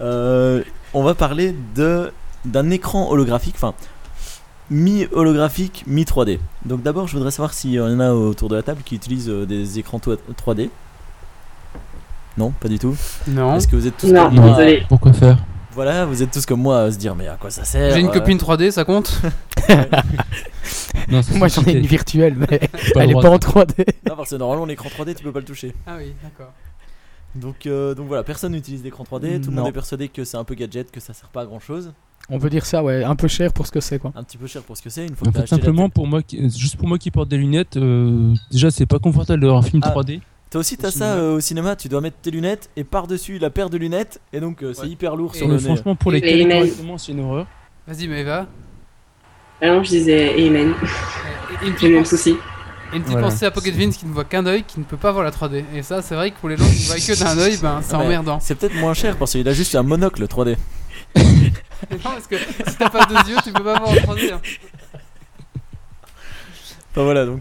euh, on va parler de d'un écran holographique, enfin mi-holographique, mi-3D. Donc d'abord, je voudrais savoir s'il y en a autour de la table qui utilisent euh, des écrans to- 3D. Non, pas du tout. Non. Est-ce que vous êtes tous Non, comme moi désolé. Pourquoi faire? Voilà, vous êtes tous comme moi à se dire mais à quoi ça sert J'ai une euh, copine 3D, ça compte? Non, Moi, j'en ai une virtuelle, mais elle le est pas en 3D. Non, parce que normalement l'écran 3D tu peux pas le toucher. Ah oui, d'accord. Donc, euh, donc voilà, personne n'utilise d'écran 3D. Tout le Non. monde est persuadé que c'est un peu gadget, que ça sert pas à grand chose. On peut dire ça, ouais, un peu cher pour ce que c'est, quoi. Un petit peu cher pour ce que c'est. Une fois En que t'as fait, acheté la simplement télé- pour moi, qui- juste pour moi qui porte des lunettes, euh, déjà c'est pas confortable d'avoir un film Ah. 3D. Toi aussi, t'as Au ça cinéma. euh, au cinéma, tu dois mettre tes lunettes et par-dessus la paire de lunettes, et donc euh, c'est Ouais. hyper lourd Et sur le nez. franchement, pour les Et correctement, c'est une horreur. Vas-y, Maëva. Ah non, je disais Amen. Et une J'ai petite, le même pensée, souci. Et une petite Voilà. pensée à Pocket Vince qui ne voit qu'un œil, qui ne peut pas voir la 3D. Et ça, c'est vrai que pour les gens qui ne voient que d'un œil, ben, c'est Ah, mais emmerdant. C'est peut-être moins cher parce qu'il a juste un monocle 3D. non, parce que si t'as pas deux yeux, tu peux pas voir en 3D. hein. Enfin voilà, donc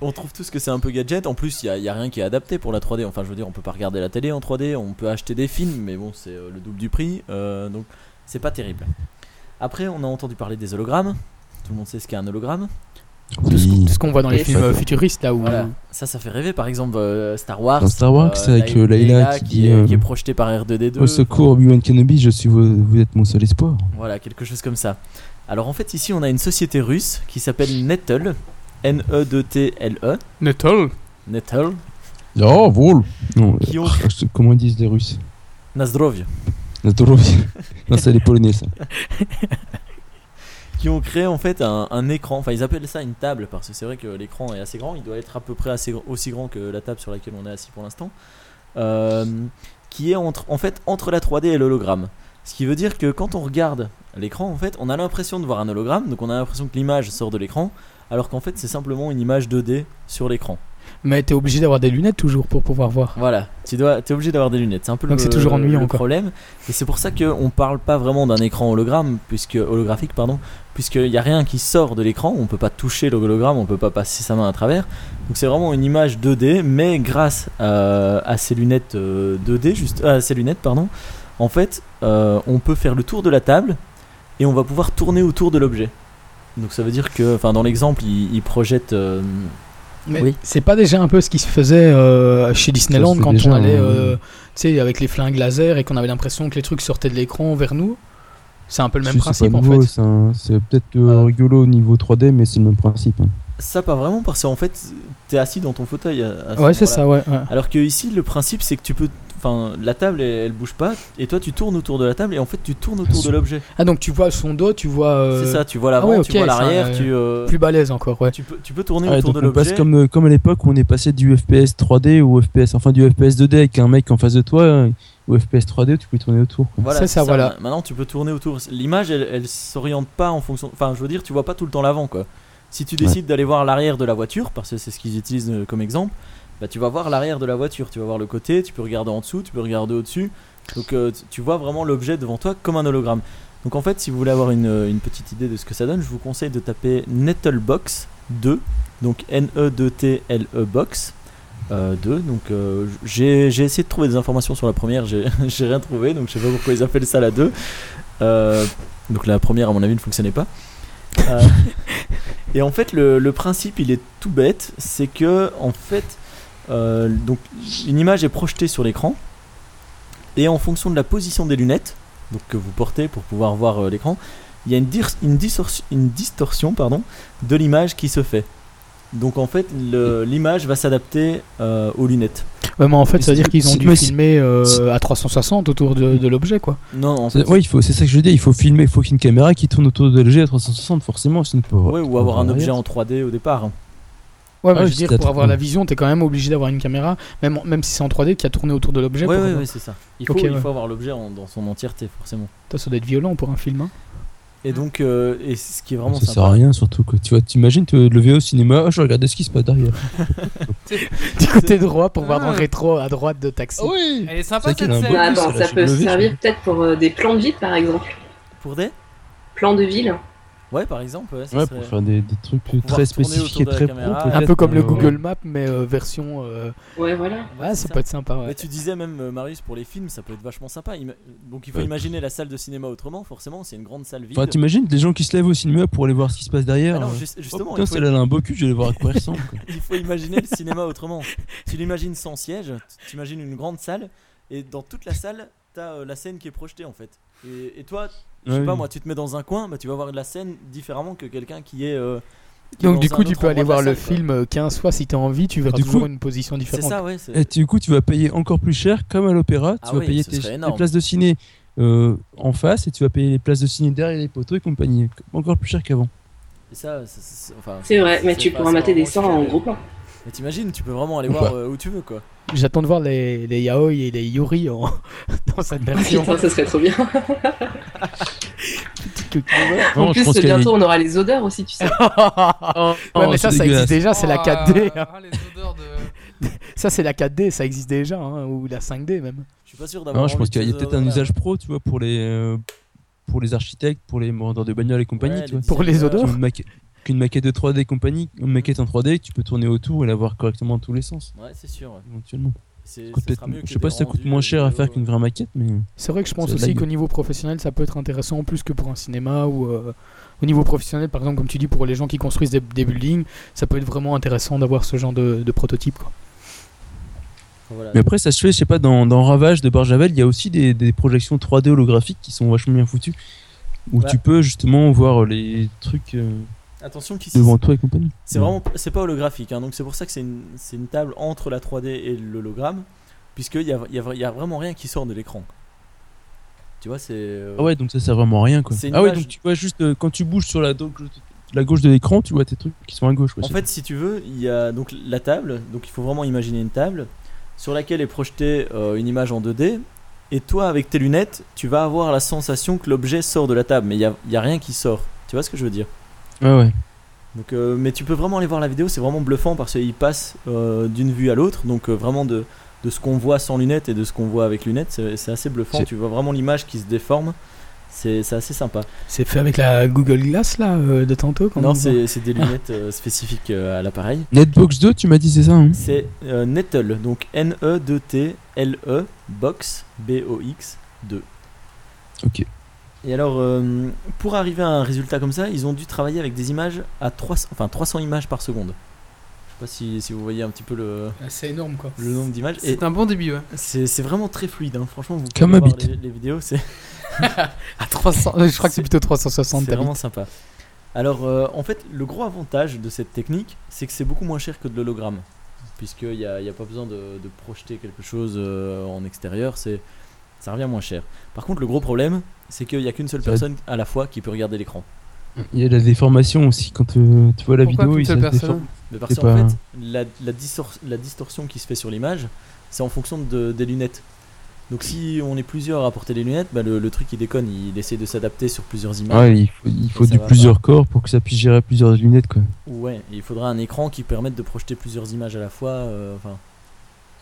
on trouve tous que c'est un peu gadget. En plus, il y, a rien qui est adapté pour la 3D. Enfin, je veux dire, on peut pas regarder la télé en 3D, on peut acheter des films, mais bon, c'est euh, le double du prix, euh, donc c'est pas terrible. Après, on a entendu parler des hologrammes. Tout le monde sait ce qu'est un hologramme. Tout ce, tout ce qu'on voit dans les films euh, futuristes, là où. Voilà. Ça, ça fait rêver. Par exemple, euh, Star Wars. Dans Star Wars, c'est avec, euh, Layla qui est, euh, qui est projeté par R2D2. Au secours, Obi-Wan Kenobi, je suis, vous, vous êtes mon seul espoir. Voilà, quelque chose comme ça. Alors en fait, ici, on a une société russe qui s'appelle Nettle. E N-E-D-T-L-E. Nettle. Nettle. Oh, vol Non, Qui ont- euh, je sais- comment ils disent les Russes? Nazdrovie. Nazdrovie. Non, c'est les Polonais, ça. qui ont créé en fait un, écran. Enfin, ils appellent ça une table parce que c'est vrai que l'écran est assez grand. Il doit être à peu près aussi grand que la table sur laquelle on est assis pour l'instant. Euh, qui est entre, en fait entre la 3D et l'hologramme. Ce qui veut dire que quand on regarde l'écran, en fait, on a l'impression de voir un hologramme. Donc on a l'impression que l'image sort de l'écran, alors qu'en fait c'est simplement une image 2D sur l'écran. Mais t'es obligé d'avoir des lunettes toujours pour pouvoir voir. Voilà, tu dois, es obligé d'avoir des lunettes. C'est un peu Donc le, c'est toujours ennuyant, le problème. Et c'est pour ça qu'on parle pas vraiment d'un écran hologramme, puisque holographique, pardon, puisqu'il n'y a rien qui sort de l'écran. On peut pas toucher le hologramme, on peut pas passer sa main à travers. Donc c'est vraiment une image 2D, mais grâce à, à ces lunettes euh, 2D, juste, à ces lunettes, pardon, en fait, euh, on peut faire le tour de la table et on va pouvoir tourner autour de l'objet. Donc ça veut dire que, enfin, dans l'exemple, il, il projette. euh, Mais Oui. c'est pas déjà un peu ce qui se faisait euh, chez Disneyland quand déjà, on allait, hein. euh, tu sais, avec les flingues laser et qu'on avait l'impression que les trucs sortaient de l'écran vers nous C'est un peu le même principe pas en fait. c'est peut-être euh, rigolo au niveau 3D, mais c'est le même principe. hein. Ça, pas vraiment, parce qu'en fait, t'es assis dans ton fauteuil. à- à ce Ouais, c'est ça, ouais. ouais. Alors que ici, le principe, c'est que tu peux. Enfin, la table, elle, elle bouge pas, et toi, tu tournes autour de la table, et en fait, tu tournes autour de l'objet. Ah, donc tu vois son dos, tu vois. euh, C'est ça, tu vois l'avant, ouais, tu vois ça, l'arrière, euh, tu. euh, Plus balèze encore, ouais. Tu peux, tu peux tourner Ouais, autour de l'objet. comme, euh, comme à l'époque où on est passé du FPS 3D au FPS, enfin du FPS 2D avec un mec en face de toi, euh, au FPS 3D où tu peux tourner autour. Voilà, C'est ça, voilà. Ma- Maintenant, tu peux tourner autour. L'image, elle, elle s'oriente pas en fonction. Enfin, je veux dire, tu vois pas tout le temps l'avant, quoi. Si tu décides d'aller voir l'arrière de la voiture, parce que c'est ce qu'ils utilisent euh, comme exemple, bah, tu vas voir l'arrière de la voiture. Tu vas voir le côté, tu peux regarder en dessous, tu peux regarder au-dessus. Donc, euh, tu- vois vraiment l'objet devant toi comme un hologramme. Donc, en fait, si vous voulez avoir une, une petite idée de ce que ça donne, je vous conseille de taper Nettlebox 2, donc N-E-2-T-L-E E Box. euh, 2 donc euh, j'ai essayé de trouver des informations sur la première j'ai rien trouvé donc je sais pas pourquoi ils appellent ça la 2 euh, donc la première à mon avis ne fonctionnait pas Euh, et en fait le, principe il est tout bête c'est que en fait euh, donc une image est projetée sur l'écran et en fonction de la position des lunettes donc que vous portez pour pouvoir voir euh, l'écran il y a une, une, distorsion, une distorsion pardon, de l'image qui se fait. Donc en fait l'image va s'adapter euh, aux lunettes Ouais, mais en fait, Mais ça veut dire qu'ils ont dû filmer euh, à 360 autour de, de l'objet, quoi. non en C'est- fait Ouais, il faut, c'est ça que je dis, il faut filmer, il faut qu'il y ait une caméra qui tourne autour de l'objet à 360 forcément, sinon ouais, ou avoir un objet en 3D au départ Ouais, Ah mais oui, je veux dire, pour avoir la vision, t'es quand même obligé d'avoir une caméra, même, même si c'est en 3D, qui a tourné autour de l'objet. Ouais, ouais, avoir- ouais, c'est ça. Il faut, Ok, il ouais. faut avoir l'objet en- dans son entièreté, forcément. Putain, ça doit être violent pour un film. Hein. Et donc, euh, et ce qui est vraiment ça sert à rien surtout quoi. Tu vois, t'imagines te lever au cinéma, oh, je regardais ce qui se passe derrière. Du côté droit pour voir dans Ah. le rétro à droite de taxi. oui Elle est sympa cette scène. Ah, attends, ça peut servir peut-être pour euh, des plans de ville, par exemple. Pour des? Plans de ville. Ouais, par exemple. Ouais, ça Ouais, serait- pour faire des, des trucs très spécifiques et très caméra. pro. Un peu comme le euh, Google Maps, mais euh, version. euh, Ouais, voilà. Ouais, c'est ça ça. peut être sympa, ouais. Mais tu disais même, euh, Marius, pour les films, ça peut être vachement sympa. Ima- Donc, il faut Ouais. imaginer la salle de cinéma autrement. Forcément, c'est une grande salle vide. Enfin, t'imagines des gens qui se lèvent au cinéma pour aller voir ce qui se passe derrière. Ah non, euh. juste- Oh justement, putain, faut, celle-là elle a un beau cul, je vais aller voir à quoi elle ressemble. il faut imaginer le cinéma autrement. Tu l'imagines sans siège, tu imagines une grande salle, et dans toute la salle, t'as euh, la scène qui est projetée en fait. Et, et toi, je sais pas moi, tu te mets dans un coin, bah, tu vas voir la scène différemment que quelqu'un qui est. euh, qui Donc, du coup, tu peux aller voir le film euh, 15 fois si t'as envie, tu verras Du toujours coup, une position C'est différente. ça, ouais. Et du coup, tu vas payer encore plus cher, comme à l'opéra. Tu Ah vas oui, payer tes, places de ciné euh, en face et tu vas payer les places de ciné derrière les poteaux et compagnie. Encore plus cher qu'avant. C'est- enfin, vrai, mais tu pourras mater des vraiment seins en super. gros plan. Mais t'imagines, tu peux vraiment aller voir euh, où tu veux quoi. J'attends de voir les, les yaoi et les yuri en- dans cette version. Putain, ça serait trop bien. En je plus, bientôt, on aura les odeurs aussi, tu sais. ouais, Oh, mais ça, c'est ça existe déjà, c'est la Oh, 4D. hein. ah, les odeurs de- Ça, c'est la 4D, ça existe déjà, hein, ou la 5D même. Je suis pas sûr d'avoir. Non, je pense de qu'il y a peut-être un usage pro, tu vois, pour les, euh, pour les architectes, pour les vendeurs de bagnoles et compagnie, Ouais, tu vois. Pour les odeurs qu'une maquette de 3D et compagnie, une maquette en 3D que tu peux tourner autour et la voir correctement dans tous les sens, Ouais, c'est sûr. ouais. éventuellement. C'est- Ça ça je sais pas si ça coûte moins cher à faire qu'une vraie maquette, mais. C'est vrai que je pense aussi qu'au niveau professionnel, ça peut être intéressant plus que pour un cinéma ou euh, au niveau professionnel, par exemple, comme tu dis, pour les gens qui construisent des, des buildings, ça peut être vraiment intéressant d'avoir ce genre de, de prototype. Quoi. Voilà. Mais après, ça se fait, je sais pas, dans, dans Ravage de Barjavel, il y a aussi des, des projections 3D holographiques qui sont vachement bien foutues. Où Ouais. tu peux justement voir les trucs euh, Attention qu'ici, devant toi et compagnie. c'est vraiment c'est pas holographique. hein, donc c'est pour ça que c'est une, une table entre la 3D et l'hologramme. Puisqu'il y a, y, a, y a vraiment rien qui sort de l'écran. Tu vois, c'est. euh, Ah ouais, donc ça sert vraiment à rien quoi. Ah ouais, donc tu vois juste euh, quand tu bouges sur la, donc, la gauche de l'écran, tu vois tes trucs qui sont à gauche. Quoi, En fait, si tu veux, il y a donc la table. Donc il faut vraiment imaginer une table sur laquelle est projetée euh, une image en 2D. Et toi, avec tes lunettes, tu vas avoir la sensation que l'objet sort de la table. Mais il n'y a, y a rien qui sort. Tu vois ce que je veux dire? Ouais, ouais. Donc, euh, mais tu peux vraiment aller voir la vidéo, c'est vraiment bluffant parce qu'il passe euh, d'une vue à l'autre, donc euh, vraiment de, de ce qu'on voit sans lunettes et de ce qu'on voit avec lunettes, c'est assez bluffant. Tu vois vraiment l'image qui se déforme, c'est c'est assez sympa. C'est fait avec la Google Glass là euh, de tantôt quand non, on- c'est des lunettes euh, spécifiques euh, à l'appareil. Netbox 2, tu m'as dit c'est ça hein? C'est euh, Nettle, donc N-E-D-T-L-E, Box, B-O-X 2. Ok. Et alors, euh, pour arriver à un résultat comme ça, ils ont dû travailler avec des images à 300, enfin 300 images par seconde. Je sais pas si, si vous voyez un petit peu le, Ah, C'est énorme quoi. le nombre d'images. C'est un bon début, ouais. c'est c'est vraiment très fluide, hein. franchement. Vous pouvez Comme voir les, les vidéos, c'est À 300, je crois que c'est plutôt 360 c'est vraiment sympa. Alors, euh, en fait, le gros avantage de cette technique, c'est que c'est beaucoup moins cher que de l'hologramme. Puisqu'il n'y a, il y a pas besoin de, de projeter quelque chose euh, en extérieur, c'est, ça revient moins cher. Par contre, le gros problème, c'est qu'il n'y a qu'une seule Ça- personne à la fois qui peut regarder l'écran. Il y a la déformation aussi quand euh, tu vois la Pourquoi vidéo. il personne déforme. Mais parce qu'en pas- fait, la, la, distor- la distorsion qui se fait sur l'image, c'est en fonction de, des lunettes. Donc si on est plusieurs à porter les lunettes, bah, le, le truc il déconne, il essaie de s'adapter sur plusieurs images. Ouais, il faut, il faut ça du plusieurs corps pour que ça puisse gérer plusieurs lunettes quoi. Ouais, il faudra un écran qui permette de projeter plusieurs images à la fois. euh, Enfin,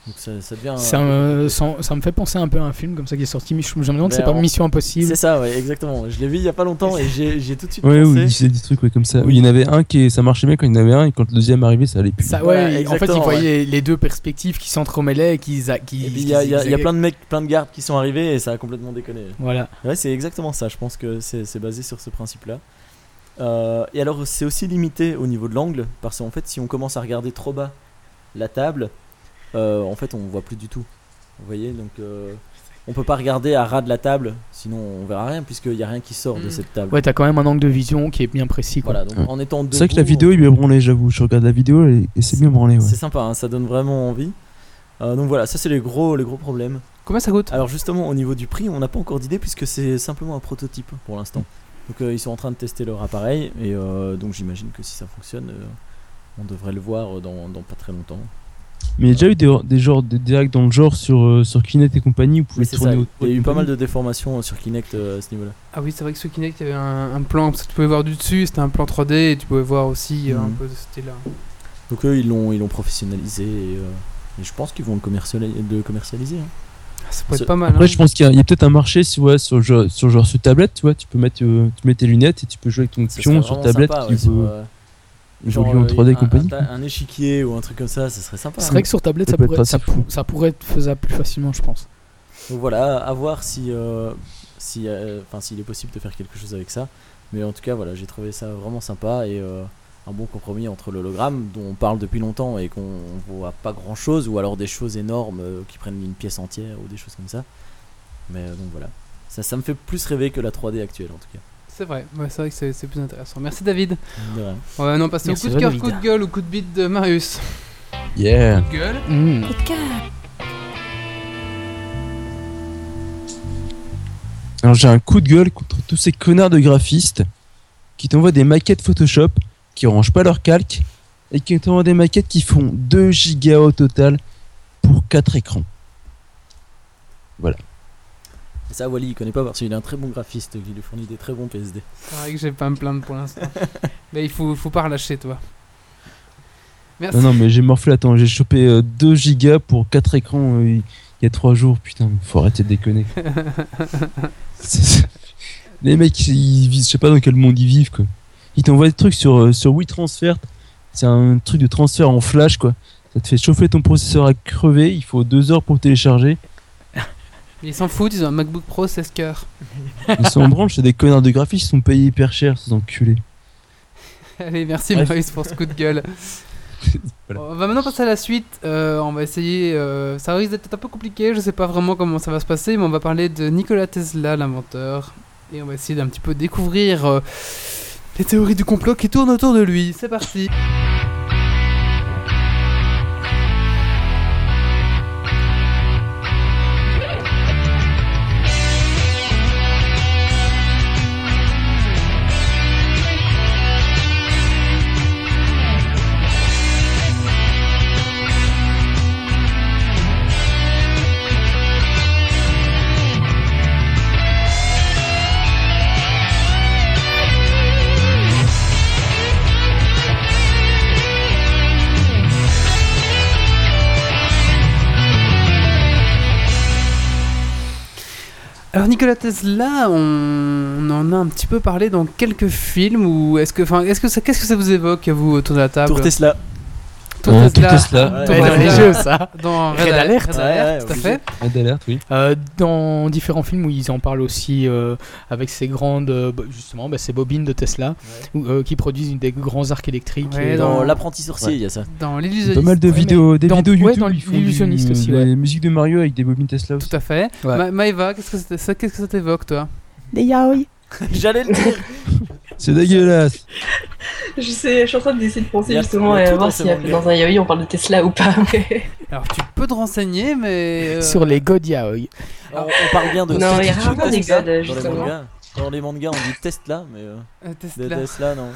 donc ça, ça devient. Ça me, ça, ça me fait penser un peu à un film comme ça qui est sorti. Je me demande, c'est pas on- Mission Impossible. C'est ça, ouais, exactement. Je l'ai vu il y a pas longtemps et j'ai j'ai tout de suite Ouais, pensé. il faisait des trucs ouais, comme ça. Où il y en avait un qui ça marchait bien quand il y en avait un et quand le deuxième arrivait ça allait plus. Ça, ouais, en fait, exactement, il voyait les deux perspectives qui s'entremêlaient et qui, qui, il y a, il y a- il y a zigzaguaient. plein de mecs, plein de gardes qui sont arrivés et ça a complètement déconné. Voilà. Ouais, c'est exactement ça. Je pense que c'est c'est basé sur ce principe-là. Euh, et alors, c'est aussi limité au niveau de l'angle parce qu'en fait, si on commence à regarder trop bas la table, euh, en fait, on voit plus du tout. Vous voyez, donc euh, on peut pas regarder à ras de la table, sinon on verra rien puisqu'il y a rien qui sort de Mm. cette table. Ouais, t'as quand même un angle de vision qui est bien précis. Quoi. Voilà, donc Ouais. en étant C'est vrai que la vidéo il m'a branlé j'avoue. Je regarde la vidéo et, c'est bien branlé ouais. c'est sympa, hein, ça donne vraiment envie. Euh, donc voilà, ça c'est les gros, les gros problèmes. Combien ça coûte? Alors justement au niveau du prix, on n'a pas encore d'idée puisque c'est simplement un prototype pour l'instant. Donc euh, ils sont en train de tester leur appareil et euh, donc j'imagine que si ça fonctionne, euh, on devrait le voir dans, dans pas très longtemps. Mais il y a déjà eu des, des genres des directs dans le genre sur euh, sur Kinect et compagnie où vous pouvez tourner il y a eu pas mal de déformations euh, sur Kinect euh, à ce niveau-là. Ah oui, c'est vrai que sur Kinect, il y avait un, un plan, parce que tu pouvais voir du dessus, c'était un plan 3D, et tu pouvais voir aussi euh, un Mhm. peu de ce style-là. Donc eux ils l'ont ils l'ont professionnalisé et, euh, et je pense qu'ils vont le commerciali- le commercialiser. hein. Ah, Ça pourrait être pas mal. Après hein. je pense qu'il y a, il y a peut-être un marché si, ouais, sur genre sur genre sur tablette tu vois tu peux mettre euh, tu mets tes lunettes et tu peux jouer avec ton Ça pion sur tablette sympa, qui ouais, sur, peut- euh, évoluer genre, en euh, 3D et un- compagnie. Un, un échiquier ou un truc comme ça, ça serait sympa. C'est hein. vrai que sur tablette, Ça être pourrait, assez ça, fou. pour- ça pourrait être faisable plus facilement, je pense. Donc voilà, à voir si, euh, si, euh, enfin, s'il est possible de faire quelque chose avec ça. Mais en tout cas, voilà, j'ai trouvé ça vraiment sympa et euh, un bon compromis entre l'hologramme dont on parle depuis longtemps et qu'on voit pas grand chose, ou alors des choses énormes euh, qui prennent une pièce entière ou des choses comme ça. Mais euh, donc voilà, ça, ça me fait plus rêver que la 3D actuelle en tout cas. C'est vrai, ouais, c'est vrai que c'est plus intéressant. Merci David. De rien. On va maintenant passer au coup de cœur, David. coup de gueule ou coup de bite de Marius. Yeah. Coup de gueule. Mmh. Alors j'ai un coup de gueule contre tous ces connards de graphistes qui t'envoient des maquettes Photoshop qui rangent pas leur calque et qui t'envoient des maquettes qui font 2 gigas au total pour 4 écrans. Et ça, Wally, il connaît pas parce qu'il est un très bon graphiste qui lui fournit des très bons PSD. C'est vrai que j'ai pas à me plaindre pour l'instant. Mais il faut, faut pas relâcher, toi. Merci. Non non mais j'ai morflé, attends, j'ai chopé euh, 2 gigas pour 4 écrans euh, il y a 3 jours, putain, faut arrêter de déconner. Les mecs, ils vivent, je sais pas dans quel monde ils vivent quoi. Ils t'envoient des trucs sur, euh, sur WeTransfer, c'est un truc de transfert en flash quoi. Ça te fait chauffer ton processeur à crever, il faut 2 heures pour télécharger. Ils s'en foutent, ils ont un MacBook Pro 16 cœurs. Ils sont en branche, c'est des connards de graphistes, ils sont payés hyper cher, ces enculés. Allez, merci Bref. Marius pour ce coup de gueule. Voilà. On va maintenant passer à la suite. Euh, on va essayer. euh, ça risque d'être un peu compliqué. Je sais pas vraiment comment ça va se passer, mais on va parler de Nikola Tesla, l'inventeur, et on va essayer d'un petit peu découvrir euh, les théories du complot qui tournent autour de lui. C'est parti. Tesla, on, en a un petit peu parlé dans quelques films. Ou est-ce que, enfin, ça, qu'est-ce que ça vous évoque vous autour de la table? Tesla. Tour Ouais, Tesla. Tour Tesla. Ouais, Tour Ouais, dans Tesla. les jeux, ça. Dans Red Alert. Red Alert, ouais, tout à fait. Ah, d'alerte, oui. Euh, dans différents films où ils en parlent aussi euh, avec ces grandes, euh, justement, bah, ces bobines de Tesla où, euh, qui produisent des grands arcs électriques. Ouais, et dans- Dans l'apprenti sorcier, Ouais. il y a ça. Dans Pas l'illusionniste. mal de Ouais, vidéos, des dans- vidéos ouais, YouTube. dans l'illusionniste aussi, des ouais. musiques de Mario avec des bobines Tesla aussi. Tout à fait. Ouais. Ma- Maëva, qu'est-ce que ça, ça- qu'est-ce que ça t'évoque, toi? Des yaoi. J'allais le dire. C'est dégueulasse. Je sais, je suis en train d'essayer de penser justement tout voir dans si dans un yaoi on parle de Tesla ou pas. mais- Alors tu peux te renseigner, mais. euh, Sur les God Yaoi. On, on parle bien de. Non, il y a Tesla rarement des les justement. Dans les mangas, on dit Tesla, mais euh, euh, de Tesla. Tesla, non.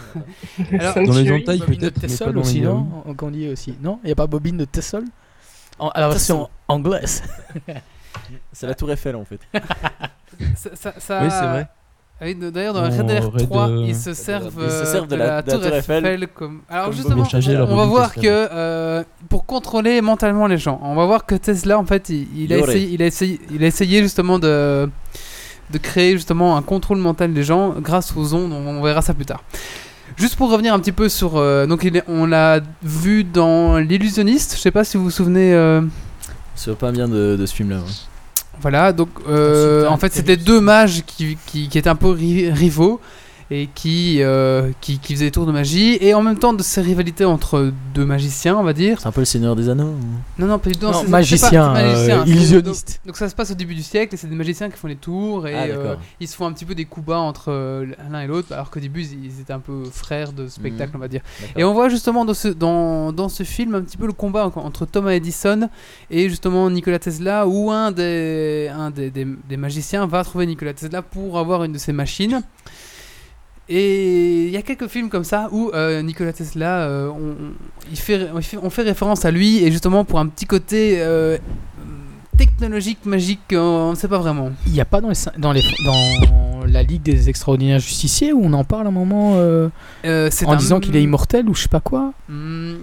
Alors. Dans les entailles peut-être, Tessol aussi, non On dit aussi. Non Il n'y a pas bobine de Tessol en, À la version anglaise. C'est la Tour Eiffel en fait. ça, ça- ça- Oui, c'est vrai. Ah oui, D'ailleurs, dans Dans Red Alert Red, 3, euh, ils se servent, ils se euh, servent de la- de la Tour Eiffel comme. Alors comme justement, on va voir que euh, pour contrôler mentalement les gens, on va voir que Tesla, en fait, il, il a, essayé, il, a essayé, il a essayé justement de, de créer justement un contrôle mental des gens grâce aux ondes. On, on verra ça plus tard. Juste pour revenir un petit peu sur, euh, donc il est- on l'a vu dans l'illusionniste. Je sais pas si vous vous souvenez. euh, C'est pas bien de, de ce film-là. ouais. Voilà, donc euh, en fait c'était deux mages qui, qui, qui étaient un peu ri- rivaux et qui, euh, qui, qui faisaient des tours de magie et en même temps de ces rivalités entre deux magiciens, on va dire. C'est un peu le Seigneur des Anneaux. ou- Non, non, pas du tout. Non, magicien, pas- magicien, euh, illusionniste. Donc, donc ça se passe au début du siècle et c'est des magiciens qui font les tours et Ah, euh, ils se font un petit peu des coups bas entre l'un et l'autre alors qu'au début ils étaient un peu frères de spectacle, Mhm. on va dire. Et on voit justement dans ce, dans, dans ce film un petit peu le combat en- entre Thomas Edison et justement Nikola Tesla, où un des, un des, des- des magiciens va trouver Nikola Tesla pour avoir une de ses machines. Et il y a quelques films comme ça où euh, Nikola Tesla, euh, on, il fait, on, fait, on fait référence à lui et justement pour un petit côté euh, technologique, magique, on ne sait pas vraiment. Il n'y a pas dans, les, cin- dans, les, dans la Ligue des Extraordinaires Justiciers où on en parle à un moment euh, en un- disant qu'il est immortel ou je sais pas quoi? Hmm,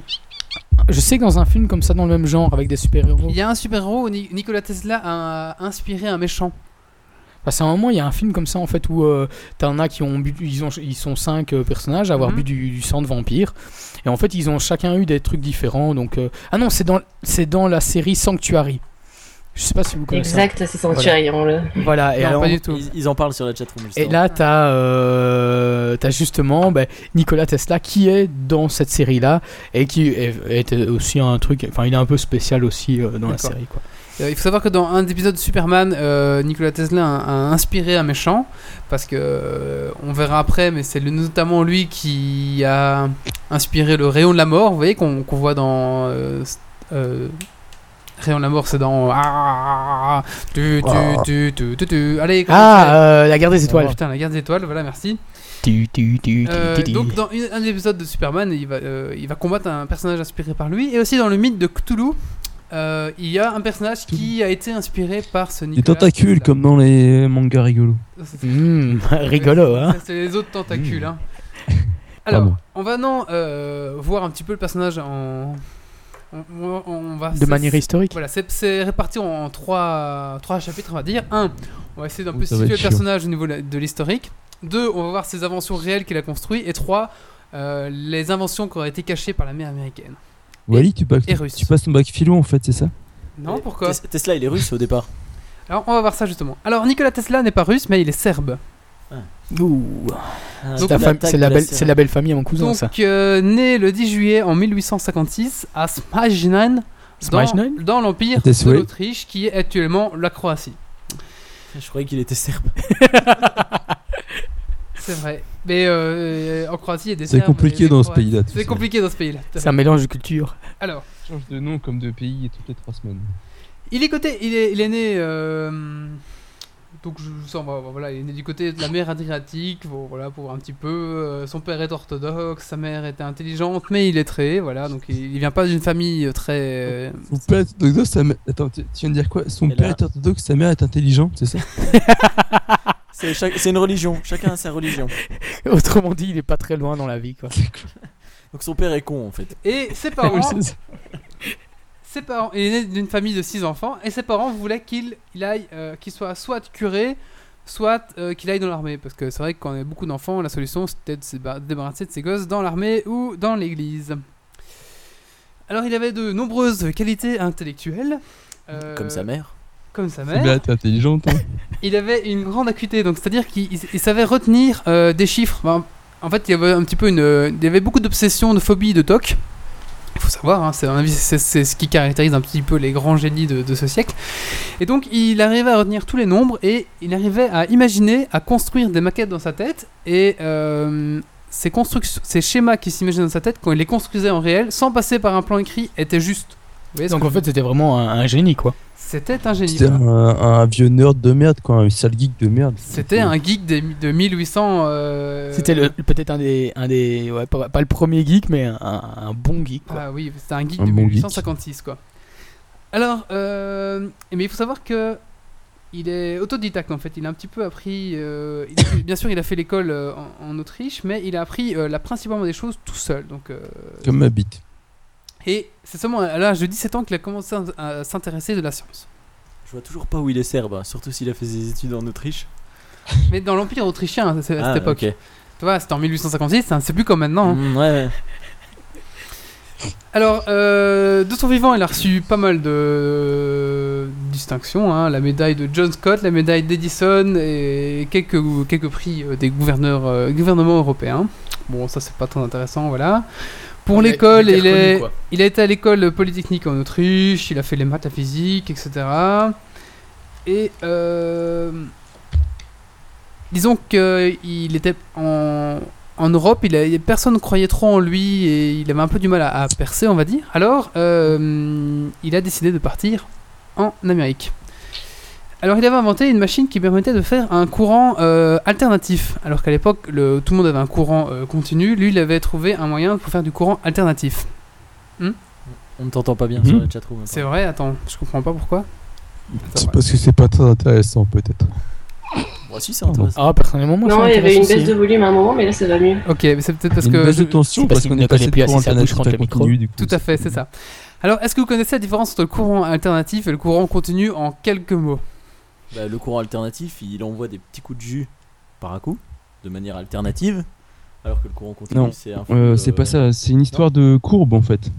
Je sais que dans un film comme ça, dans le même genre, avec des super-héros. Il y a un super-héros où Ni- Nikola Tesla a inspiré un méchant. Parce qu'à un moment, il y a un film comme ça en fait où euh, t'en as qui ont bu, ils, ont, ils sont cinq euh, personnages à avoir Mhm. bu du, du sang de vampire. Et en fait, ils ont chacun eu des trucs différents. Donc, euh, ah non, c'est dans, c'est dans la série Sanctuary. Je sais pas si vous connaissez. Exact, c'est Sanctuary. on le- Voilà. Et Non, alors, pas du tout. Ils, ils en parlent sur la chatroom. Et là, t'as euh, t'as justement ben, Nikola Tesla qui est dans cette série-là et qui est, est aussi un truc. Enfin, il est un peu spécial aussi euh, dans la série. Quoi. Euh, il faut savoir que dans un épisode de Superman, euh, Nikola Tesla a, a inspiré un méchant, parce que euh, on verra après, mais c'est notamment lui qui a inspiré le rayon de la mort, vous voyez, qu'on qu'on voit dans. euh, euh, rayon de la mort, c'est dans. Ah, tu, tu, tu, tu, tu, tu. Allez, Ah, euh, la guerre des Oh, étoiles. putain, la guerre des étoiles, voilà, merci. Euh, donc dans une- un des épisodes de Superman, il va, euh, il va combattre un personnage inspiré par lui, et aussi dans le mythe de Cthulhu, euh, il y a un personnage qui a été inspiré par ce Des Nicolas tentacules Tesla. comme dans les mangas rigolos. Hmm, rigolo, hein. C'est les autres tentacules. Mmh. hein. Alors, Pardon. on va non euh, voir un petit peu le personnage en. On, on- on va De manière historique. Voilà, c'est- réparti en trois, trois chapitres, on va dire. Un, on va essayer d'un Oh, peu situer le chiant. personnage au niveau de l'historique. Deux, on va voir ses inventions réelles qu'il a construites. Et trois, euh, les inventions qui auraient été cachées par la mère américaine. Wally, tu, passes- et russe. tu passes ton bac philo en fait, c'est ça? Non, pourquoi? Tes- Tesla, il est russe au départ. Alors, on va voir ça justement. Alors, Nikola Tesla n'est pas russe, mais il est serbe. Ah, C'est la, fam- c'est la, belle- c'est la belle famille à mon cousin, Donc, ça. euh, né le 10 juillet en 1856 à Smajnan, dans, Smajnan dans l'empire de l'Autriche, qui est actuellement la Croatie. Je croyais qu'il était serbe. C'est vrai. Mais euh, en Croatie, il y a des C'est compliqué dans ce pays-là, C'est compliqué dans ce pays-là. C'est un mélange de culture. Alors, Change de nom comme de pays toutes les trois semaines. il est côté, il est, il est né. euh, donc je, sens, voilà, voilà, il est né du côté de la mer Adriatique, bon, voilà, pour un petit peu. euh, son père est orthodoxe, sa mère était intelligente, mais il est très, voilà, donc il, il vient pas d'une famille très. Son père est orthodoxe, sa mère... Attends, tu, tu viens de dire quoi? Son Et père là- est orthodoxe, sa mère est intelligente, c'est ça? C'est chaque- une religion. Chacun a sa religion. Autrement dit, il est pas très loin dans la vie, quoi. Donc son père est con en fait. Et ses parents, ses parents, il est né d'une famille de six enfants, et ses parents voulaient qu'il il aille, euh, qu'il soit soit curé, soit euh, qu'il aille dans l'armée, parce que c'est vrai que quand on a beaucoup d'enfants, la solution c'était de se ba- débarrasser de ses gosses dans l'armée ou dans l'église. Alors il avait de nombreuses qualités intellectuelles. euh, Comme sa mère. Comme sa mère. est intelligente. Hein. Il avait une grande acuité, donc c'est-à-dire qu'il il- il savait retenir euh, des chiffres. En fait, il y avait un petit peu une, il y avait beaucoup d'obsessions, de phobies, de toc. Il faut savoir, hein, c'est, ce qui caractérise un petit peu les grands génies de, de ce siècle. Et donc, il arrivait à retenir tous les nombres et il arrivait à imaginer, à construire des maquettes dans sa tête. Et euh, ces, constructions, ces schémas qu'il s'imaginait dans sa tête, quand il les construisait en réel, sans passer par un plan écrit, étaient justes. Donc en fait, c'était vraiment un, un génie, quoi. C'était un génie. C'était un, un vieux nerd de merde, quoi, un sale geek de merde. C'était un geek des- de 1800. euh, C'était peut-être un des, un des ouais, pas, pas le premier geek, mais un, bon geek. Quoi. Ah oui, c'était un geek Un de bon geek. 1856 quoi. Alors, euh, mais il faut savoir que il est autodidacte en fait. Il a un petit peu appris. euh, il bien sûr, il a fait l'école euh, en, en Autriche, mais il a appris euh, la principalement des choses tout seul. Donc, euh, Comme ma bite. Et c'est seulement à l'âge de 17 ans qu'il a commencé à, s'intéresser de la science. Je vois toujours pas où il est serbe, hein, surtout s'il a fait ses études en Autriche. Mais dans l'empire autrichien à cette Ah, époque. ok. Tu vois, c'était en 1856. hein, c'est plus comme maintenant. hein. Mm, ouais. Alors, euh, de son vivant, il a reçu pas mal de distinctions. hein. La médaille de John Scott, la médaille d'Edison et quelques, quelques prix euh, des gouverneurs, euh, gouvernements européens. Bon, ça, c'est pas très intéressant, voilà. Pour l'école, il, est, il a été à l'école polytechnique en Autriche, il a fait les maths, la physique, etc. Et euh, disons qu'il était en, en Europe, il a, personne ne croyait trop en lui et il avait un peu du mal à, à percer, on va dire. Alors, euh, il a décidé de partir en Amérique. Alors, il avait inventé une machine qui permettait de faire un courant euh, alternatif. Alors qu'à l'époque, le- tout le monde avait un courant euh, continu. Lui, il avait trouvé un moyen pour faire du courant alternatif. On ne t'entend pas bien Mhm. sur la chatroom. C'est vrai Attends, je comprends pas pourquoi. C'est parce que c'est pas très intéressant, peut-être. Bon, si, c'est intéressant. Ah, personnellement, moi, je Non, il y avait une baisse aussi. de volume à un moment, mais là ça va mieux. Ok, mais c'est peut-être parce Une que. baisse de je- tension c'est parce parce qu'on est passé plus courant assez sa bouche alternatif contre le micro. continu, du coup. Tout à fait, c'est ça. Alors, est-ce que vous connaissez la différence entre le courant alternatif et le courant continu en quelques mots? Bah, le courant alternatif, il envoie des petits coups de jus par à coup, de manière alternative, alors que le courant continu, c'est un Euh, c'est pas ça, c'est une histoire de courbe en fait.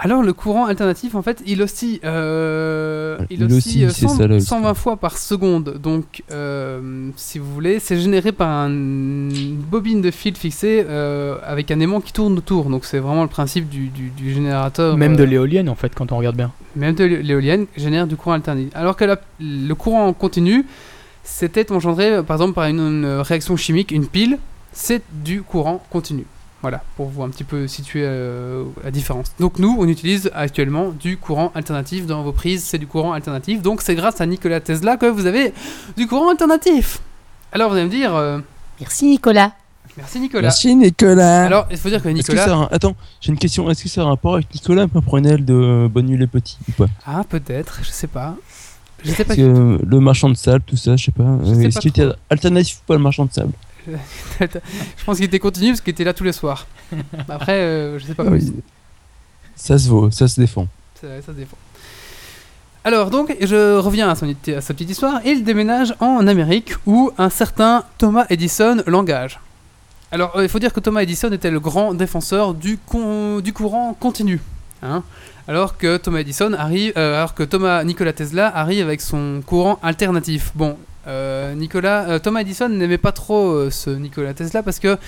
Alors, le courant alternatif, en fait, il oscille, euh, il Il oscille oscille, euh, c'est 100 ça, là, aussi. 120 fois par seconde. Donc, euh, si vous voulez, c'est généré par un- une bobine de fil fixée euh, avec un aimant qui tourne autour. Donc, c'est vraiment le principe du, du- du générateur. Même euh, de l'éolienne, en fait, quand on regarde bien. même de l'é- l'éolienne génère du courant alternatif. Alors que la- le courant continu, c'était engendré par exemple par une, une réaction chimique, une pile, c'est du courant continu. Voilà, pour vous un petit peu situer euh, la différence. Donc nous, on utilise actuellement du courant alternatif dans vos prises, c'est du courant alternatif. Donc c'est grâce à Nikola Tesla que vous avez du courant alternatif. Alors vous allez me dire, euh, Merci Nicolas. merci Nicolas. Merci Nicolas. Alors il faut dire que Nicolas... un- Attends, j'ai une question. Est-ce que ça a un rapport avec Nicolas Pimprenel de Bonne Nuit les Petits ou pas? Ah peut-être, je sais pas. Je sais pas. Que le marchand de sable, tout ça, je sais pas. Je sais Est-ce pas qu'il était alternatif ou pas le marchand de sable? Je pense qu'il était continu parce qu'il était là tous les soirs. Après, euh, je sais pas. Ah oui. Ça se vaut, ça se défend. Ça, ça se défend. Alors, donc, je reviens à, son, à sa petite histoire. Il déménage en Amérique où un certain Thomas Edison l'engage. Alors, euh, il faut dire que Thomas Edison était le grand défenseur du, con- du courant continu. hein. alors que Thomas Edison arrive, euh, alors que Thomas Nikola Tesla arrive avec son courant alternatif. Bon, euh, Nicolas, euh, Thomas Edison n'aimait pas trop euh, ce Nikola Tesla parce que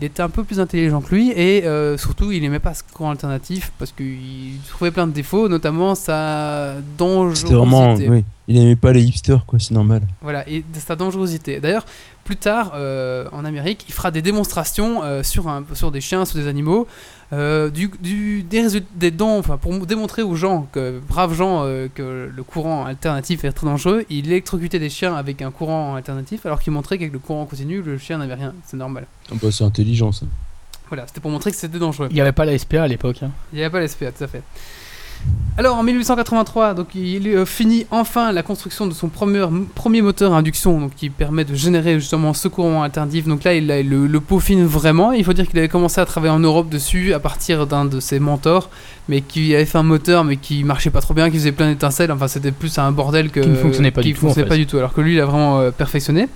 il était un peu plus intelligent que lui et surtout il aimait pas ce courant alternatif parce qu'il trouvait plein de défauts, notamment sa dangerosité. Vraiment. Oui. Il aimait pas les hipsters, quoi, c'est normal. Voilà, et sa dangerosité. D'ailleurs, plus tard, euh, en Amérique, il fera des démonstrations euh, sur, un, sur des chiens, sur des animaux, euh, du, du- des, résultats, des dons, enfin, pour démontrer aux gens, que, braves gens, euh, que le courant alternatif est très dangereux. Il électrocutait des chiens avec un courant alternatif, alors qu'il montrait qu'avec le courant continu, le chien n'avait rien. C'est normal. Ah bah, c'est intelligent ça. Voilà, c'était pour montrer que c'était dangereux. Il n'y avait pas la SPA à l'époque. hein. Il n'y avait pas l'SPA, tout à fait. Alors en 1883, donc il euh, finit enfin la construction de son premier, premier moteur à induction, donc qui permet de générer justement ce courant alternatif. Donc là, il, a- le, le peaufine vraiment. Il faut dire qu'il avait commencé à travailler en Europe dessus à partir d'un de ses mentors, mais qui avait fait un moteur, mais qui marchait pas trop bien, qui faisait plein d'étincelles. Enfin, c'était plus un bordel que Qui ne fonctionnait pas qui du tout, fait. du tout. Alors que lui, il a vraiment euh, perfectionné.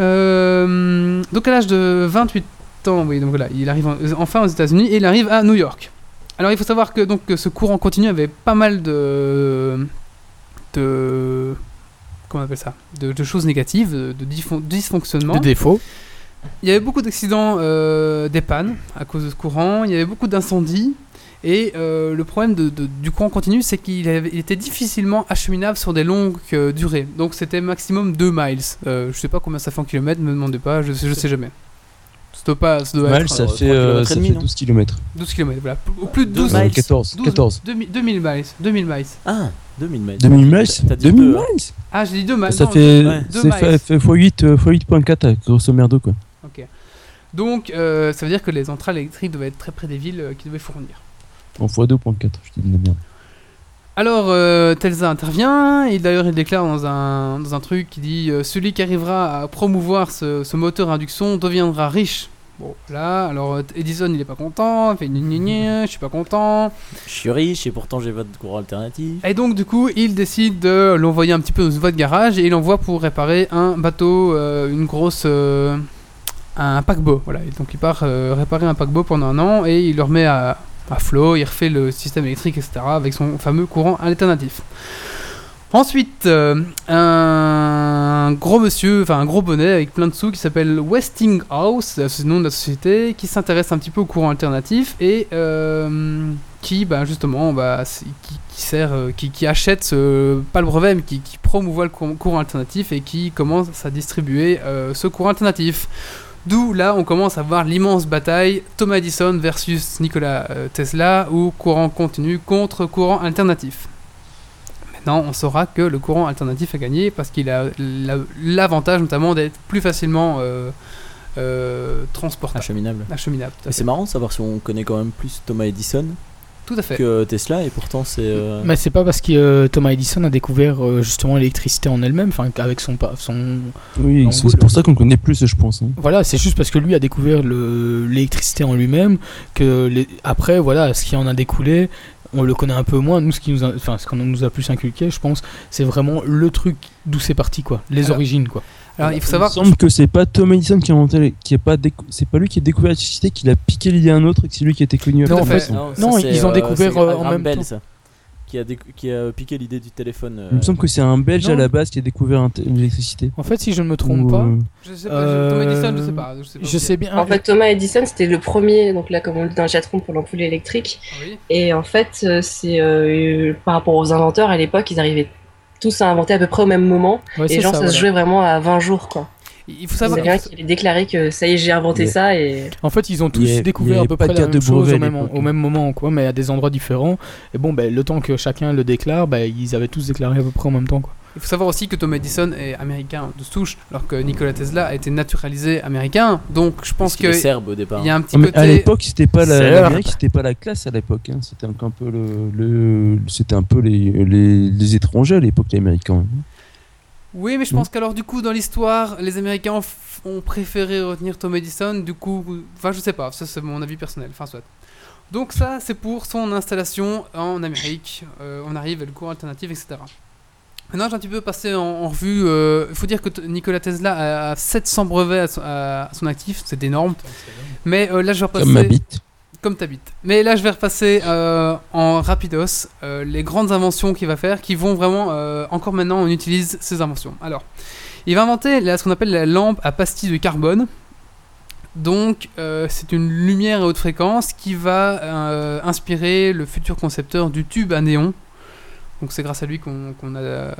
Euh, donc à l'âge de 28 ans, oui, donc voilà, il arrive en- enfin aux États-Unis et il arrive à New York. Alors il faut savoir que donc ce courant continu avait pas mal de de comment on appelle ça? De, de choses négatives, de, de dysfon- dysfonctionnements. De défaut. il y avait beaucoup d'accidents, euh, des pannes à cause de ce courant, il y avait beaucoup d'incendies. Et euh, le problème de- de- du courant continu, c'est qu'il était difficilement acheminable sur des longues euh, durées. Donc c'était maximum 2 miles. Euh, je sais pas combien ça fait en kilomètres, me demandez pas, je je sais jamais. Doit, pas, ça doit Mal, être ça euh, fait, euh, kilomètres ça demi, fait non 12 km. 12 km, voilà. Au plus de 12 12, miles. 14. 12 14. 2000 2000 miles. 2000 miles. Ah, 2000 miles. 2000 miles T'as dit 2000 deux, hein. miles Ah, j'ai dit 2 miles. Ça non, fait, ouais. Fait, miles. fait x8, euh, x8.4 grosso merdo quoi. Ok. Donc, euh, ça veut dire que les centrales électriques devaient être très près des villes euh, qui devaient fournir. En x2.4, je te dis merde. Alors, euh, Telsa intervient, et d'ailleurs il déclare dans un, dans un truc qui dit euh, Celui qui arrivera à promouvoir ce, ce moteur à induction deviendra riche. Bon, là, alors Edison il est pas content, il fait je suis pas content. Je suis riche et pourtant j'ai votre courant alternatif. Et donc, du coup, il décide de l'envoyer un petit peu dans une voie de garage et il l'envoie pour réparer un bateau, euh, une grosse. euh, un paquebot. Voilà. Et donc, il part euh, réparer un paquebot pendant un an et il le remet à, à flot, il refait le système électrique, etc. avec son fameux courant alternatif. Ensuite, euh, un gros monsieur, enfin un gros bonnet avec plein de sous qui s'appelle Westinghouse, c'est le nom de la société, qui s'intéresse un petit peu au courant alternatif et euh, qui, bah, justement, bah, qui, sert, euh, qui, achète, ce, pas le brevet, mais qui, promouvoit le courant, alternatif et qui commence à distribuer euh, ce courant alternatif. D'où là, on commence à voir l'immense bataille Thomas Edison versus Nikola euh, Tesla ou courant continu contre courant alternatif. Maintenant, on saura que le courant alternatif a gagné parce qu'il a la- l'avantage notamment d'être plus facilement euh, euh, transportable, Acheminable. acheminable. tout à Mais fait. c'est marrant de savoir si on connaît quand même plus Thomas Edison Tout à fait. que Tesla et pourtant c'est. euh, Mais c'est pas parce que euh, Thomas Edison a découvert euh, justement l'électricité en elle-même, enfin avec son, Oui, c'est pour ça qu'on le connaît plus, je pense. hein. Voilà, c'est juste parce que lui a découvert le- l'électricité en lui-même que les- après, voilà, ce qui en a découlé, on le connaît un peu moins. Nous, ce qui nous a, enfin, ce qu'on nous a plus inculqué, je pense, c'est vraiment le truc d'où c'est parti, quoi, les Alors, origines, quoi. Alors, il faut Il me savoir. semble que c'est pas Thomas Edison qui a inventé, les- qui a pas c'est pas lui qui a découvert l'électricité, qu'il a piqué l'idée à un autre et que c'est lui qui a été connu à en fait. non, c'est, ils ont découvert, c'est euh, en même Bell, temps. ça, qui a, déc- qui a piqué l'idée du téléphone. euh, Il me semble que c'est un Belge Non. à la base qui a découvert l'électricité. En fait, si je ne me trompe Ou, pas, euh, Je sais pas, je- Thomas Edison, je sais pas. Je sais, pas je sais bien. En fait, Thomas Edison, c'était le premier, donc là, comme on le dit dans le pour l'ampoule électrique. Ah oui. Et en fait, euh, c'est euh, par rapport aux inventeurs, à l'époque, ils arrivaient tous à inventer à peu près au même moment. Ouais, Et genre, ça, ça, se jouait vraiment à 20 jours, quoi. Il faut C'est savoir. bien qu'il ait déclaré que ça y est, j'ai inventé ça et En fait, ils ont tous découvert à peu près la même de chose au même, au même moment, quoi, mais à des endroits différents. Et bon, ben, le temps que chacun le déclare, ben, ils avaient tous déclaré à peu près en même temps, quoi. Il faut savoir aussi que Thomas Edison est américain de souche, alors que Nikola Tesla a été naturalisé américain. Donc, je pense qu'il que serbe au départ. il y a un petit Ah, côté. à l'époque, c'était pas la, C'est l'Amérique, c'était pas la classe à l'époque. hein. C'était un, un peu le, le- c'était un peu les, les, les étrangers à l'époque, les Américains. Oui, mais je pense qu'alors, du coup, dans l'histoire, les Américains ont préféré retenir Thomas Edison. Du coup, enfin, je sais pas, ça c'est mon avis personnel. Enfin, soit. Donc, ça, c'est pour son installation en Amérique. Euh, on arrive à le courant alternatif, etc. Maintenant, j'ai un petit peu passé en, en revue. euh, Il faut dire que Nikola Tesla a 700 brevets à son, à- à son actif, c'est énorme. Mais euh, là, je vais repasser. Comme ma bite. Comme t'habites. Mais là, je vais repasser euh, en rapidos euh, les grandes inventions qu'il va faire, qui vont vraiment euh, encore maintenant on utilise ces inventions. Alors, il va inventer là, ce qu'on appelle la lampe à pastille de carbone. Donc, euh, c'est une lumière à haute fréquence qui va inspirer le futur concepteur du tube à néon. Donc, c'est grâce à lui qu'on a,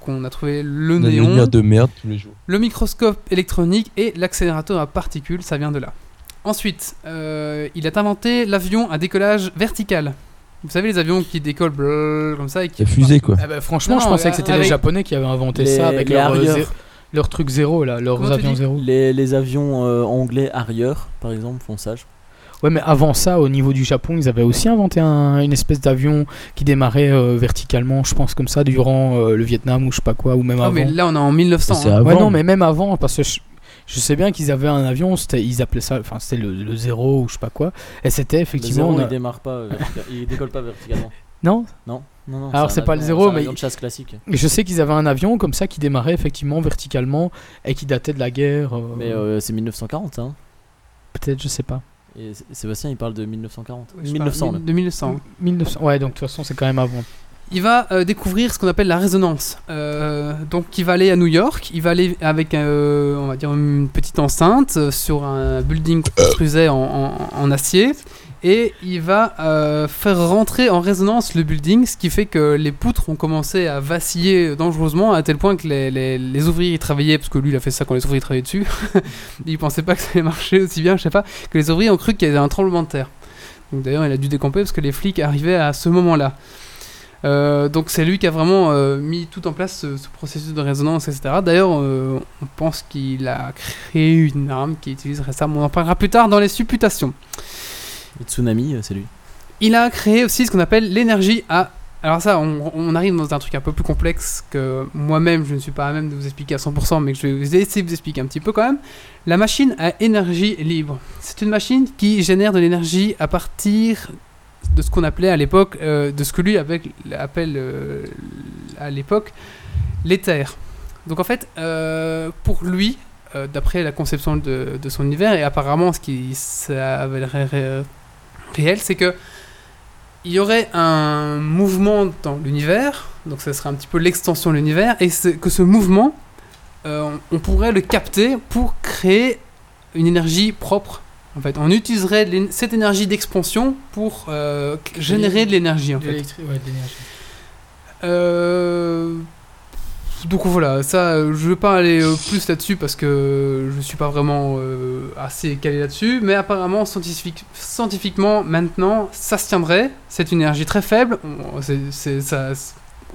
qu'on a trouvé le On a des néon. de merde tous les jours. Le microscope électronique et l'accélérateur à particules, ça vient de là. Ensuite, euh, il a inventé l'avion à décollage vertical. Vous savez, les avions qui décollent comme ça et qui. La fusée, quoi. Ah ben, franchement, Non, je pensais euh, que c'était avec- les Japonais qui avaient inventé Les- ça avec les leur, euh, zé- leur truc zéro, là, leurs Comment tu avions dis zéro. Les, les avions euh, anglais Harrier, par exemple, font ça. je- Ouais, mais avant ça, au niveau du Japon, ils avaient aussi inventé un- une espèce d'avion qui démarrait euh, verticalement, je pense, comme ça, durant euh, le Vietnam ou je sais pas quoi, ou même Ah, avant. mais là, on est en 1900. C'est hein. avant. Ouais, non, mais même avant, parce que je, je sais bien qu'ils avaient un avion, c'était- ils appelaient ça, enfin, c'était le, le zéro ou je sais pas quoi, et c'était Le effectivement. zéro, on a- il démarre pas, euh, il décolle pas verticalement. Non Non, non, non. Alors, c'est pas le zéro, c'est un mais avion de chasse classique. Je sais qu'ils avaient un avion comme ça qui démarrait effectivement verticalement et qui datait de la guerre. euh, Mais euh, c'est 1940, hein. Peut-être, je sais pas. Et Sébastien, il parle de 1940. Je sais pas, 1900, là. De 1900. 1900. Ouais, donc de toute façon, c'est quand même avant. Il va euh, découvrir ce qu'on appelle la résonance. Euh, donc, il va aller à New York, il va aller avec, euh, on va dire, une petite enceinte sur un building qu'on en, acier. Et il va faire rentrer en résonance le building, ce qui fait que les poutres ont commencé à vaciller dangereusement à tel point que les, ouvriers y travaillaient, parce que lui il a fait ça quand les ouvriers travaillaient dessus, il pensait pas que ça allait marcher aussi bien, je sais pas, que les ouvriers ont cru qu'il y avait un tremblement de terre. D'ailleurs il a dû décamper parce que les flics arrivaient à ce moment-là. Euh, donc c'est lui qui a vraiment euh, mis tout en place ce, ce processus de résonance, etc. D'ailleurs, euh, on pense qu'il a créé une arme qui utiliserait ça. mais On en parlera plus tard dans les supputations. Et Tsunami, c'est lui. Il a créé aussi ce qu'on appelle l'énergie à. Alors ça, on, on arrive dans un truc un peu plus complexe que moi-même, je ne suis pas à même de vous expliquer à 100%, mais que je vais essayer de vous expliquer un petit peu quand même. La machine à énergie libre. C'est une machine qui génère de l'énergie à partir de ce qu'on appelait à l'époque, euh, de ce que lui appelle euh, à l'époque l'éther. Donc en fait, euh, pour lui, d'après la conception de, son univers, et apparemment ce qui s'avérerait ré- réel, c'est que il y aurait un mouvement dans l'univers, donc ça serait un petit peu l'extension de l'univers, et que ce mouvement, on pourrait le capter pour créer une énergie propre. En fait, on utiliserait cette énergie d'expansion pour euh, générer de l'énergie. En De fait. ouais, de. Euh, Donc voilà, ça, euh, je vais pas aller euh, plus là-dessus parce que je suis pas vraiment euh, assez calé là-dessus, mais apparemment, scientifique, scientifiquement, maintenant, ça se tiendrait. C'est une énergie très faible. On, ça,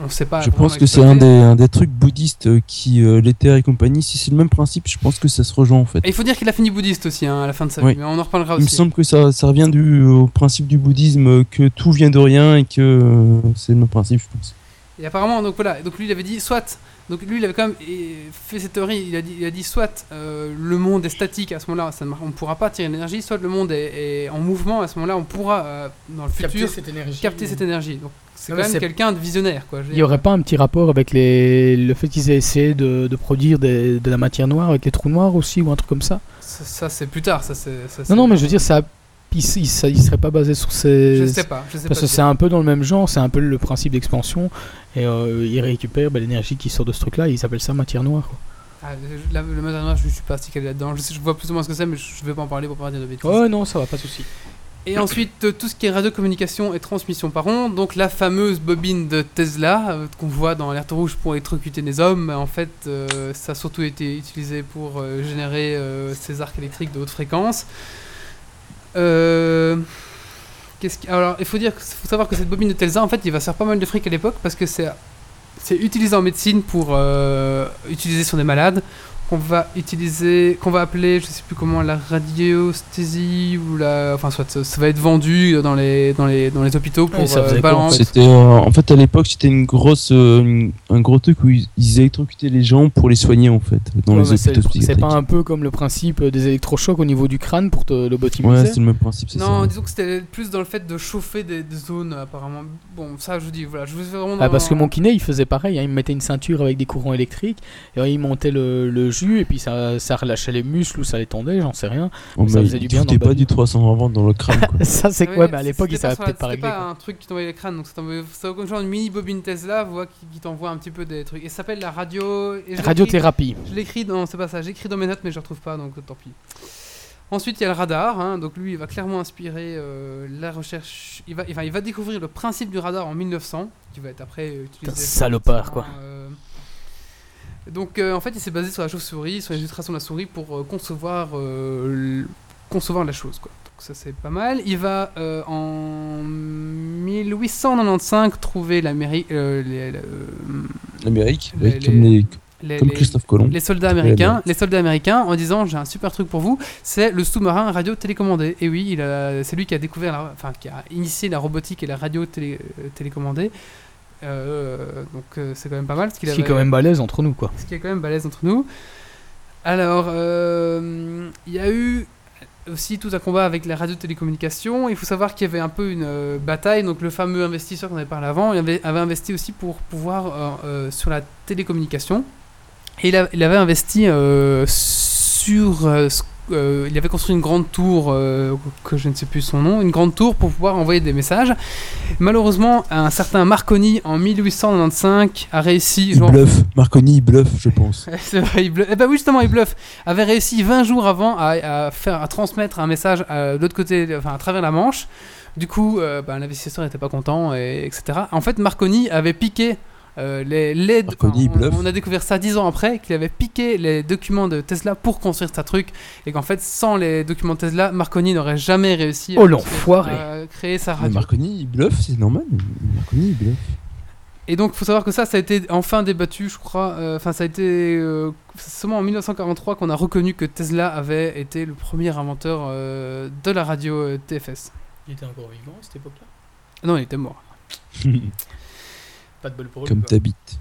on sait pas. Je pense que c'est un des, un des trucs bouddhistes euh, qui, euh, l'éther et compagnie, si c'est le même principe, je pense que ça se rejoint en fait. Et il faut dire qu'il a fini bouddhiste aussi hein, à la fin de sa Oui. vie, mais on en reparlera Il me aussi. semble que ça, ça revient du, au principe du bouddhisme, euh, que tout vient de rien et que euh, c'est le même principe, je pense. Et apparemment, donc voilà, donc lui il avait dit soit, donc lui il avait quand même fait cette théorie, il a dit, il a dit soit euh, le monde est statique à ce moment-là, ça ne mar- on ne pourra pas tirer l'énergie, soit le monde est, est en mouvement à ce moment-là, on pourra euh, dans le Capter futur cette énergie. capter cette énergie. Donc c'est quand même quelqu'un de visionnaire quoi. Il n'y aurait pas un petit rapport avec les... le fait qu'ils aient essayé de, de produire des- de la matière noire avec les trous noirs aussi ou un truc comme ça? Ça, ça, c'est plus tard, ça c'est. ça, Non, non, mais je veux dire, ça, il, il, ça- il serait pas basé sur ces. Je sais pas, je sais Parce que c'est un peu dans le même genre, c'est un peu le principe d'expansion. Et euh, ils récupèrent bah, l'énergie qui sort de ce truc-là, et ils appellent ça matière noire. quoi. Ah, la- le Mazanoir, je suis pas si calé là-dedans. Je, je vois plus ou moins ce que c'est, mais je, je vais pas en parler pour pas dire de bêtises. Ouais, non, ça va, pas de souci. Et ensuite, euh, tout ce qui est radiocommunication et transmission par ondes, donc la fameuse bobine de Tesla euh, qu'on voit dans l'alerte rouge pour électrocuter des hommes, en fait, euh, ça a surtout été utilisé pour euh, générer ces arcs électriques de haute fréquence. Euh, Alors, il faut, dire, faut savoir que cette bobine de Tesla, en fait, il va faire pas mal de fric à l'époque parce que c'est c'est utilisé en médecine pour euh, utiliser sur des malades qu'on va utiliser, qu'on va appeler, je sais plus comment, la radiosthésie ou la, enfin soit ça, ça va être vendu dans les dans les dans les hôpitaux pour faisait euh, quoi, en balance- fait C'était, euh, en fait, à l'époque, c'était une grosse, euh, une- un gros truc où ils, ils électrocutaient les gens pour les soigner en fait, dans Ouais, les hôpitaux c'est pas un peu comme le principe des électrochocs au niveau du crâne pour te lobotomiser Ouais, c'est le même principe, Non, ça. disons que c'était plus dans le fait de chauffer des, des zones apparemment. Bon, ça je vous dis, voilà, je vous fais vraiment. Ah, parce que mon kiné il faisait pareil, hein, il me mettait une ceinture avec des courants électriques, et il montait le, le et puis ça, ça relâchait les muscles ou ça les tendait, j'en sais rien. Oh, ça faisait du bien le pas du 320 dans le crâne quoi. ça c'est Ouais, quoi Mais à l'époque il c'était pas savait peut-être pas C'était régler. pas quoi. un truc qui t'envoyait les crânes, donc c'est comme genre une mini bobine Tesla, voit, qui, qui t'envoie un petit peu des trucs. Et ça s'appelle la radio. et je l'écris- Radiothérapie. Je l'écris dans, c'est pas ça, j'écris dans mes notes, mais je retrouve pas, donc tant pis. Ensuite, il y a le radar, hein, donc lui, il va clairement inspirer euh, la recherche. Il va, va, il va découvrir le principe du radar en 1900, qui va être après euh, utilisé. Putain, salopard, quoi. Euh, donc, euh, en fait, il s'est basé sur la chauve-souris, sur les illustrations de la souris pour euh, concevoir, euh, concevoir la chose, quoi. Donc, ça, c'est pas mal. Il va en 1895 trouver l'Amérique. L'Amérique, Les- comme, les- les- les- comme les- Christophe Colomb. les soldats américains, les soldats américains en disant j'ai un super truc pour vous, c'est le sous-marin radio télécommandé. Et oui, c'est lui qui a découvert, la- enfin qui a initié la robotique et la radio télé, télécommandée. Euh, donc euh, c'est quand même pas mal, ce qu'il Ce qui est quand même balèze entre nous quoi. ce qui est quand même balèze entre nous. Alors, euh, il y a eu aussi tout un combat avec les radios-télécommunications. Il faut savoir qu'il y avait un peu une euh, bataille. Donc, le fameux investisseur qu'on avait parlé avant, il avait, avait investi aussi pour pouvoir euh, euh, sur la télécommunication. Et il, a- il avait investi sur ce- euh, il avait construit une grande tour, euh, que je ne sais plus son nom, une grande tour pour pouvoir envoyer des messages. Malheureusement, un certain Marconi en 1895 a réussi. Il genre- bluffe. Marconi, il bluffe, je pense. C'est vrai, il bluffe. Eh ben oui, justement, il bluffe. Avait réussi 20 jours avant à, à faire, à transmettre un message à l'autre côté, enfin à travers la Manche. Du coup, euh, ben, l'investisseur n'était pas content, et, etc. En fait, Marconi avait piqué euh, les, les Marconi, il enfin, on, a découvert ça 10 ans après qu'il avait piqué les documents de Tesla pour construire sa truc et qu'en fait, sans les documents de Tesla, Marconi n'aurait jamais réussi Oh, à, à créer sa Mais radio. Marconi, il bluffe, c'est normal. Marconi, il bluffe. Et donc, il faut savoir que ça, ça a été enfin débattu, je crois. euh, Enfin, ça a été euh, c'est seulement en 1943 qu'on a reconnu que Tesla avait été le premier inventeur euh, de la radio euh, TFS. Il était encore vivant à cette époque-là? Non, il était mort. Pas de bol pour lui. Comme t'habites.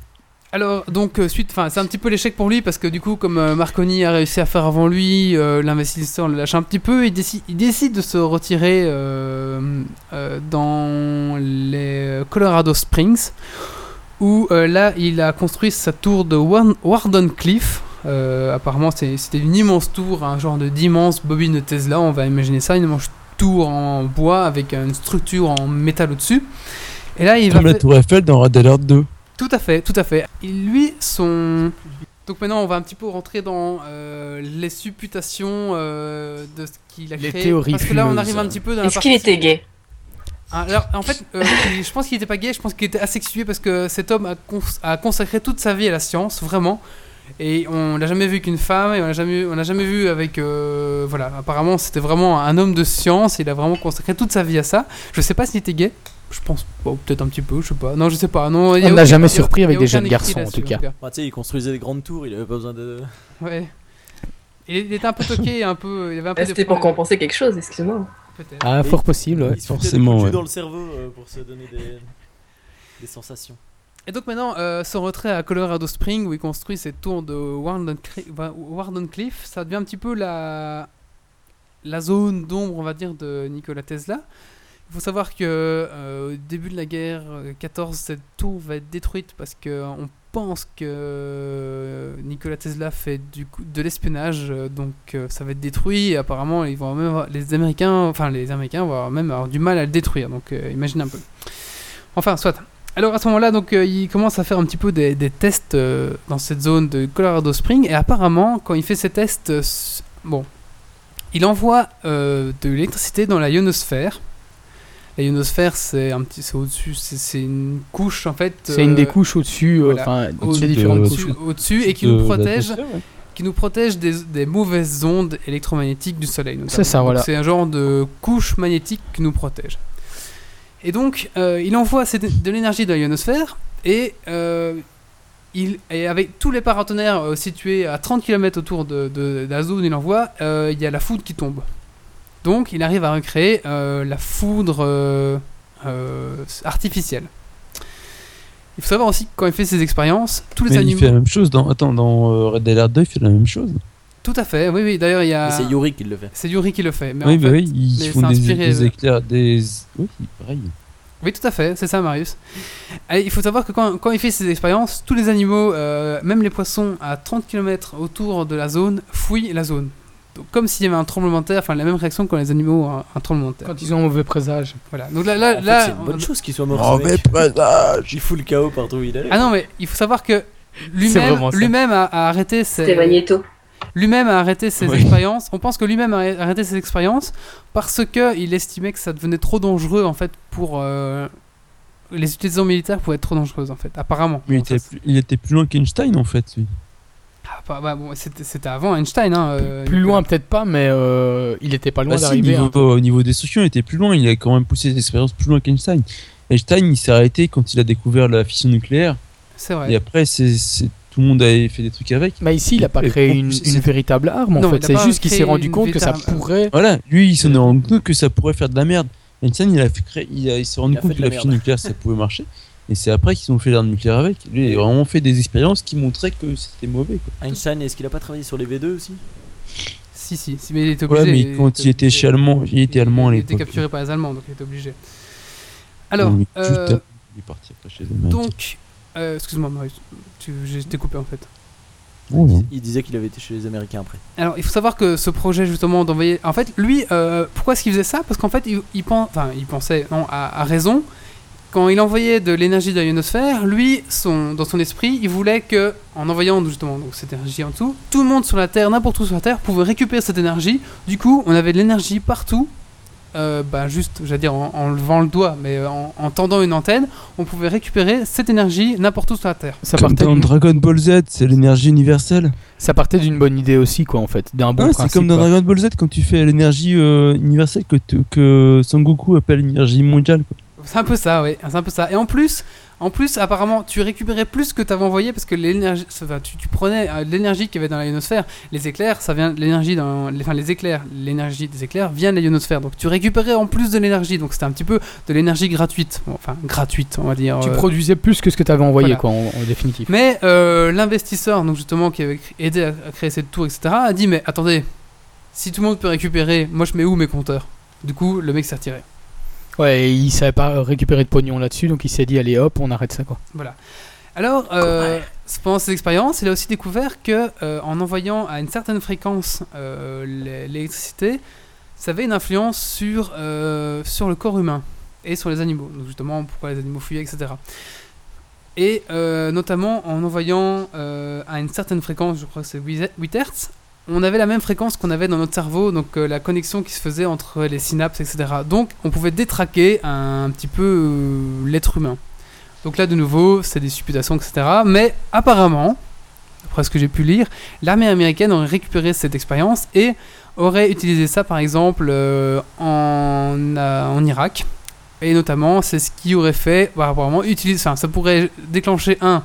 Alors, donc, euh, suite, enfin, c'est un petit peu l'échec pour lui parce que du coup, comme euh, Marconi a réussi à faire avant lui, euh, l'investisseur le lâche un petit peu. Il décide, il décide de se retirer euh, euh, dans les Colorado Springs, où euh, là, il a construit sa tour de Warden Cliff. Euh, apparemment, c'était une immense tour, un genre de d'immense bobine de Tesla. On va imaginer ça, une immense tour en bois avec une structure en métal au-dessus. Et là, il Comme va la Tour Eiffel dans Red Alert 2. tout à fait, tout à fait. Et lui, son. Donc maintenant, on va un petit peu rentrer dans euh, les supputations euh, de ce qu'il a Les créé. théories Parce que là, on arrive un petit peu dans la Est-ce partie. qu'il était gay Ah, Alors, en fait, euh, je pense qu'il n'était pas gay, je pense qu'il était asexué parce que cet homme a, cons- a consacré toute sa vie à la science, vraiment. Et on l'a jamais vu qu'une femme, et on l'a jamais, on jamais vu avec. euh, voilà, apparemment, c'était vraiment un homme de science, et il a vraiment consacré toute sa vie à ça. Je sais pas s'il était gay. Je pense pas, ou peut-être un petit peu, je sais pas. Non, je sais pas. Non, il y a On n'a jamais surpris avec des jeunes garçons, en tout cas. Bah, tu sais, il construisait des grandes tours, il avait pas besoin de. Ouais. Il était un peu toqué, un peu. Il avait un peu Ah, des C'était pour compenser quelque chose, excuse-moi. Ah, fort possible, ouais. il se foutait forcément, ouais. dans le cerveau euh, pour se donner des, des sensations. Et donc maintenant, euh, son retrait à Colorado Springs, où il construit cette tour de Warden Cliff, ça devient un petit peu la, la zone d'ombre, on va dire, de Nikola Tesla. Il faut savoir que euh, au début de la guerre euh, 14, cette tour va être détruite parce que on pense que euh, Nikola Tesla fait du de l'espionnage, euh, donc euh, ça va être détruit. Et apparemment, ils vont même les Américains, enfin les Américains vont même avoir du mal à le détruire. Donc euh, imagine un peu. Enfin, soit. Alors à ce moment-là, donc euh, il commence à faire un petit peu des, tests euh, dans cette zone de Colorado Springs et apparemment, quand il fait ces tests, euh, bon, il envoie euh, de l'électricité dans la ionosphère. La ionosphère, c'est un petit, c'est au-dessus, c'est une couche en fait. C'est une euh, des couches au-dessus, euh, voilà. enfin, au- de- différentes au-dessus- couches. au-dessus, et qui nous protège, qui nous protège des, des mauvaises ondes électromagnétiques du Soleil. notamment. C'est ça, voilà. C'est un genre de couche magnétique qui nous protège. Et donc, euh, il envoie de l'énergie dans l'ionosphère et, euh, il, et avec tous les paratonnerres euh, situés à 30 km autour de, de- de la zone il envoie, euh, il y a la foudre qui tombe. Donc, il arrive à recréer euh, la foudre euh, euh, artificielle. Il faut savoir aussi que quand il fait ses expériences, tous les Mais il animaux. fait la même chose dans. Attends, dans Red Alert 2, il fait la même chose. Tout à fait, oui, oui. D'ailleurs, il y a. C'est Yuri qui le fait. C'est Yuri qui le fait. Mais oui, en bah fait- oui, ils font des, des de- éclairs, des. Oui, pareil. Oui, tout à fait, c'est ça, Marius. Et il faut savoir que quand, quand il fait ses expériences, tous les animaux, euh, même les poissons à 30 km autour de la zone, fuient la zone. Comme s'il y avait un tremblement de terre, enfin la même réaction quand les animaux ont un, un tremblement de terre. Quand ils ont un mauvais présage. Voilà. Donc là, là, en fait, là, c'est une bonne on- chose qu'il soit mort. Oh, ce mais mec. présage Il fout le chaos partout où il allait. Ah non, mais il faut savoir que lui-même, lui-même a, a arrêté ses, C'était Magneto. lui-même a arrêté ses Oui. expériences. On pense que lui-même a arrêté ses expériences parce que il estimait que ça devenait trop dangereux en fait pour euh, les utilisations militaires pouvaient être trop dangereuses en fait. Apparemment. Mais il était, plus, il était plus loin qu'Einstein en fait, lui. Ah, bah, bah, bon, c'était avant Einstein. Hein, euh, Plus loin, peut-être pas, mais euh, il était pas loin Bah si, d'arriver. niveau- hein. au niveau destruction, il était plus loin. Il a quand même poussé des expériences plus loin qu'Einstein. Einstein, il s'est arrêté quand il a découvert la fission nucléaire. C'est vrai. Et après, c'est tout le monde avait fait des trucs avec. Mais ici, il a pas créé une, véritable arme, en Non, fait. a C'est juste qu'il s'est rendu compte que ça pourrait. Voilà, lui, il s'en est rendu compte que ça pourrait faire de la merde. Einstein, il, a fait créer- il, a- il s'est rendu Il a compte que la merde. nucléaire, ça pouvait marcher. Et c'est après qu'ils ont fait l'arme nucléaire avec. Lui, il a vraiment fait des expériences qui montraient que c'était mauvais. Quoi. Einstein, est-ce qu'il a pas travaillé sur les V2 aussi? Si, si, si, mais il était obligé. Ouais, mais quand il était chez Allemand, il était allemand à Il était l'époque. capturé par les Allemands, donc il était obligé. Alors, Donc, euh, juste après, il est parti après chez les Américains. donc, euh, excuse-moi, Marius, j'ai- je t'ai coupé en fait. Il disait qu'il avait été chez les Américains après. Alors, il faut savoir que ce projet, justement, d'envoyer. En fait, lui, euh, pourquoi est-ce qu'il faisait ça? Parce qu'en fait, il, il, pen- enfin, il pensait, non, à, à raison, quand il envoyait de l'énergie de la ionosphère, lui, son, dans son esprit, il voulait que, en envoyant justement donc, cette énergie en dessous, tout le monde sur la Terre, n'importe où sur la Terre, pouvait récupérer cette énergie. Du coup, on avait de l'énergie partout. euh, bah, juste, j'allais dire en, en levant le doigt, mais euh, en, en tendant une antenne, on pouvait récupérer cette énergie n'importe où sur la Terre. Ça Comme partait, dans d'une- Dragon Ball Z, c'est l'énergie universelle. ça partait d'une bonne idée aussi, quoi, en fait. D'un bon Ah, principe. c'est comme dans quoi. Dragon Ball Z quand tu fais l'énergie euh, universelle que, que Sangoku appelle l'énergie mondiale. Quoi. C'est un peu ça, oui. C'est un peu ça. Et en plus, en plus, apparemment, tu récupérais plus que tu avais envoyé parce que l'énergie, enfin, tu, tu prenais euh, l'énergie qu'il y avait dans la ionosphère. Les éclairs, ça vient l'énergie dans, les- enfin les éclairs, l'énergie des éclairs vient de la ionosphère. Donc tu récupérais en plus de l'énergie. Donc c'était un petit peu de l'énergie gratuite, Bon, enfin gratuite, on va dire. Tu euh. produisais plus que ce que tu avais envoyé, voilà. quoi, en, en définitive. Mais euh, l'investisseur, donc justement, qui avait aidé à, à créer cette tour, etc., a dit mais attendez, si tout le monde peut récupérer, moi je mets où mes compteurs? Du coup, le mec s'est retiré. Ouais, et il savait pas récupérer de pognon là-dessus, donc il s'est dit, allez hop, on arrête ça, quoi. Voilà. Alors, euh, pendant ces expériences, il a aussi découvert que euh, en envoyant à une certaine fréquence euh, l'é- l'électricité, ça avait une influence sur, sur le corps humain et sur les animaux. Donc justement, pourquoi les animaux fuyaient, etc. Et notamment en envoyant à une certaine fréquence, je crois que c'est 8 8 Hz, on avait la même fréquence qu'on avait dans notre cerveau, donc euh, la connexion qui se faisait entre les synapses, etc. Donc on pouvait détraquer un, petit peu euh, l'être humain. Donc là, de nouveau, c'est des supputations, etc. Mais apparemment, d'après ce que j'ai pu lire, l'armée américaine aurait récupéré cette expérience et aurait utilisé ça, par exemple, euh, en, Irak. Et notamment, c'est ce qui aurait fait, bah, apparemment, utiliser, enfin, ça pourrait déclencher un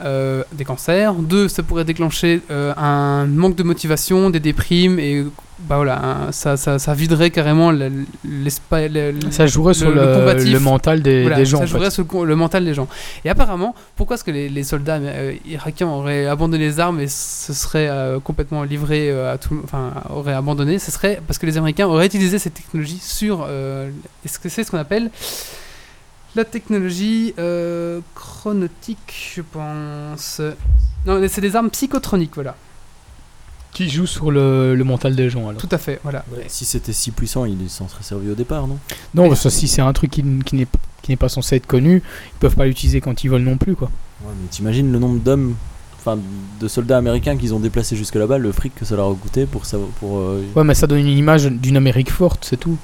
euh, des cancers, deux, ça pourrait déclencher euh, un manque de motivation, des déprimes, et bah voilà, un- ça, ça, ça viderait carrément le- l'espace. le- le- Ça jouerait sur le- le, le mental des, voilà, des gens, ça en fait. jouerait sur le, mental des gens. Et apparemment, pourquoi est-ce que les, les soldats euh, irakiens auraient abandonné les armes et se seraient complètement livrés à tout, enfin, auraient abandonné? Ce serait parce que les Américains auraient utilisé cette technologie sur, est-ce que c'est ce qu'on appelle la technologie euh, chronotique, je pense. Non, mais c'est des armes psychotroniques, voilà. Qui joue sur le, le mental des gens, alors. Tout à fait, voilà. Si c'était si puissant, il s'en serait servi au départ, non? Non, parce que si c'est un truc qui, qui n'est qui n'est pas censé être connu, ils peuvent pas l'utiliser quand ils veulent non plus, quoi. Ouais, mais t'imagines le nombre d'hommes, enfin de soldats américains qu'ils ont déplacés jusque là-bas, le fric que ça leur a coûté pour savoir, pour. euh, Ouais, mais ça donne une image d'une Amérique forte, c'est tout.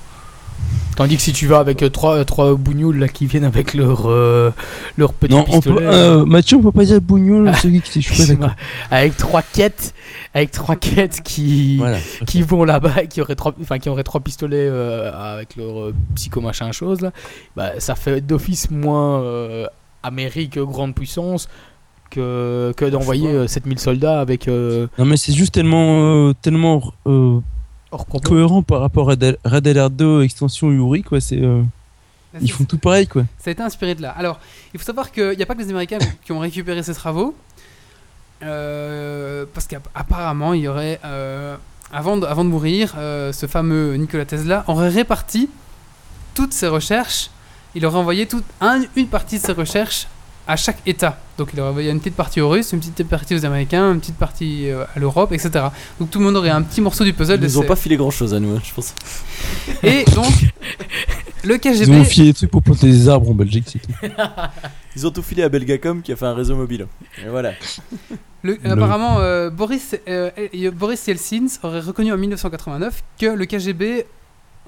Tandis que si tu vas avec euh, trois, euh, trois bougnoules là qui viennent avec leur, euh, leur petit Non, on pistolet, peut, euh, Mathieu, on peut pas dire bougnoul, Ah. celui qui je suis pas d'accord. avec trois quêtes, avec trois quêtes qui, Voilà. qui vont là-bas et qui auraient trois, enfin qui auraient trois pistolets euh, avec leur psycho machin chose là, bah, ça fait d'office moins Amérique grande puissance que, que d'envoyer euh, 7000 soldats avec Non, mais c'est juste tellement, tellement hors propos. cohérent par rapport à Red Red Alert 2 extension Yuri, quoi. C'est, euh, ils font tout pareil, quoi. Ça a été inspiré de là. Alors, il faut savoir qu'il n'y a pas que les Américains qui ont récupéré ces travaux. euh, parce qu'apparemment, il y aurait. euh, avant, de, avant de mourir, ce fameux Nikola Tesla aurait réparti toutes ses recherches. Il aurait envoyé toute, un- une partie de ses recherches à chaque État. Donc, il aurait envoyé une petite partie aux Russes, une petite partie aux Américains, une petite partie euh, à l'Europe, etc. Donc, tout le monde aurait un petit morceau du puzzle. Ils nous ont ces- pas filé grand chose à nous, hein, je pense. Et donc, le Ils KGB. ont filé des trucs pour planter des arbres en Belgique, c'est tout. Ils ont tout filé à Belgacom qui a fait un réseau mobile. Et voilà. Le- Le- Apparemment, euh, Boris, euh, Boris Yeltsin aurait reconnu en 1989 que le KGB,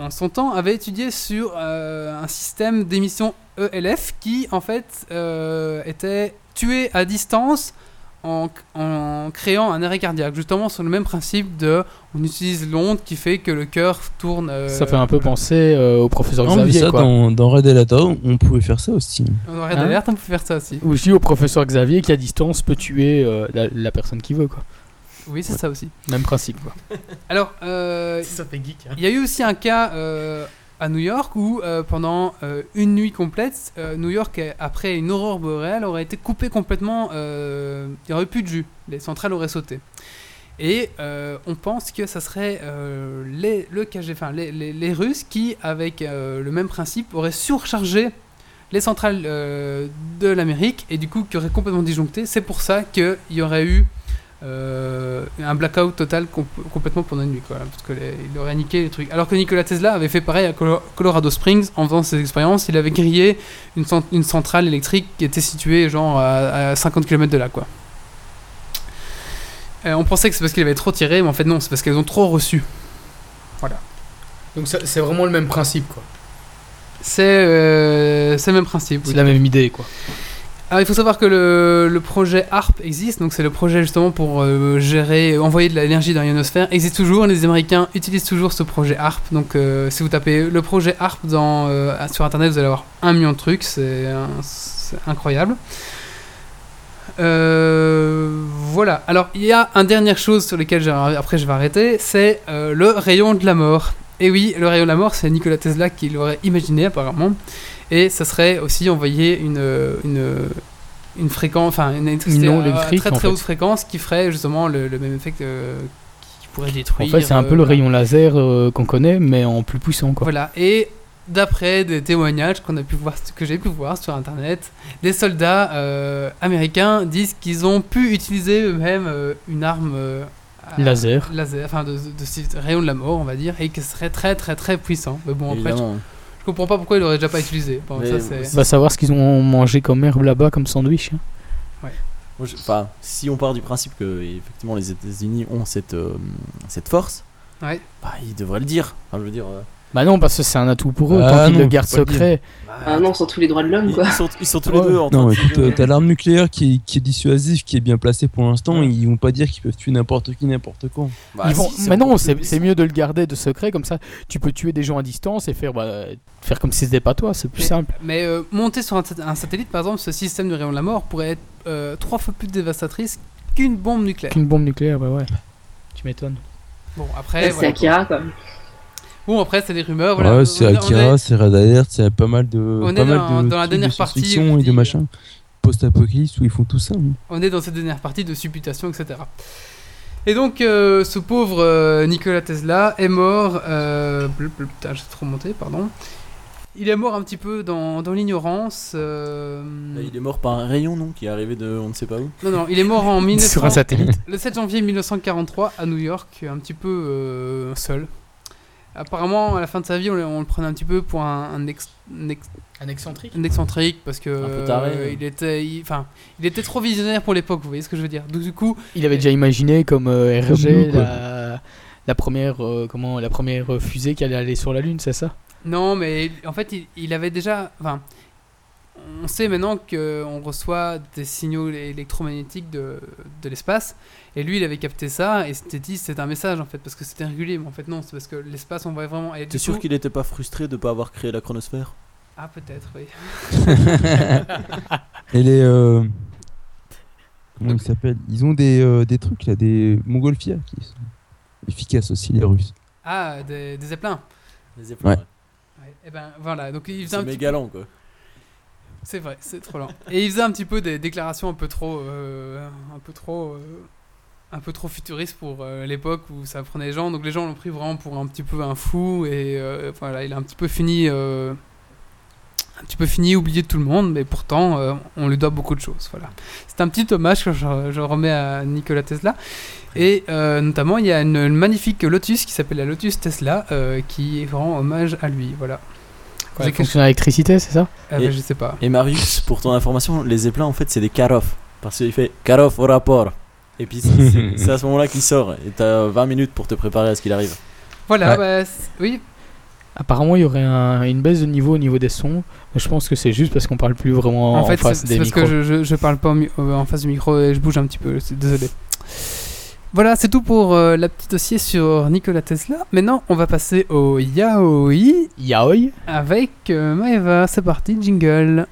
en son temps, avait étudié sur euh, un système d'émission ELF qui, en fait, euh, était tué à distance en, en créant un arrêt cardiaque, justement sur le même principe de on utilise l'onde qui fait que le cœur tourne. euh, Ça fait un peu voilà. penser euh, au professeur Non, mais Xavier ça, quoi. dans, dans Red Alert 2, on pouvait faire ça aussi. On aurait Hein d'alerte, on peut faire ça aussi. Ou aussi au professeur Xavier qui à distance peut tuer euh, la, la personne qui veut quoi. Oui, c'est ça aussi. Même principe quoi. Alors, euh, Ça fait geek. Il y a eu aussi un cas euh, à New York où euh, pendant euh, une nuit complète, euh, New York, après une aurore boréale, aurait été coupée complètement. euh, il n'y aurait plus de jus. Les centrales auraient sauté. Et euh, on pense que ça serait euh, les, le KG, enfin, les, les- les Russes qui, avec euh, le même principe, auraient surchargé les centrales euh, de l'Amérique et du coup qui auraient complètement disjoncté. C'est pour ça qu'il y aurait eu euh, un blackout total com- complètement pendant une nuit, quoi, parce qu'il aurait niqué les trucs. Alors que Nikola Tesla avait fait pareil à Colo- Colorado Springs en faisant ses expériences, il avait grillé une, cent- une centrale électrique qui était située genre à, à 50 km de là, quoi. Euh, on pensait que c'est parce qu'il avait trop tiré, mais en fait non, c'est parce qu'elles ont trop reçu. Donc ça- c'est vraiment le même principe, quoi. C'est euh, le même principe. C'est oui. la même idée, quoi. Alors il faut savoir que le, projet HARP existe, donc c'est le projet justement pour euh, gérer, envoyer de l'énergie dans l'ionosphère, existe toujours, les Américains utilisent toujours ce projet HARP, donc euh, si vous tapez le projet HARP dans, euh, sur internet, vous allez avoir un million de trucs, c'est incroyable. Voilà, alors il y a une dernière chose sur laquelle après je vais arrêter, c'est le rayon de la mort. Et oui, le rayon de la mort, c'est Nikola Tesla qui l'aurait imaginé apparemment. Et ça serait aussi envoyer une, une, une fréquence, enfin une électricité Une à très en très fait. haute fréquence qui ferait justement le, le même effet que, qui pourrait En détruire. fait, c'est un peu euh, le rayon laser euh, qu'on connaît, mais en plus puissant, quoi. Voilà. Et d'après des témoignages qu'on a pu voir, que j'ai pu voir sur internet, des soldats euh, américains disent qu'ils ont pu utiliser eux-mêmes euh, une arme euh, Laser. laser, enfin de, de, rayon de la mort, on va dire, et que ce serait très très très puissant. Mais bon, après, je, comprends pas pourquoi ils l'auraient déjà pas utilisé. Bon, ça, c'est- Va savoir ce qu'ils ont mangé comme herbe là-bas, comme sandwich. hein. Moi, je- Enfin, si on part du principe que effectivement les États-Unis ont cette, euh, cette force, Ouais. bah, ils devraient le dire. Enfin, je veux dire, euh, Bah non, parce que c'est un atout pour eux, Ah tant qu'ils non, le gardent secret. Ah non, sur tous les droits de l'homme, ils, quoi. ils sont, ils sont tous les deux en Non, écoute, euh, t'as l'arme nucléaire qui est, qui est dissuasive, qui est bien placée pour l'instant, ils vont pas dire qu'ils peuvent tuer n'importe qui, n'importe quand. Bah, Ils vont... si, Mais non, c'est c'est mieux de le garder de secret, comme ça tu peux tuer des gens à distance et faire, bah, faire comme si c'était pas toi, c'est plus Mais- simple. Mais euh, monter sur un, sat- un satellite, par exemple, ce système de rayon de la mort pourrait être euh, trois fois plus dévastatrice qu'une bombe nucléaire. Qu'une bombe nucléaire, bah ouais. Tu m'étonnes. Bon, après, c'est voilà. Akira, quoi. Bon, après, c'est des rumeurs. Voilà. ouais, c'est On est- on Akira, est- c'est Red Alert, c'est pas mal de. On pas est mal dans- de dans la trucs dernière de partie, science-fiction je et de machin. Post-apocalypse où ils font tout ça. hein. On est dans cette dernière partie de supputation, etc. Et donc, euh, ce pauvre euh, Nikola Tesla est mort. Euh, bleu, bleu, putain, j'ai trop monté, pardon. Il est mort un petit peu dans, dans l'ignorance. euh, Il est mort par un rayon, non Qui est arrivé de on ne sait pas où. Non, non, il est mort en 1900 Sur un satellite. le 7 janvier 1943 à New York, un petit peu euh, seul. Apparemment, à la fin de sa vie, on, le- on le prenait un petit peu pour un, un ex- un ex- Un excentrique un excentrique parce que Un peu taré, euh, ouais. il était, il- enfin, il était trop visionnaire pour l'époque. Vous voyez ce que je veux dire Donc du coup, Il avait déjà imaginé comme euh, Comme RG quoi. la, la première euh, comment la première euh, fusée qui allait aller sur la lune, c'est ça? Non, mais en fait, il, il avait déjà. Enfin, on sait maintenant qu'on reçoit des signaux électromagnétiques de, de l'espace. Et lui, il avait capté ça et s'était dit c'est un message en fait, parce que c'était régulier. Mais en fait, non, c'est parce que l'espace, on voit vraiment. T'es sûr coup- qu'il était pas frustré de pas avoir créé la chronosphère Ah, peut-être, oui. Et les. euh, Comment ils s'appellent Ils ont des, euh, des trucs là, des montgolfières qui sont efficaces aussi, les Russes. Ah, des, des zeppelins. Les Ouais. ouais. Ouais, et ben voilà, donc il faisait C'est un petit méga lent, quoi. C'est vrai, c'est trop lent. Et il faisait un petit peu des déclarations un peu trop, euh, un peu trop, euh, un peu trop futuristes pour euh, l'époque où ça prenait les gens. Donc les gens l'ont pris vraiment pour un petit peu un fou et voilà, il a un petit peu fini, un petit peu fini oublié de tout le monde, mais pourtant on lui doit beaucoup de choses. Voilà, c'est un petit hommage que je, je remets à Nikola Tesla. Et notamment, il y a une, une magnifique Lotus qui s'appelle la Lotus Tesla qui rend hommage à lui. Voilà. Quelque- fonctionne à l'électricité, c'est ça? Et- ben, je sais pas. Et Marius, pour ton information, les zeppelins en fait c'est des Karov. Parce qu'il fait Karov au rapport. Et puis c'est- à ce moment-là qu'il sort. Et t'as 20 minutes pour te préparer à ce qu'il arrive. Voilà, Ouais. bah, oui, Apparemment, il y aurait un- une baisse de niveau au niveau des sons. Je pense que c'est juste parce qu'on parle plus vraiment en, En fait, face c'est des c'est parce micros. que je, je, je parle pas mi- euh, en face du micro et je bouge un petit peu, c'est- désolé. Voilà, c'est tout pour euh, la petite dossier sur Nikola Tesla. Maintenant, on va passer au yaoi Yaoi avec euh, Maeva. C'est parti, jingle.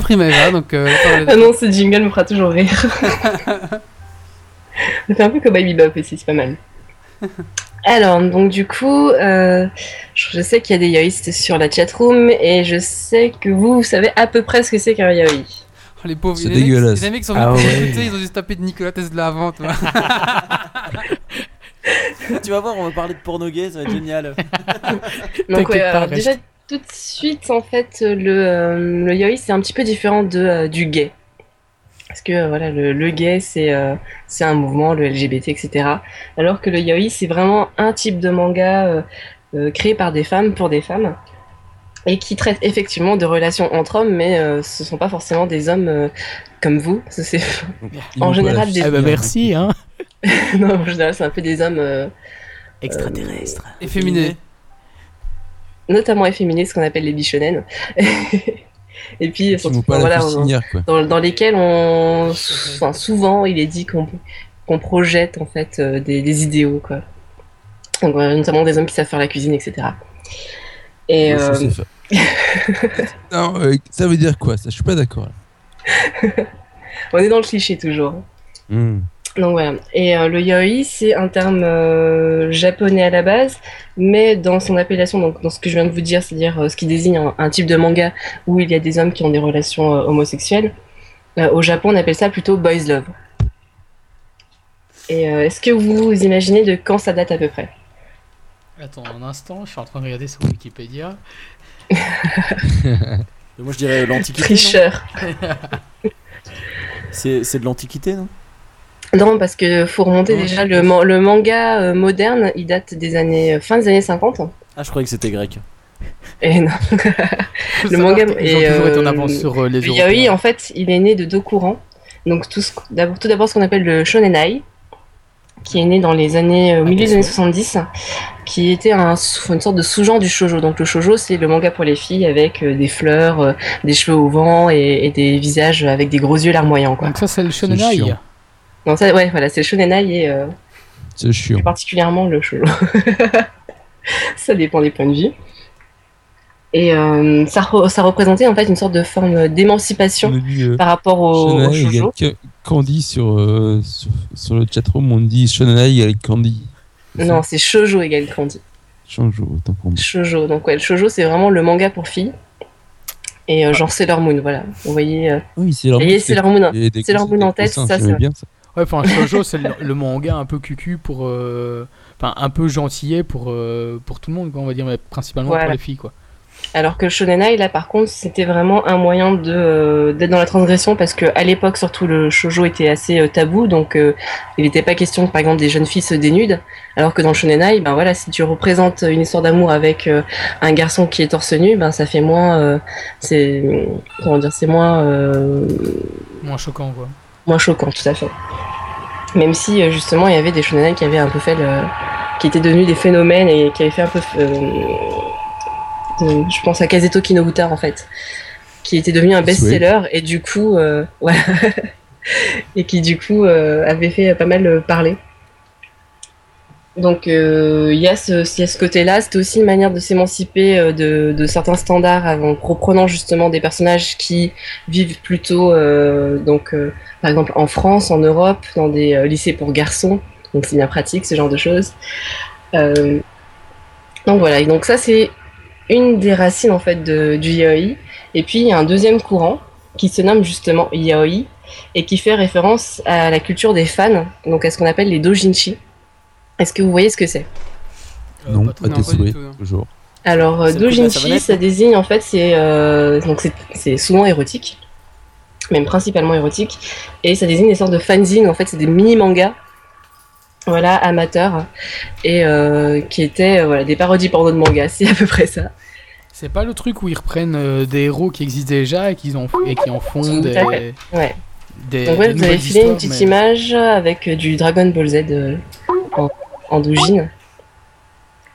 Prie, Maeva. Donc, euh, la Ah non, ce jingle me fera toujours rire. Ça fait un peu comme Baby Bop aussi, c'est pas mal. Alors, donc du coup, euh, je sais qu'il y a des yaoïstes sur la chatroom et je sais que vous, vous savez à peu près ce que c'est qu'un yaoi. Oh, les pauvres, C'est dégueulasse. Les mecs sont Ah ouais. écouter, ils ont dû se taper de Nicolas Tesla avant, tu vois. tu vas voir, on va parler de porno gay, ça va être génial. Donc T'inquiète ouais, alors, reste. déjà tout de suite, en fait, le, euh, le yaoi c'est un petit peu différent de, euh, du gay. Parce que euh, voilà, le, le gay c'est euh, c'est un mouvement, le LGBT, etc. Alors que le yaoi c'est vraiment un type de manga euh, euh, créé par des femmes pour des femmes et qui traite effectivement de relations entre hommes, mais euh, ce sont pas forcément des hommes euh, comme vous. C'est- En général, des- Ah bah merci, hein. non, en général, c'est un peu des hommes euh, Extraterrestre. Notamment efféminés, ce qu'on appelle les bichonen. et puis, surtout, voilà, dans, dans lesquels on, enfin, souvent, il est dit qu'on projette en fait euh, des, des idéaux, quoi. Donc, notamment des hommes qui savent faire la cuisine, etc. Et Ouais, euh, non, euh, ça veut dire quoi ça? Je suis pas d'accord. on est dans le cliché toujours. Hmm. Donc voilà. Et euh, le yaoi, c'est un terme euh, japonais à la base, mais dans son appellation, donc dans ce que je viens de vous dire, c'est-à-dire euh, ce qui désigne un, un type de manga où il y a des hommes qui ont des relations euh, homosexuelles, euh, au Japon, on appelle ça plutôt boys love. Et euh, est-ce que vous vous imaginez de quand ça date à peu près? Attends un instant, je suis en train de regarder sur Wikipédia. Moi je dirais l'Antiquité. Tricheur. C'est c'est de l'Antiquité, non? Non, parce que faut remonter Non, déjà le, man- le manga euh, moderne, il date des années euh, fin des années 50. Ah, je croyais que c'était grec. Et non. Le manga toujours été en euh, avance sur euh, les yaoi, en fait, il est né de deux courants. Donc, tout, d'abord- tout d'abord, ce qu'on appelle le shonenai, qui est né dans les années, euh, au milieu des années 70, qui était un, sous- une sorte de sous-genre du shoujo. Donc, le shoujo, c'est le manga pour les filles avec euh, des fleurs, euh, des cheveux au vent et, et des visages avec des gros yeux larmoyants, quoi. Donc ça c'est le shonenai. Donc, ça, ouais, voilà, c'est shonenai et euh, C'est chiant. particulièrement le shoujo. ça dépend des points de vue. Et euh, ça, re- ça représentait en fait une sorte de forme d'émancipation euh, par rapport au, au shoujo. Candy sur, euh, sur, sur le chatroom, on dit Shonai égale Candy. Non, c'est shoujo égale candy. Change autant pour moi. Shoujo. Donc ouais, le shoujo c'est vraiment le manga pour filles. Et euh, genre Sailor Moon, voilà. Vous voyez, Oui, Sailor Moon. Sailor cossins- Moon en tête, ça, c'est- bien ça. Ouais, enfin shoujo c'est le, le manga un peu cucu pour, euh, enfin un peu gentillet pour euh, pour tout le monde quoi, on va dire, mais principalement Voilà. pour les filles quoi. Alors que le shonenai là par contre c'était vraiment un moyen de euh, d'être dans la transgression parce que à l'époque surtout le shoujo était assez euh, tabou donc euh, il n'était pas question que par exemple des jeunes filles se dénudent alors que dans le shonenai ben voilà si tu représentes une histoire d'amour avec un garçon qui est torse nu ben ça fait moins c'est comment dire c'est moins Moins choquant quoi. Moins choquant, tout à fait. Même si euh, justement il y avait des shonen qui avaient un peu fait le... qui étaient devenus des phénomènes et qui avaient fait un peu. euh, de- je pense à Kazeto Kinobuta en fait, qui était devenu un best-seller et du coup, euh, voilà, et qui du coup euh, avait fait pas mal euh, parler. Donc euh, il y a ce, il y a ce côté-là, c'était aussi une manière de s'émanciper euh, de, de certains standards en reprenant justement des personnages qui vivent plutôt euh, donc euh, par exemple en France, en Europe, dans des euh, lycées pour garçons, donc c'est bien pratique ce genre de choses. Euh, donc voilà, et donc ça c'est une des racines en fait de, du yaoi. Et puis il y a un deuxième courant qui se nomme justement yaoi et qui fait référence à la culture des fans, donc à ce qu'on appelle les dojinshi. Est-ce que vous voyez ce que c'est? Euh, Non, pas non, tes pas du tout. Alors, savonnette, ça désigne en fait, c'est euh, donc c'est- c'est souvent érotique, même principalement érotique, et ça désigne des sortes de fanzines. En fait, c'est des mini mangas, voilà, amateurs, et euh, qui étaient euh, voilà des parodies porno de mangas. C'est à peu près ça. C'est pas le truc où ils reprennent euh, des héros qui existent déjà et qu'ils en et qui en font des fait. Ouais. des, Donc ouais, des vous avez filé une petite mais- image avec du Dragon Ball Z en, en doujin.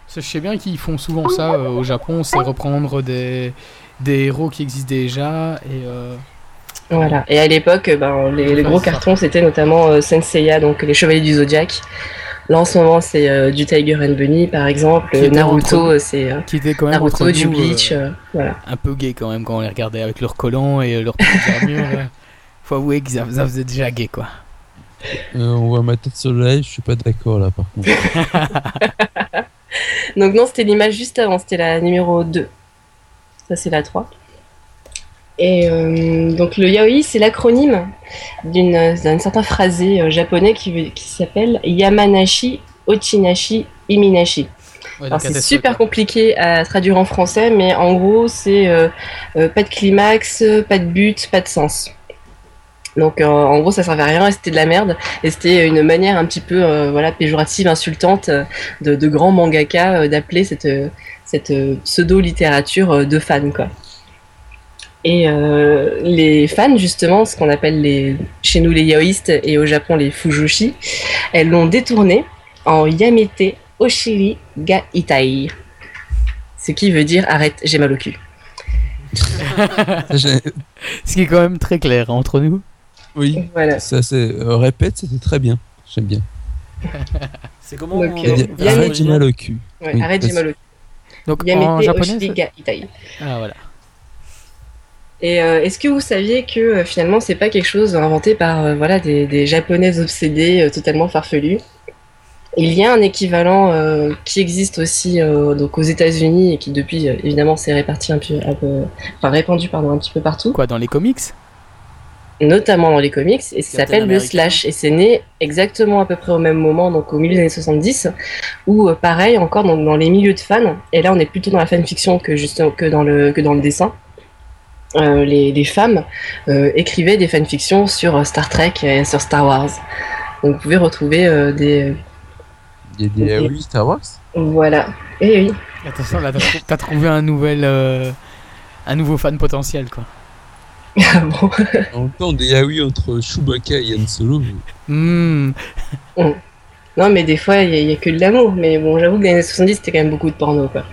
Ça, Je sais bien qu'ils font souvent ça euh, au Japon, c'est reprendre des, des héros qui existent déjà et euh, Voilà. Et à l'époque, euh, ben, les, gros ça. cartons, c'était notamment euh, Senseiya, donc les Chevaliers du Zodiac. Là, en ce moment, c'est euh, du Tiger and Bunny, par exemple. Qui était Naruto, entre- c'est euh, qui étaient quand même Naruto, du nous, euh, Bleach. euh, voilà. un peu gay quand même quand on les regardait avec leurs collants et leurs petites armures. Faut avouer que ça, ça faisait déjà gay quoi. Euh, on voit ma tête sur le live, je suis pas d'accord là par contre. Donc non, c'était l'image juste avant, c'était la numéro 2. Ça, c'est la 3. Et euh, donc le yaoi, c'est l'acronyme d'un certain phrasé euh, japonais qui, s'appelle Yamanashi Ochinashi Iminashi. Ouais, c'est super compliqué à traduire en français, mais en gros c'est euh, euh, pas de climax, pas de but, pas de sens. Donc euh, en gros ça servait à rien et c'était de la merde et c'était une manière un petit peu euh, voilà péjorative, insultante de, de grands mangaka euh, d'appeler cette, cette pseudo littérature de fans quoi. Et euh, les fans justement, ce qu'on appelle les chez nous les yaoïstes et au Japon les fujoshi, elles l'ont détourné en Yamete Oshiri ga Itai. Ce qui veut dire arrête, j'ai mal au cul. Ce qui est quand même très clair hein, entre nous. oui, Voilà. ça c'est. euh, répète, c'était très bien. J'aime bien. C'est comment Donc, on- dit, Yamete- Arrête, j'ai mal au cul. Ouais, Oui, arrête, j'ai mal au cul. Donc en Yamete japonais. Oshiri ga Itai. Ah voilà. Et euh, est-ce que vous saviez que euh, finalement c'est pas quelque chose inventé par euh, voilà des, des japonais obsédés euh, totalement farfelus? Il y a un équivalent qui existe aussi donc aux États-Unis et qui depuis évidemment s'est réparti un peu, un peu enfin répandu pardon un petit peu partout, Quoi dans les comics? Notamment dans les comics et ça s'appelle le slash. Et c'est né exactement à peu près au même moment donc au milieu des années 70 où pareil encore donc, dans les milieux de fans et là on est plutôt dans la fanfiction que justement que dans le que dans le dessin euh, les, les femmes euh, écrivaient des fanfictions sur euh, Star Trek et sur Star Wars. Donc vous pouvez retrouver euh, des... Il y a des yaoi Star Wars? Voilà. Et oui. Attention là, t'as trou- t'as trouvé un nouvel, euh, un nouveau fan potentiel quoi. Ah bon? En même temps, des yaoi entre Chewbacca et Han Solo. mais- Hmm. Non mais des fois il y, a- que de l'amour. Mais bon j'avoue que les années 70 c'était quand même beaucoup de porno quoi.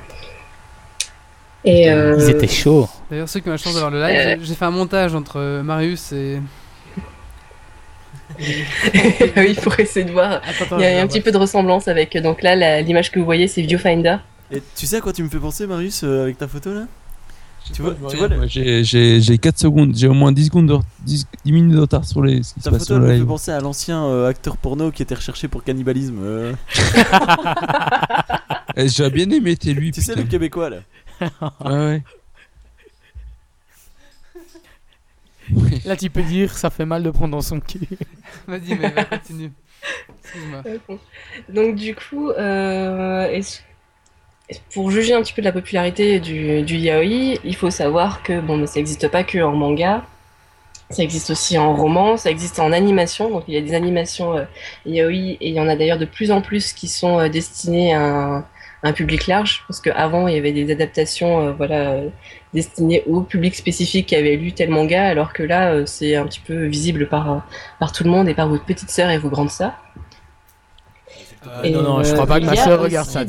Et euh, Ils étaient chauds. D'ailleurs, ceux qui ont la chance d'avoir le live, Euh. j'ai- fait un montage entre euh, Marius et. oui pour essayer de voir. Attends, Il y a un petit peu de ressemblance avec donc là l'image que vous voyez c'est Viewfinder. Et tu sais à quoi tu me fais penser, Marius, euh, avec ta photo là? Tu vois- tu vois j'ai- J'ai j'ai 4 secondes, j'ai au moins 10, secondes de- 10, 10 minutes de retard sur les, ce qui se Ta passe photo me fait penser à l'ancien euh, acteur porno qui était recherché pour cannibalisme. euh. Eh, J'ai bien aimé, t'es lui. tu sais, le québécois là. Ouais, ouais. Là tu peux dire ça fait mal de prendre dans son cul. Vas-y, mais va, continue. Excuse-moi. Donc du coup, euh, pour juger un petit peu de la popularité du, du yaoi, il faut savoir que bon, mais ça n'existe pas que en manga, ça existe aussi en roman, ça existe en animation. Donc il y a des animations euh, yaoi et il y en a d'ailleurs de plus en plus qui sont euh, destinées à un, public large, parce qu'avant il y avait des adaptations, euh, voilà. destinées au public spécifique qui avait lu tel manga, alors que là, euh, c'est un petit peu visible par, euh, par tout le monde et par vos petites sœurs et vos grandes sœurs. Euh, non non, je crois pas que ma aussi regarde ça.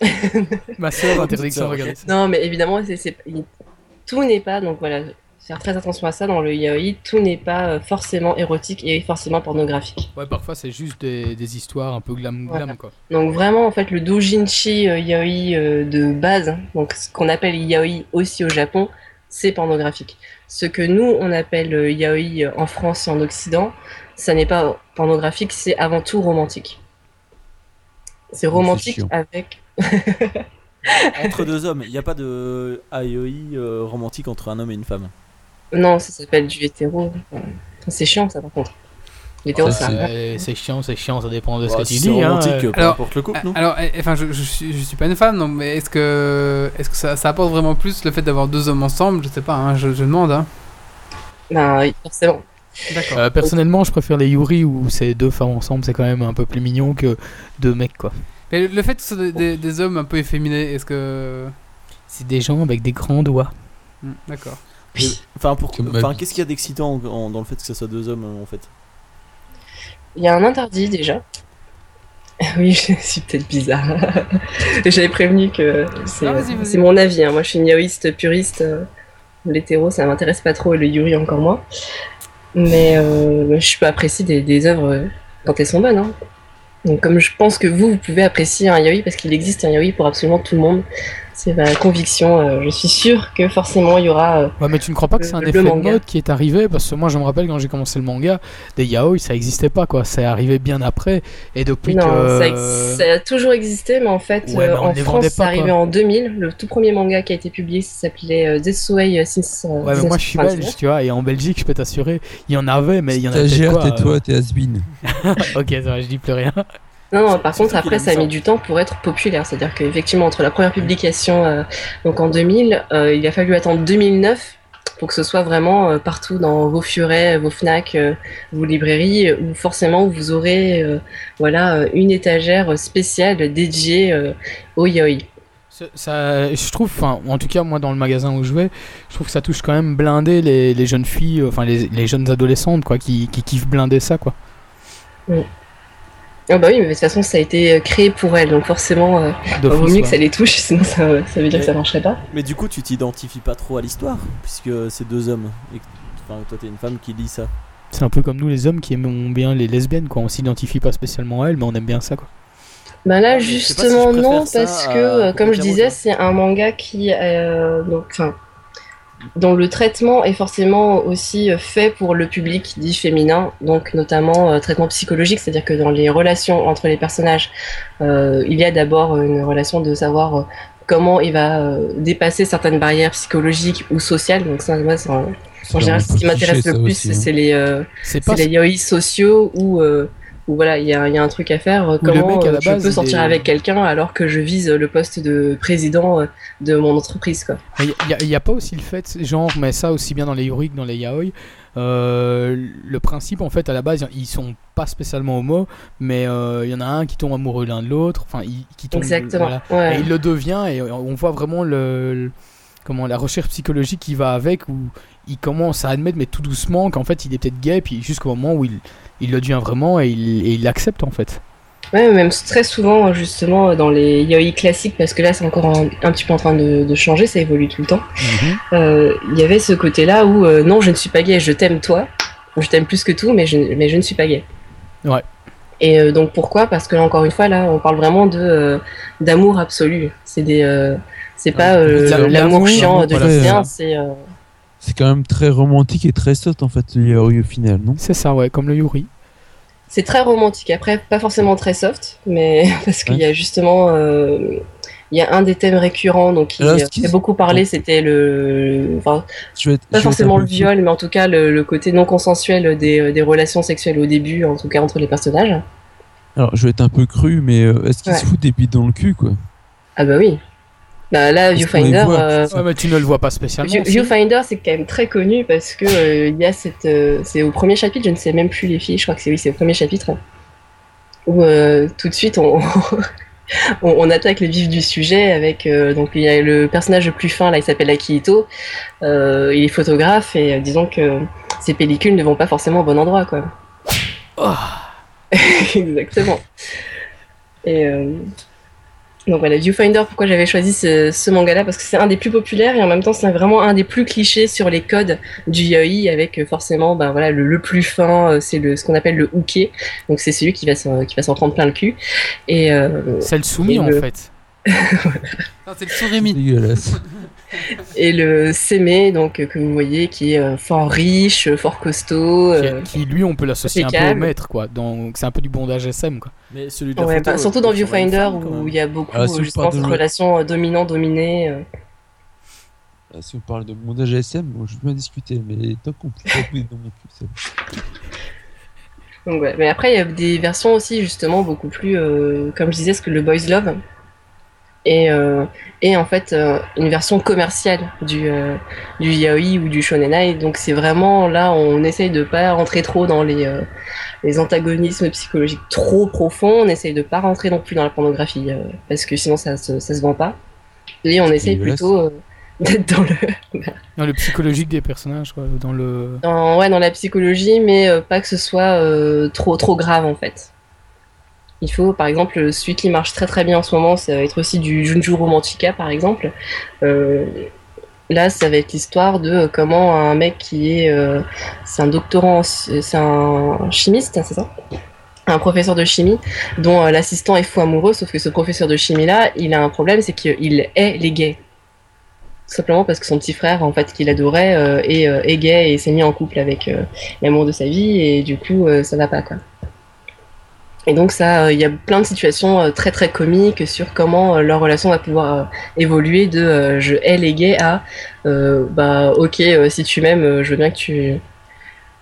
Ma soeur Petite interdit que ça sœur, regarde ok. ça. Non, mais évidemment, c'est, tout n'est pas, donc voilà, faire très attention à ça dans le yaoi, tout n'est pas euh, forcément érotique et forcément pornographique. Ouais, parfois c'est juste des, des histoires un peu glam glam Voilà. quoi. Donc vraiment, en fait, le doujinshi euh, yaoi euh, de base, hein, donc ce qu'on appelle yaoi aussi au Japon, c'est pornographique. Ce que nous, on appelle euh, yaoi en France et en Occident, ça n'est pas pornographique, c'est avant tout romantique. C'est romantique avec... Entre deux hommes, il n'y a pas de AIOI euh, romantique entre un homme et une femme? Non, ça s'appelle du hétéro. Enfin, C'est chiant ça par contre. L'hétéro, Ça, ça. c'est- Euh, c'est chiant, c'est chiant, ça dépend de ce Bah, que tu dis. c'est hein, romantique, euh. euh, peu Alors, importe le couple, non Alors, eh, enfin, je, je, suis, je suis pas une femme, donc, mais est-ce que, est-ce que ça, ça apporte vraiment plus le fait d'avoir deux hommes ensemble? Je sais pas, hein, je, je demande. Hein. Ben, oui, forcément. D'accord. Euh, personnellement, je préfère les Yuri où c'est deux femmes ensemble, c'est quand même un peu plus mignon que deux mecs quoi. Mais le, le fait que ce soit des, des- des hommes un peu efféminés, est-ce que. C'est des gens avec des grands doigts. Hmm, D'accord. Enfin, pour... Enfin qu'est-ce qu'il y a d'excitant en- en- dans le fait que ce soit deux hommes en fait? Il y a un interdit déjà. Oui, je suis peut-être bizarre. J'avais prévenu que c'est Ah, mon avis. hein. Moi, je suis une yaoïste puriste. euh, L'hétéro, ça m'intéresse pas trop et le yuri encore moins. Mais euh, je peux apprécier des, des œuvres euh, quand elles sont bonnes. hein. Donc, comme je pense que vous, vous pouvez apprécier un yaoi parce qu'il existe un yaoi pour absolument tout le monde. C'est ma conviction. euh, je suis sûre que forcément il y aura. euh, Ouais, mais tu ne crois pas que c'est un effet de mode qui est arrivé? Parce que moi, je me rappelle quand j'ai commencé le manga, des yaoi, ça existait pas, quoi. C'est arrivé bien après. Et depuis non, que. ça, ex- ça a toujours existé, mais en fait, Ouais, euh, en France, c'est pas, arrivé en 2000. Le tout premier manga qui a été publié, ça s'appelait euh, Desuei since. euh, Ouais, mais moi, je suis 1999. belge, tu vois. Et en Belgique, je peux t'assurer, il y en avait, mais il y en avait Stagiaire, euh, tais-toi, t'es has-been. Ok, ça va, je dis plus rien. Non, non, par contre, après, ça a ça. mis du temps pour être populaire. C'est-à-dire qu'effectivement, entre la première publication, euh, donc en 2000, euh, il a fallu attendre 2009 pour que ce soit vraiment euh, partout dans vos furets, vos FNAC, euh, vos librairies, où forcément vous aurez euh, voilà, une étagère spéciale dédiée euh, au yaoi. Ça- je trouve, enfin, en tout cas, moi, dans le magasin où je vais, je trouve que ça touche quand même blindé les, les jeunes filles, enfin, les, les jeunes adolescentes, quoi, qui, qui kiffent blinder ça, quoi. Ah bah oui, mais de toute façon, ça a été euh, créé pour elles, donc forcément, euh, vaut mieux que ça les touche, sinon ça, ça veut dire que ça marcherait pas. Mais du coup, tu t'identifies pas trop à l'histoire, puisque c'est deux hommes. Et que- enfin, toi, t'es une femme qui lit ça. C'est un peu comme nous, les hommes, qui aiment bien les lesbiennes, quoi. On s'identifie pas spécialement à elles, mais on aime bien ça, quoi. Ben là, si justement, non, parce que, à euh, comme je disais, c'est un manga qui, euh, donc, enfin, dont le traitement est forcément aussi fait pour le public dit féminin, donc notamment euh, traitement psychologique, c'est-à-dire que dans les relations entre les personnages, euh, il y a d'abord une relation de savoir euh, comment il va dépasser certaines barrières psychologiques ou sociales. Donc ça, moi, c'est en, en général, ce qui m'intéresse le plus, c'est les, euh, C'est pas. les yaoi sociaux euh, où voilà, il y a, il y a un truc à faire. euh, Comment mec, à la euh, je base, peux sortir avec quelqu'un alors que je vise le poste de président euh, de mon entreprise, quoi. Il n'y a, pas aussi le fait, genre, mais ça aussi bien dans les yuri que dans les yaoi. euh, le principe, en fait, à la base, ils sont pas spécialement homo, mais euh, il y en a un qui tombe amoureux l'un de l'autre, enfin, il- qui tombe. Exactement. voilà. Ouais. Et il le devient, et on voit vraiment le, le- comment, la recherche psychologique qui va avec, où il commence à admettre, mais tout doucement, qu'en fait, il est peut-être gay, puis jusqu'au moment où il, il le devient vraiment, et il et il l'accepte, en fait. Ouais, même très souvent, justement, dans les yaoi classiques, parce que là, c'est encore un, un petit peu en train de, de changer, ça évolue tout le temps. Euh, Il y avait ce côté-là où, euh, non, je ne suis pas gay, je t'aime toi, je t'aime plus que tout, mais je, mais je ne suis pas gay. Ouais. Et euh, donc pourquoi? Parce que là, encore une fois, là, on parle vraiment de euh, d'amour absolu. C'est des, euh, c'est pas euh, l'amour, chiant de lycéen, c'est c'est quand même très romantique et très soft en fait, le yaoi au final, non? C'est ça, ouais, comme le yuri. c'est très romantique. Après, pas forcément très soft, mais parce qu'il y a justement, euh, il y a un des thèmes récurrents, donc qui Alors, ce qui- fait beaucoup parler, c'était le, enfin, Je vais être- pas je forcément le viol, mais en tout cas le, le côté non consensuel des, euh, des relations sexuelles au début, en tout cas entre les personnages. Alors, je vais être un peu cru, mais euh, est-ce qu'ils Ouais. se foutent des bites dans le cul quoi? Ah bah oui. Bah là, Viewfinder, euh, Ouais, mais tu ne le vois pas spécialement. View-. Viewfinder, c'est quand même très connu parce que euh, il y a cette, euh, c'est au premier chapitre, je ne sais même plus les filles, je crois que c'est oui, c'est au premier chapitre où euh, tout de suite on, on, on attaque le vif du sujet avec euh, donc il y a le personnage le plus fin là, il s'appelle Akihito, euh, il est photographe et euh, disons que ses pellicules ne vont pas forcément au bon endroit quoi. Oh. Exactement. Et euh, donc voilà, Viewfinder, pourquoi j'avais choisi ce, ce manga-là? Parce que c'est un des plus populaires et en même temps c'est vraiment un des plus clichés sur les codes du yaoi avec euh, forcément ben, voilà, le, le plus fin, euh, c'est le, ce qu'on appelle le hooké. Donc c'est celui qui va s'en qui va s'en prendre plein le cul. Et euh, C'est le soumis, Et en le- fait. Non, c'est le Surimi. Et le sémé, donc euh, que vous voyez, qui est euh, fort riche, fort costaud. Qui, euh, qui, lui, on peut l'associer un peu au maître, quoi. Donc, c'est un peu du bondage SM, quoi. Mais celui de la ouais, photo, bah, surtout euh, dans Viewfinder où il y a beaucoup Ah, si justement de cette le- relation euh, dominant-dominé. euh. Ah, si on parle de mondage ASM, moi, je veux bien discuter, mais tant qu'on peut pas dans mon cul, ça. Donc, ouais. Mais après, il y a des versions aussi, justement, beaucoup plus, euh, comme je disais, ce que le Boys Love. Et, euh, et en fait, euh, une version commerciale du, euh, du yaoi ou du shonenai. Donc, c'est vraiment là, on essaye de pas rentrer trop dans les, euh, les antagonismes psychologiques trop profonds. On essaye de pas rentrer non plus dans la pornographie, euh, parce que sinon, ça, se- ça se vend pas. Et on essaye plutôt euh, d'être dans le, Dans le psychologique des personnages, quoi. Dans le. dans, ouais, dans la psychologie, mais euh, pas que ce soit euh, trop, trop grave en fait. Il faut, par exemple, celui qui marche très très bien en ce moment, ça va être aussi du Junju Romantica, par exemple. Euh, là, ça va être l'histoire de comment un mec qui est, euh, c'est un doctorant, c'est un chimiste, c'est ça? Un professeur de chimie dont euh, l'assistant est fou amoureux, sauf que ce professeur de chimie là, il a un problème, c'est qu'il est les gays. Simplement parce que son petit frère, en fait, qu'il adorait, est, est gay et s'est mis en couple avec l'amour de sa vie, et du coup, ça va pas, quoi. Et donc, ça, euh, il y a plein de situations euh, très très comiques sur comment euh, leur relation va pouvoir euh, évoluer de euh, je hais les gays à euh, bah, ok, euh, si tu m'aimes, euh, je veux bien que tu.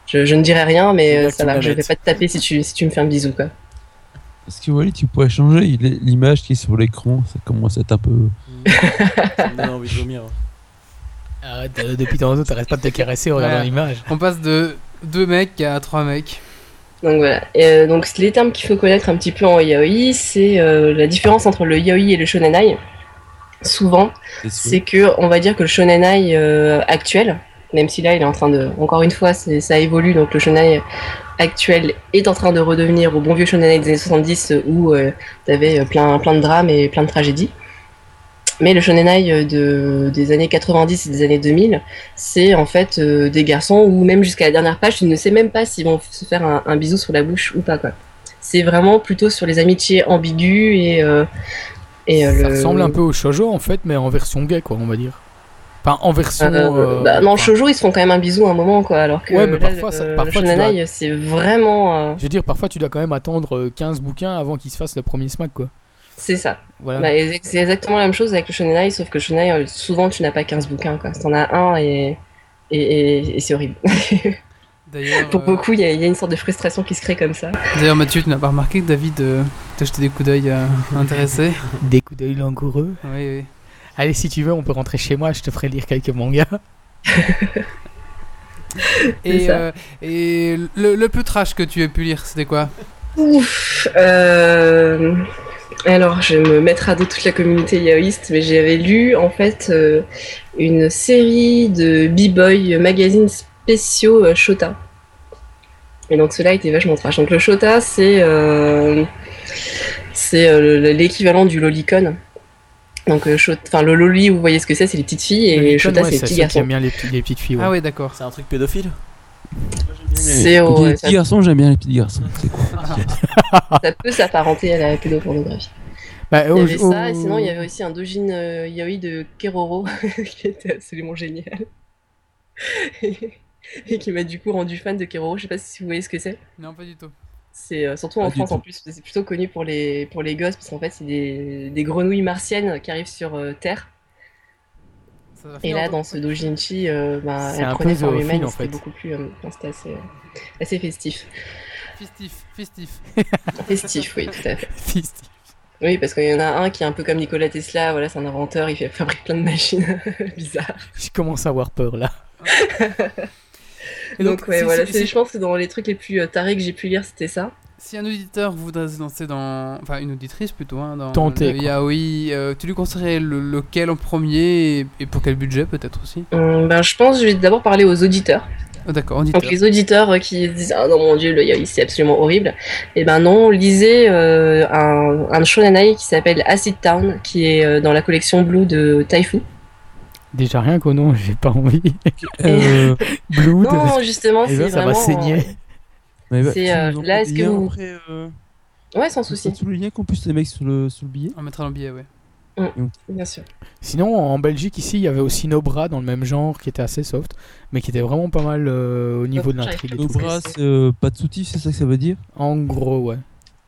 Je, je ne dirai rien, mais euh, ça va, je vais pas te taper si tu, si tu me fais un bisou, quoi. Est-ce que Wally, tu pourrais changer l'image qui est sur l'écran? Ça commence à être un peu. Ça me donne envie de vomir. Arrête, euh, depuis tantôt, t'arrêtes pas de te caresser en regardant Ouais. l'image. On passe de deux mecs à trois mecs. Donc voilà. Et, euh, donc les termes qu'il faut connaître un petit peu en yaoi, c'est euh, la différence entre le yaoi et le shonenai. Souvent, c'est que on va dire que le shonenai euh, actuel, même si là il est en train de, encore une fois, ça évolue, donc le shonenai actuel est en train de redevenir au bon vieux shonenai des années 70 euh, où euh, t'avais euh, plein, plein de drames et plein de tragédies. Mais le shonenai euh, de, des années 90 et des années 2000, c'est en fait euh, des garçons où même jusqu'à la dernière page, tu ne sais même pas s'ils vont se faire un, un bisou sur la bouche ou pas quoi. C'est vraiment plutôt sur les amitiés ambiguës et euh, et Ça le- ressemble un peu au shoujo en fait, mais en version gay, quoi, on va dire. Enfin, en version. Euh, bah, non, enfin, shoujo ils se font quand même un bisou à un moment quoi, alors que Ouais, mais là, parfois, ça- c'est vraiment Je veux dire, parfois tu dois quand même attendre euh, 15 bouquins avant qu'ils se fassent le premier smack, quoi. C'est ça. Voilà. Bah, c'est exactement la même chose avec le shonenai, sauf que le shonenai euh, souvent tu n'as pas 15 bouquins quoi, t'en as un et et, et- et c'est horrible. D'ailleurs, Pour euh, beaucoup, il y, a- il y a une sorte de frustration qui se crée comme ça. d'ailleurs, Mathieu, tu n'as pas remarqué que David euh, t'a jeté des coups d'œil euh, intéressés Des coups d'œil langoureux. Oui, oui. Allez, si tu veux, on peut rentrer chez moi, je te ferai lire quelques mangas. Et, euh, et le, le plus trash que tu aies pu lire, c'était quoi? Ouf. Alors, je vais me mettre à dos toute la communauté yaoïste, mais j'avais lu en fait euh, une série de b-boy magazines spéciaux euh, Shota. Et donc cela était vachement trash. Donc le Shota, c'est euh, c'est euh, l'équivalent du lolicon. Donc euh, Shota- enfin le loli, vous voyez ce que c'est, c'est les petites filles, et Shota, ouais, c'est les petits qui garçons. aiment bien les, petits- les petites filles. ouais. Ah oui, d'accord. C'est un truc pédophile C'est ouais, les ça, petits garçons, j'aime bien les petits garçons. C'est cool. ça peut s'apparenter à la pédopornographie. Bah, Il y avait au- ça, et sinon il y avait aussi un dojin euh, yaoi de Keroro qui était absolument génial. et, et qui m'a du coup rendu fan de Keroro. Je sais pas si vous voyez ce que c'est. Non, pas du tout. C'est euh, surtout en France en plus, c'est plutôt connu pour les, pour les gosses parce qu'en fait c'est des, des grenouilles martiennes qui arrivent sur euh, Terre. Ça va Et là dans ce dojinchi, euh, bah, elle prenait forme humaine, en c'était fait. beaucoup plus, euh, c'était assez, euh, assez festif. Festif, festif. Festif, oui, tout à fait. Fist. Oui, parce qu'il y en a un qui est un peu comme Nikola Tesla, voilà, c'est un inventeur, il fait, fabrique plein de machines bizarres. Je commence à avoir peur là. Et donc, ouais, voilà, je pense que dans les trucs les plus euh, tarés que j'ai pu lire, c'était ça. Si un auditeur voudrait se lancer dans. Enfin, une auditrice plutôt, hein, dans Tenter, le yaoi, euh, tu lui conseillerais le- lequel en premier et, et pour quel budget peut-être aussi? Hum, ben, je pense que je vais d'abord parler aux auditeurs. Oh, D'accord, auditeur. Donc, les auditeurs euh, qui se disent Ah non, mon dieu, le yaoi c'est absolument horrible. Et ben non, lisez euh, un, un shonenai qui s'appelle Acid Town, qui est euh, dans la collection Blue de Taifu. Déjà rien qu'au nom, j'ai pas envie. Euh, Blood. Non, justement, c'est ça va saigner. Mais bah, C'est, euh, là, est-ce que vous- après, euh, Ouais, sans souci, Sous le lien qu'on puisse les mecs sur le, sur le billet. On mettra dans le billet, ouais. bien sûr. Sinon, en Belgique, ici, il y avait aussi Nobra dans le même genre qui était assez soft, mais qui était vraiment pas mal euh, au niveau de l'intrigue. bras, c'est. euh, pas de soutif, c'est ça que ça veut dire? En gros, ouais.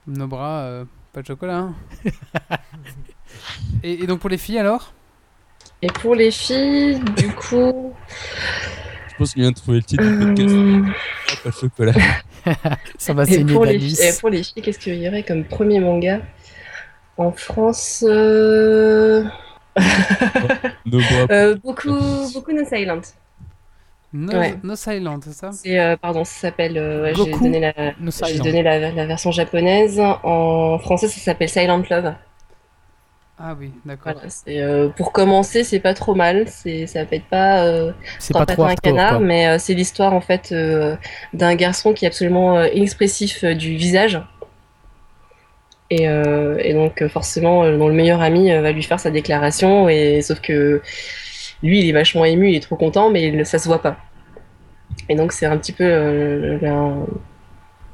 Nos bras, euh, pas de chocolat. hein. et, et donc pour les filles alors? Et pour les filles, du coup. Je pense qu'il vient de trouver le titre du podcast. Pas de chocolat. Ça va Et saigner pour, les, et pour les filles, qu'est-ce qu'il y aurait comme premier manga En France, euh, euh, beaucoup, beaucoup No Silent. No, Ouais. no Silent, c'est ça? C'est, euh, pardon, ça s'appelle. euh, ouais, j'ai la, donné la, la version japonaise. En français, ça s'appelle Silent Love. Ah oui, d'accord. Voilà, euh, pour commencer, c'est pas trop mal. C'est, ça peut être pas. euh, C'est pas trop un hardcore, canard, quoi. mais euh, c'est l'histoire en fait euh, d'un garçon qui est absolument euh, inexpressif euh, du visage. Et, euh, et donc euh, forcément, euh, dont le meilleur ami euh, va lui faire sa déclaration, et sauf que lui, il est vachement ému, il est trop content, mais il- ça se voit pas. Et donc c'est un petit peu euh, un-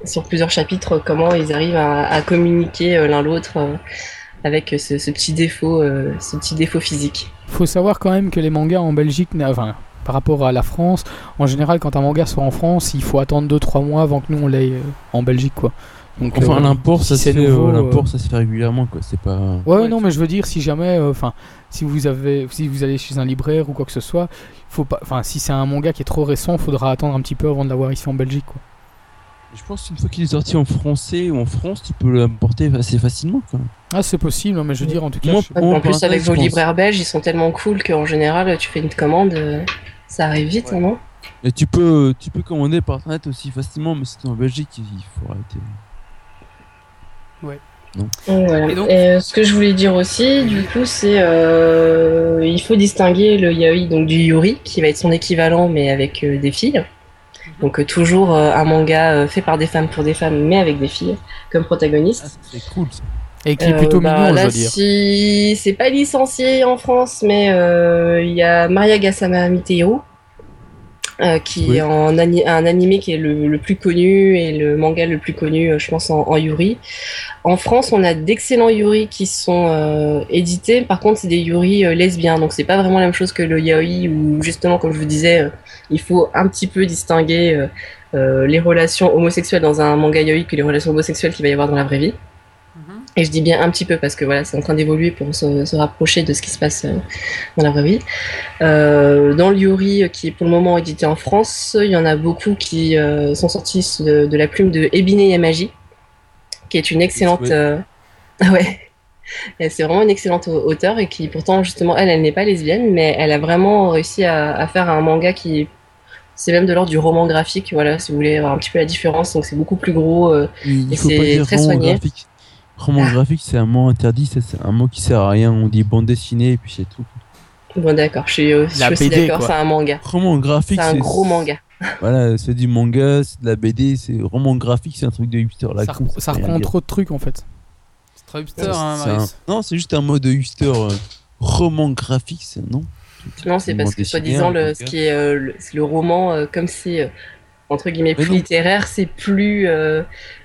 sur plusieurs chapitres comment ils arrivent à, à communiquer euh, l'un l'autre euh, avec ce, ce petit défaut, euh, ce petit défaut physique. Faut savoir quand même que les mangas en Belgique, enfin, par rapport à la France, en général, quand un manga sort en France, il faut attendre 2-3 mois avant que nous on l'ait euh, en Belgique, quoi. Donc, Enfin, euh, l'import, ça, si se c'est fait, nouveau, euh, euh, l'import, ça se fait régulièrement, quoi. C'est pas. Ouais, Ouais, non, mais je veux dire, si jamais, euh, enfin, si vous avez, si vous allez chez un libraire ou quoi que ce soit, faut pas, enfin, si c'est un manga qui est trop récent, faudra attendre un petit peu avant de l'avoir ici en Belgique, quoi. Je pense qu'une fois qu'il est sorti en français ou en France, tu peux l'importer assez facilement, quoi. Ah, c'est possible, hein, mais je veux dire, en tout cas, Moi, je- en plus, avec vos libraires belges, ils sont tellement cool qu'en général, tu fais une commande, euh, ça arrive vite, Ouais. non? Et tu peux, tu peux commander par internet aussi facilement, mais si t'es en Belgique, il faut arrêter. Donc, voilà. Et Et, donc- euh, ce que je voulais dire aussi, du coup, c'est euh, il faut distinguer le yaoi donc du yuri, qui va être son équivalent, mais avec euh, des filles. Donc euh, toujours euh, un manga euh, fait par des femmes pour des femmes, mais avec des filles comme Ah, protagonistes. c'est cool ça. et qui est Euh, plutôt bah, mignon, je veux dire. si c'est pas licencié en France, mais euh, il y a Maria Gasama euh, qui Oui. est en ani- un animé qui est le, le plus connu et le manga le plus connu, euh, je pense, en, en Yuri. En France, on a d'excellents Yuri qui sont euh, édités. Par contre, c'est des Yuri euh, lesbiens, donc c'est pas vraiment la même chose que le yaoi où justement, comme je vous disais, euh, il faut un petit peu distinguer euh, euh, les relations homosexuelles dans un manga yaoi que les relations homosexuelles qu'il va y avoir dans la vraie vie. Mhm. Et je dis bien un petit peu parce que voilà, c'est en train d'évoluer pour se, se rapprocher de ce qui se passe euh, dans la vraie vie. Euh, dans le Yuri, euh, qui est pour le moment édité en France, il y en a beaucoup qui euh, sont sortis de, de la plume de Ebine Yamaji, qui est une excellente. Euh, ah ouais. C'est vraiment une excellente au- auteure et qui pourtant justement elle, elle n'est pas lesbienne, mais elle a vraiment réussi à, à faire un manga qui c'est même de l'ordre du roman graphique, voilà, si vous voulez voir un petit peu la différence. Donc c'est beaucoup plus gros. euh, Il Et c'est très roman soigné. graphique. Roman graphique, c'est un mot interdit, ça, c'est un mot qui sert à rien. On dit bande dessinée et puis c'est tout. Bon d'accord, je suis, euh, je La suis aussi d'accord, c'est un manga. Roman graphique, C'est un gros manga. Voilà, c'est du manga, c'est de la BD, c'est roman graphique, c'est un truc de hipster. Là, Ça, ça dire. trop de trucs en fait. Hipster, hein, un-. Non, c'est juste un mot de hipster. euh, roman graphique, c'est non Non, c'est parce que soi-disant, le, ce qui est euh, le, c'est le roman, euh, comme c'est euh, entre guillemets plus littéraire, c'est plus, euh,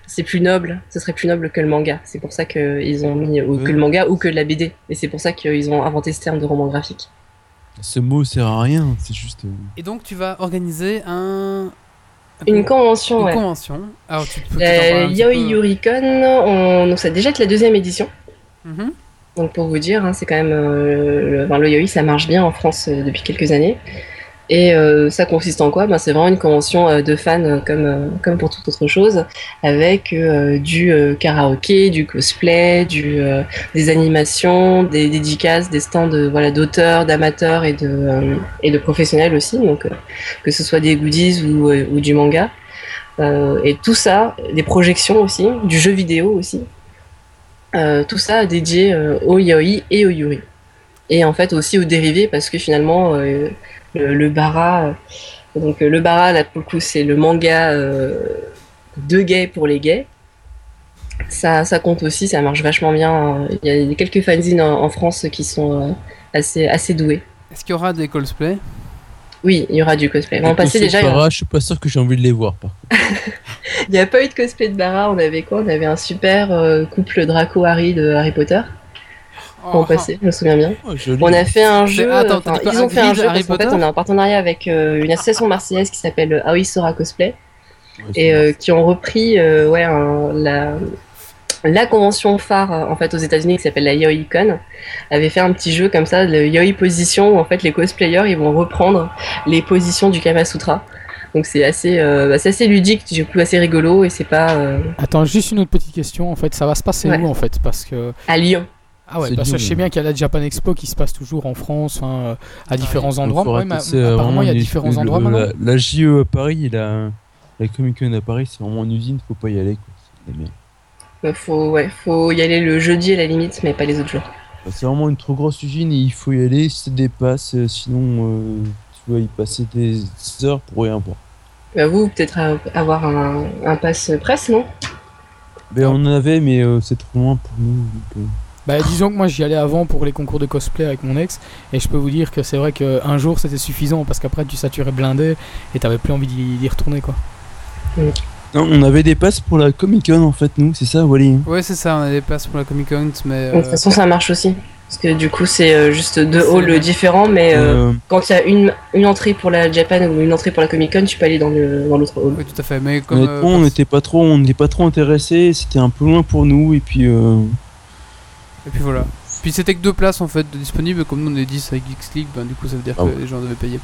c'est plus noble. Ce serait plus noble que le manga. C'est pour ça qu'ils ont mis ou que le manga ou que la BD. Et c'est pour ça qu'ils ont inventé ce terme de roman graphique. Ce mot sert à rien, c'est juste. Et donc, tu vas organiser un. Une convention, Une ouais. convention. Alors, tu peux parler La Yaoi. Yurikon, on... ça déjà été la deuxième édition. Mhm. Donc pour vous dire, hein, c'est quand même euh, le, enfin, le yaoi, ça marche bien en France euh, depuis quelques années. Et euh, ça consiste en quoi? Ben, C'est vraiment une convention euh, de fans euh, comme, comme pour toute autre chose, avec du euh, karaoké, du cosplay, des animations, des dédicaces, des stands voilà, d'auteurs, d'amateurs et de, et de professionnels aussi, donc que ce soit des goodies ou, du manga. Et tout ça, des projections aussi, du jeu vidéo aussi. Tout ça dédié au yaoi et au yuri. Et en fait aussi aux dérivés parce que finalement le, le bara, euh, donc euh, le bara là pour le coup c'est le manga euh, de gays pour les gays. Ça, ça compte aussi, ça marche vachement bien. Il y a quelques fanzines en, en France qui sont euh, assez, assez doués. Est-ce qu'il y aura des cosplays? Oui, il y aura du cosplay. Passé consos déjà, il y a- para, je suis pas sûr que j'ai envie de les voir. Par contre. il n'y a pas eu de cosplay de bara. On avait quoi? On avait un super euh, couple Draco-Harry de Harry Potter Oh, passé, je me souviens bien. Oh, joli. On a fait un jeu. attends, enfin, ils ont fait un jeu parce qu'en fait, on est en partenariat avec euh, une association marseillaise qui s'appelle Aoi Sora Cosplay Ouais, et euh, qui ont repris euh, ouais, un- la, la convention phare euh, en fait aux États-Unis qui s'appelle la YoiCon avait fait un petit jeu comme ça, le Yoi Position, où en fait les cosplayers ils vont reprendre les positions du Kama Sutra. Donc c'est assez, euh, bah, c'est assez ludique, du coup assez rigolo et c'est pas euh, Attends, juste une autre petite question en fait, ça va se passer Ouais. où en fait? Parce que. à Lyon. Ah ouais, parce que je sais bien qu'il y a la Japan Expo qui se passe toujours en France, euh, à différents Il endroits. Ouais, mais euh, apparemment, il y a différents le- endroits maintenant. La, la JE à Paris et la, la Comic Con à Paris, c'est vraiment une usine, faut pas y aller. quoi. Euh, Faut, ouais, faut y aller le jeudi à la limite, mais pas les autres jours. Bah, C'est vraiment une trop grosse usine et il faut y aller si ça dépasse, euh, sinon euh, tu vas y passer des heures pour rien voir. Bah, vous, peut-être avoir un, un pass presse, non? Ben, on en avait, mais euh, c'est trop loin pour nous. donc, euh, Bah, disons que moi j'y allais avant pour les concours de cosplay avec mon ex, et je peux vous dire que c'est vrai qu'un jour c'était suffisant parce qu'après tu saturais blindé et t'avais plus envie d'y retourner quoi. Non, on avait des passes pour la Comic Con en fait, nous, c'est ça, Wally? Ouais, c'est ça, on a des passes pour la Comic Con, mais. De toute euh, façon, ça marche aussi. Parce que du coup, c'est euh, juste deux halls différents, mais euh, Euh, quand il y a une, une entrée pour la Japan ou une entrée pour la Comic Con, tu peux aller dans le dans l'autre hall. Oui, tout à fait. Mais comme. Honnêtement, euh, on n'était pas trop, on n'était pas trop intéressés. C'était un peu loin pour nous et puis. Euh, Et puis voilà. Puis c'était que deux places en fait de disponibles, comme nous on est 10 avec Geeks League, ben, du coup ça veut dire Ah que ouais. les gens devaient payer.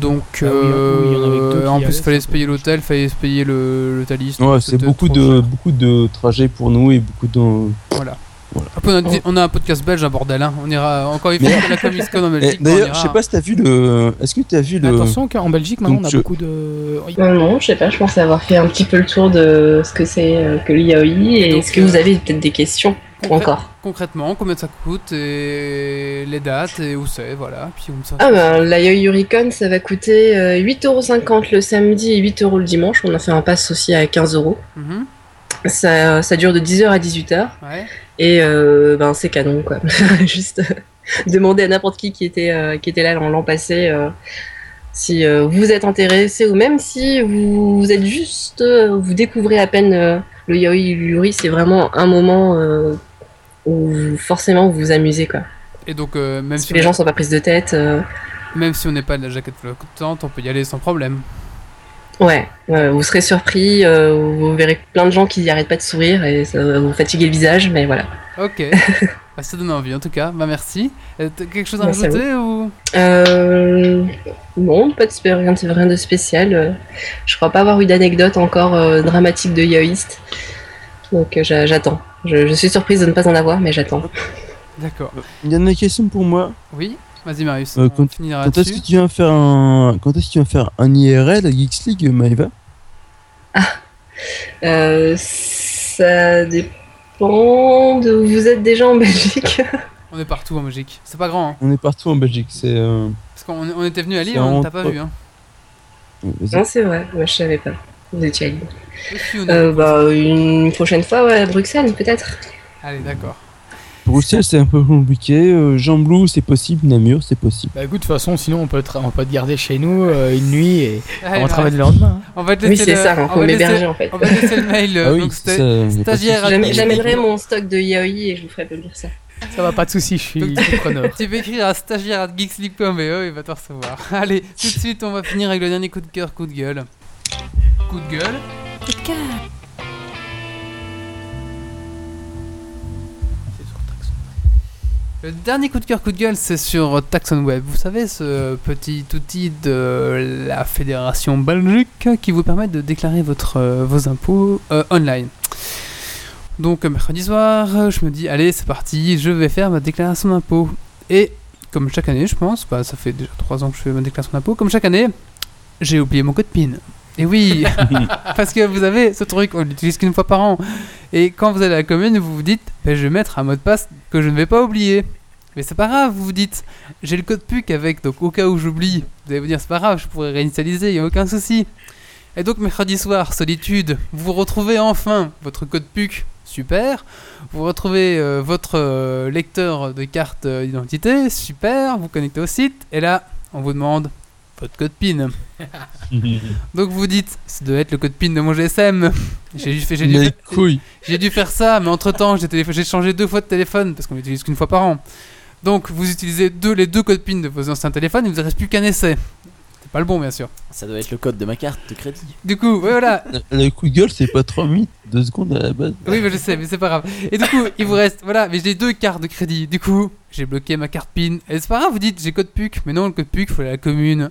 Donc, Ah euh, oui, en en plus il fallait se payer l'hôtel, fallait se payer le, le. Ouais, c'est beaucoup de cher. beaucoup de trajets pour nous et beaucoup de. Voilà. Voilà. Après, on, a, dit- on a un podcast belge, un bordel. Hein. On ira encore une fois à la Comic Con en Eh, Belgique. D'ailleurs, je sais pas si t'as vu le. Est-ce que t'as vu le. Attention qu'en Belgique, maintenant, Donc on a je- beaucoup de. Non, non, je sais pas, je pense avoir fait un petit peu le tour de ce que c'est euh, que l'IAOI et est-ce que euh, vous avez peut-être des questions encore Concrètement, combien ça coûte et les dates et où c'est, voilà. Puis ça. Ah ben, l'IAOI Uricon, ça va coûter euh, 8,50€ le samedi et 8€ le dimanche. On a fait un pass aussi à 15€. Mhm. Ça, ça dure de 10h à 18h. Ouais. Et euh, ben c'est canon quoi. Juste euh, demander à n'importe qui qui était euh, qui était là l'an passé euh, si euh, vous êtes intéressé ou même si vous, vous êtes juste euh, vous découvrez à peine euh, le yaoi yuri, c'est vraiment un moment euh, où vous- forcément vous vous amusez quoi. Et donc, euh, même, si les gens sont pas prises de tête. euh, même si on n'est pas de la jaquette flottante, on peut y aller sans problème. ouais, ouais, vous serez surpris, euh, vous verrez plein de gens qui n'arrêtent pas de sourire et ça va vous fatiguer le visage, mais voilà. Ok. bah, ça donne envie en tout cas. Bah merci. Quelque chose à Merci à vous. rajouter ou? Euh, non, pas de rien, de- rien de spécial. Je crois pas avoir eu d'anecdote encore dramatique de yaoïste. Donc euh, j'a- j'attends. Je, je suis surprise de ne pas en avoir, mais j'attends. D'accord. Une dernière question pour moi. Oui. Vas-y Marius. Euh, quand- Quand est-ce que tu viens faire un. Quand est-ce que tu viens faire un IRL à Geeks League, Maëva Euh, ça dépend de où vous êtes déjà en Belgique. On est partout en Belgique. C'est pas grand. Hein. On est partout en Belgique. C'est. euh, Parce qu'on on était venu à Lille, on en- t'a pas vu. Hein. non, c'est vrai. Moi, je savais pas. On est- Euh, bah, une prochaine fois, ouais, à Bruxelles, peut-être. Allez, d'accord. Bruxelles, c'est un peu compliqué. Euh, Jean Blou, c'est possible. Namur, c'est possible. Bah écoute, de toute façon, sinon on peut, te, on peut te garder chez nous euh, une nuit et Allez, on bah, travaille le lendemain. hein. on va te Oui, c'est le- ça, on on faut va laisser- m'héberger en fait. On va laisser le mail. euh, ah oui, donc ça. stagiaire J'amènerai mon stock de yaoi et je vous ferai lire ça. Ça va, pas de soucis, je suis preneur. Tu peux écrire à stagiaire à geeksleague.be et il va te recevoir. Allez, tout de suite, on va finir avec le dernier coup de cœur, coup de gueule. Coup de gueule. C'est sur Taxon. Le dernier coup de cœur, coup de gueule, c'est sur Taxon Web. Vous savez, ce petit outil de la fédération belgique qui vous permet de déclarer votre, euh, vos impôts euh, online. Donc, euh, mercredi soir, je me dis, allez, c'est parti, je vais faire ma déclaration d'impôt. Et comme chaque année, je pense, bah, ça fait déjà 3 ans que je fais ma déclaration d'impôt, comme chaque année, j'ai oublié mon code PIN. Et oui, parce que vous avez ce truc, on l'utilise qu'une fois par an. Et quand vous allez à la commune, vous vous dites, bah, je vais mettre un mot de passe que je ne vais pas oublier. Mais c'est pas grave, vous vous dites, j'ai le code PUC avec, donc au cas où j'oublie, vous allez vous dire, c'est pas grave, je pourrais réinitialiser, il n'y a aucun souci. Et donc mercredi soir, solitude, vous retrouvez enfin votre code PUC, super. Vous retrouvez euh, votre euh, lecteur de carte euh, d'identité, super. Vous connectez au site, et là, on vous demande votre code PIN. Donc vous dites, ça doit être le code PIN de mon GSM. J'ai fait- j'ai dû, Les faire- couilles. j'ai dû faire ça, mais entre temps, j'ai j'ai changé deux fois de téléphone parce qu'on l'utilise qu'une fois par an. Donc vous utilisez deux, les deux codes PIN de vos anciens téléphones, il vous reste plus qu'un essai. C'est pas le bon, bien sûr. Ça doit être le code de ma carte de crédit. Du coup, ouais, voilà, Le coup de gueule, c'est pas 3 minutes, 2 secondes à la base. Oui, mais je sais, mais c'est pas grave. Et du coup, il vous reste, voilà, mais j'ai deux cartes de crédit. Du coup, j'ai bloqué ma carte PIN. Et c'est pas grave, vous dites, j'ai code PUC. Mais non, le code PUC, faut aller à la commune.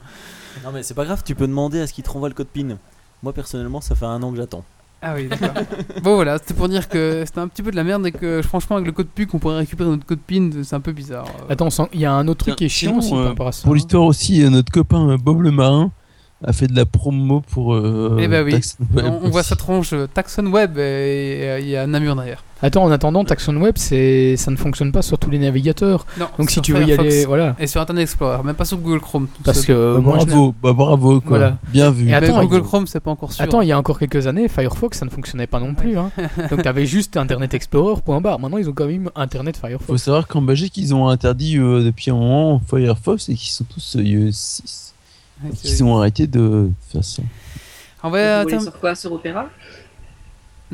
Non mais c'est pas grave, tu peux demander à ce qu'il te renvoie le code PIN. Moi personnellement, ça fait un an que j'attends. Ah oui, d'accord. bon, voilà, c'était pour dire que c'était un petit peu de la merde et que franchement, avec le code PUC, on pourrait récupérer notre code PIN. C'est un peu bizarre. Attends, sans- il y a un autre truc qui est chiant aussi par euh, rapport à ça. Pour l'histoire aussi, euh, notre copain euh, Bob le Marin a fait de la promo pour. Euh, Eh ben oui. Taxon Web on, on voit sa tronche euh, Taxon Web et euh, il y a Namur derrière. Attends, en attendant, Taxon Web, c'est ça ne fonctionne pas sur tous les navigateurs. Non, Donc si tu veux y aller, voilà. Et sur Internet Explorer, même pas sur Google Chrome. tout Parce que euh, Bah, moi, bravo, bah, bravo quoi. Voilà. Bien vu. Et Mais attends, Google il- Chrome, c'est pas encore sûr. Attends, il y a encore quelques années, Firefox, ça ne fonctionnait pas non plus. Hein. Donc t'avais juste Internet Explorer, point barre. Maintenant, ils ont quand même Internet Faut Firefox. savoir qu'en Belgique, ils ont interdit euh, depuis un moment Firefox et qu'ils sont tous euh, iOS 6. Ouais, Donc, c'est- Ils ont arrêté de faire ça. On va sur quoi? Sur Opéra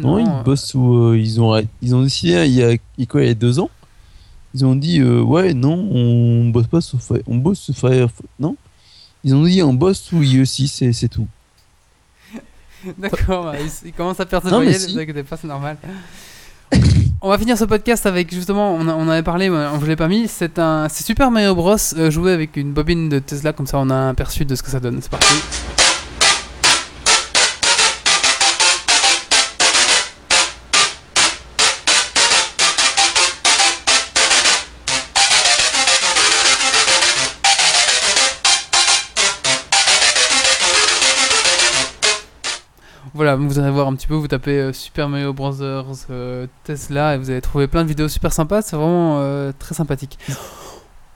Non, euh, ils bossent où euh, ils ont ils ont décidé il y a il y a quoi il y a deux ans. Ils ont dit euh, ouais non on bosse pas sur Fire- on bosse sur Firefox non? Ils ont dit on bosse sous IE6 c'est c'est tout. D'accord, il, il commence à perdre ses voyelles, si. vous inquiétez pas, c'est normal. on va finir ce podcast avec justement, on, a- on avait parlé, mais on vous l'ai pas mis, c'est un, c'est Super Mario Bros euh, joué avec une bobine de Tesla, comme ça on a un aperçu de ce que ça donne. C'est parti. Voilà, vous allez voir un petit peu, vous tapez euh, Super Mario Bros. euh, Tesla et vous allez trouver plein de vidéos super sympas, c'est vraiment euh, très sympathique.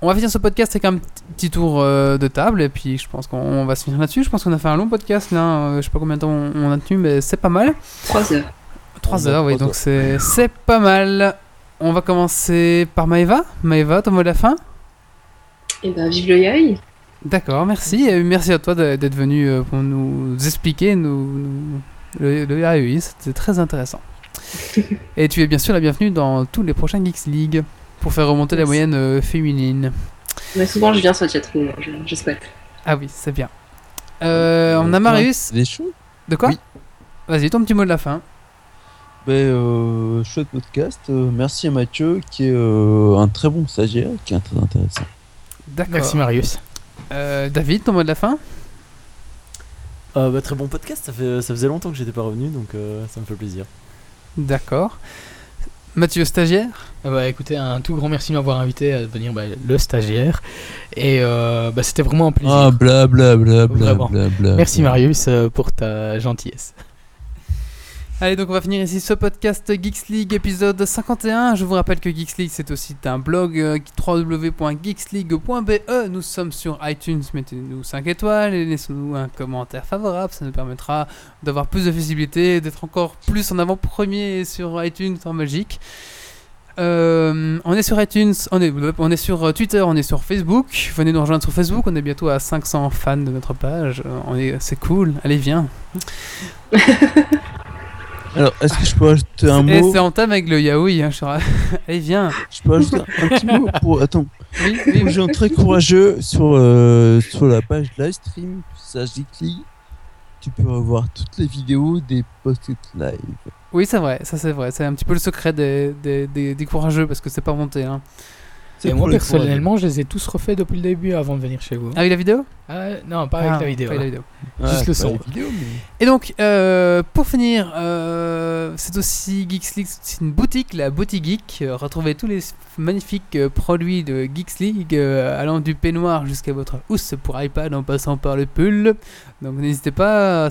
On va finir ce podcast avec un petit- tour euh, de table et puis je pense qu'on va se finir là-dessus. Je pense qu'on a fait un long podcast là, euh, je sais pas combien de temps on, on a tenu, mais c'est pas mal. 3 heures. 3 On a heures, oui, donc c'est c'est pas mal. On va commencer par Maëva. Maëva, ton mot de la fin? Et ben, vive le yaoi D'accord, merci. Et merci à toi d'être venu pour nous expliquer nous, nous- le, le AEI, c'était très intéressant. Et tu es bien sûr la bienvenue dans tous les prochains Geeks League pour faire remonter la moyenne euh, féminine. Mais souvent, je viens sur le chatroom, je, je souhaite. Ah oui, c'est bien. Euh, on a Marius. Choses? De quoi? Oui. Vas-y, ton petit mot de la fin. Ben, euh, chouette podcast. euh, merci à Mathieu qui est euh, un très bon stagiaire, qui est très intéressant. D'accord. Merci Marius. Euh, David, ton mot de la fin? Euh, bah, très bon podcast, ça, fait, ça faisait longtemps que j'étais pas revenu, donc euh, ça me fait plaisir. D'accord. Mathieu, stagiaire? Ah bah écoutez, un tout grand merci de m'avoir invité à devenir bah, le stagiaire. Et euh, bah, c'était vraiment un plaisir. Ah bla bla bla bla Vraiment. bla bla. merci. Marius euh, pour ta gentillesse. Allez, donc on va finir ici ce podcast Geeks League épisode 51. Je vous rappelle que Geeks League c'est aussi un blog euh, www.geeksleague.be. Nous sommes sur iTunes, mettez-nous 5 étoiles et laissez-nous un commentaire favorable. Ça nous permettra d'avoir plus de visibilité, d'être encore plus en avant-premier sur iTunes en Belgique. Euh, on est sur iTunes, on est, on est sur euh, Twitter, on est sur Facebook. Venez nous rejoindre sur Facebook. On est bientôt à 500 fans de notre page. Euh, On est, c'est cool. Allez, viens. Alors, est-ce que je peux ajouter un Et mot c'est en thème avec le yaoi. Hein, je Allez, viens. Je peux ajouter un petit mot pour. Attends. Oui, oui, Les gens très courageux sur, euh, sur la page livestream, Sagicli, tu peux avoir toutes les vidéos des posts live. oui c'est vrai. Ça, c'est vrai. C'est un petit peu le secret des, des, des, des courageux parce que c'est pas monté. Hein. C'est Et moi personnellement, je les ai tous refaits depuis le début avant de venir chez vous. Avec la vidéo? Non, pas avec Ah, la vidéo. pas avec la vidéo. courageux. Juste le son. les vidéos, mais- Et donc, euh, pour finir, euh, c'est aussi Geeks League, c'est une boutique, la Boutique Geek. Euh, retrouvez tous les magnifiques euh, produits de Geeks League, euh, allant du peignoir jusqu'à votre housse pour iPad en passant par le pull. Donc n'hésitez pas,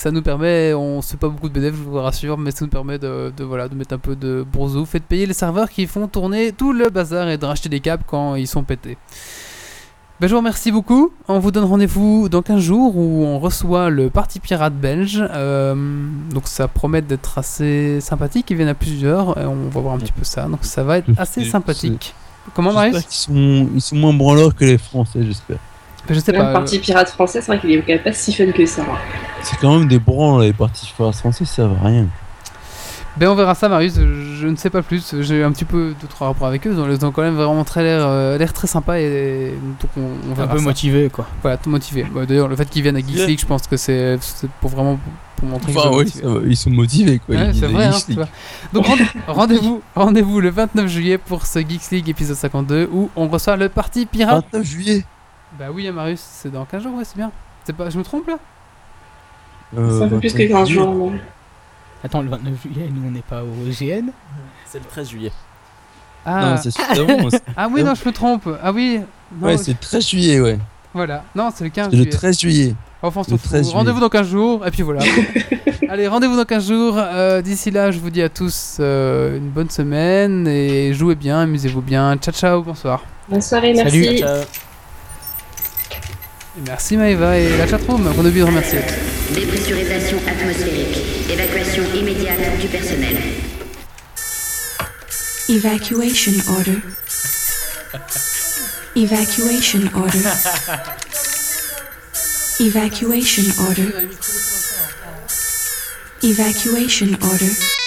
ça nous permet, on se fait pas beaucoup de BDF, je vous rassure, mais ça nous permet de, de, voilà, de mettre un peu de bourreau. Faites payer les serveurs qui font tourner tout le bazar et de racheter des câbles quand ils sont pétés. Ben, je vous remercie beaucoup. On vous donne rendez-vous dans 15 jours où on reçoit le Parti Pirate belge. Euh, donc ça promet d'être assez sympathique. Ils viennent à plusieurs et on va voir un petit peu ça. Donc ça va être assez C'est- sympathique. Comment J'espère Marius qu'ils sont, ils sont moins branleurs que les Français, j'espère. Je sais Même pas. parti pirate français, c'est vrai qu'il est quand même pas si fun que ça. C'est quand même des branles, les parties français, ça servent à rien. Ben on verra ça Marius. Je, ne sais pas plus. J'ai un petit peu d'autres rapports avec eux. Ils ont quand même vraiment très l'air euh, l'air très sympa et, donc on, on Un peu ça. motivé, quoi. Voilà, tout motivé. Bah, D'ailleurs le fait qu'ils viennent à Geeks. League, je pense que c'est c'est pour vraiment pour montrer qu'ils Enfin, sont oui, motivés. va, ils sont motivés, quoi. Ouais, Ils c'est disent vrai, hein, Geeks tu League. vois. Donc rend- rendez-vous, rendez-vous le 29 juillet pour ce Geeks League épisode 52 où on reçoit le parti pirate. 29 juillet. Bah oui, Marius, c'est dans 15 jours, ouais, c'est bien. C'est pas, je me trompe là? Euh, un peu plus que 29 15 juillet. jours. non Attends, le 29 juillet, nous on n'est pas au GN C'est le 13 juillet. Ah, Non, c'est- ah oui, non, je me trompe. Ah oui. Non, Ouais, c'est le 13 juillet, ouais. Voilà. Non, c'est le 15 C'est le juillet. 13 juillet. Enfin, on s'en le fout. 13 juillet. Rendez-vous dans 15 jours, et puis voilà. Allez, rendez-vous dans 15 jours. Euh, D'ici là, je vous dis à tous euh, une bonne semaine et jouez bien, amusez-vous bien. Ciao, ciao, bonsoir. Bonne soirée, Salut. merci. Ciao. Merci Maëva et la chatroom, qu'on a oublié de remercier. Dépressurisation atmosphérique. Évacuation immédiate du personnel. Evacuation order. Evacuation order. Evacuation order. Evacuation order.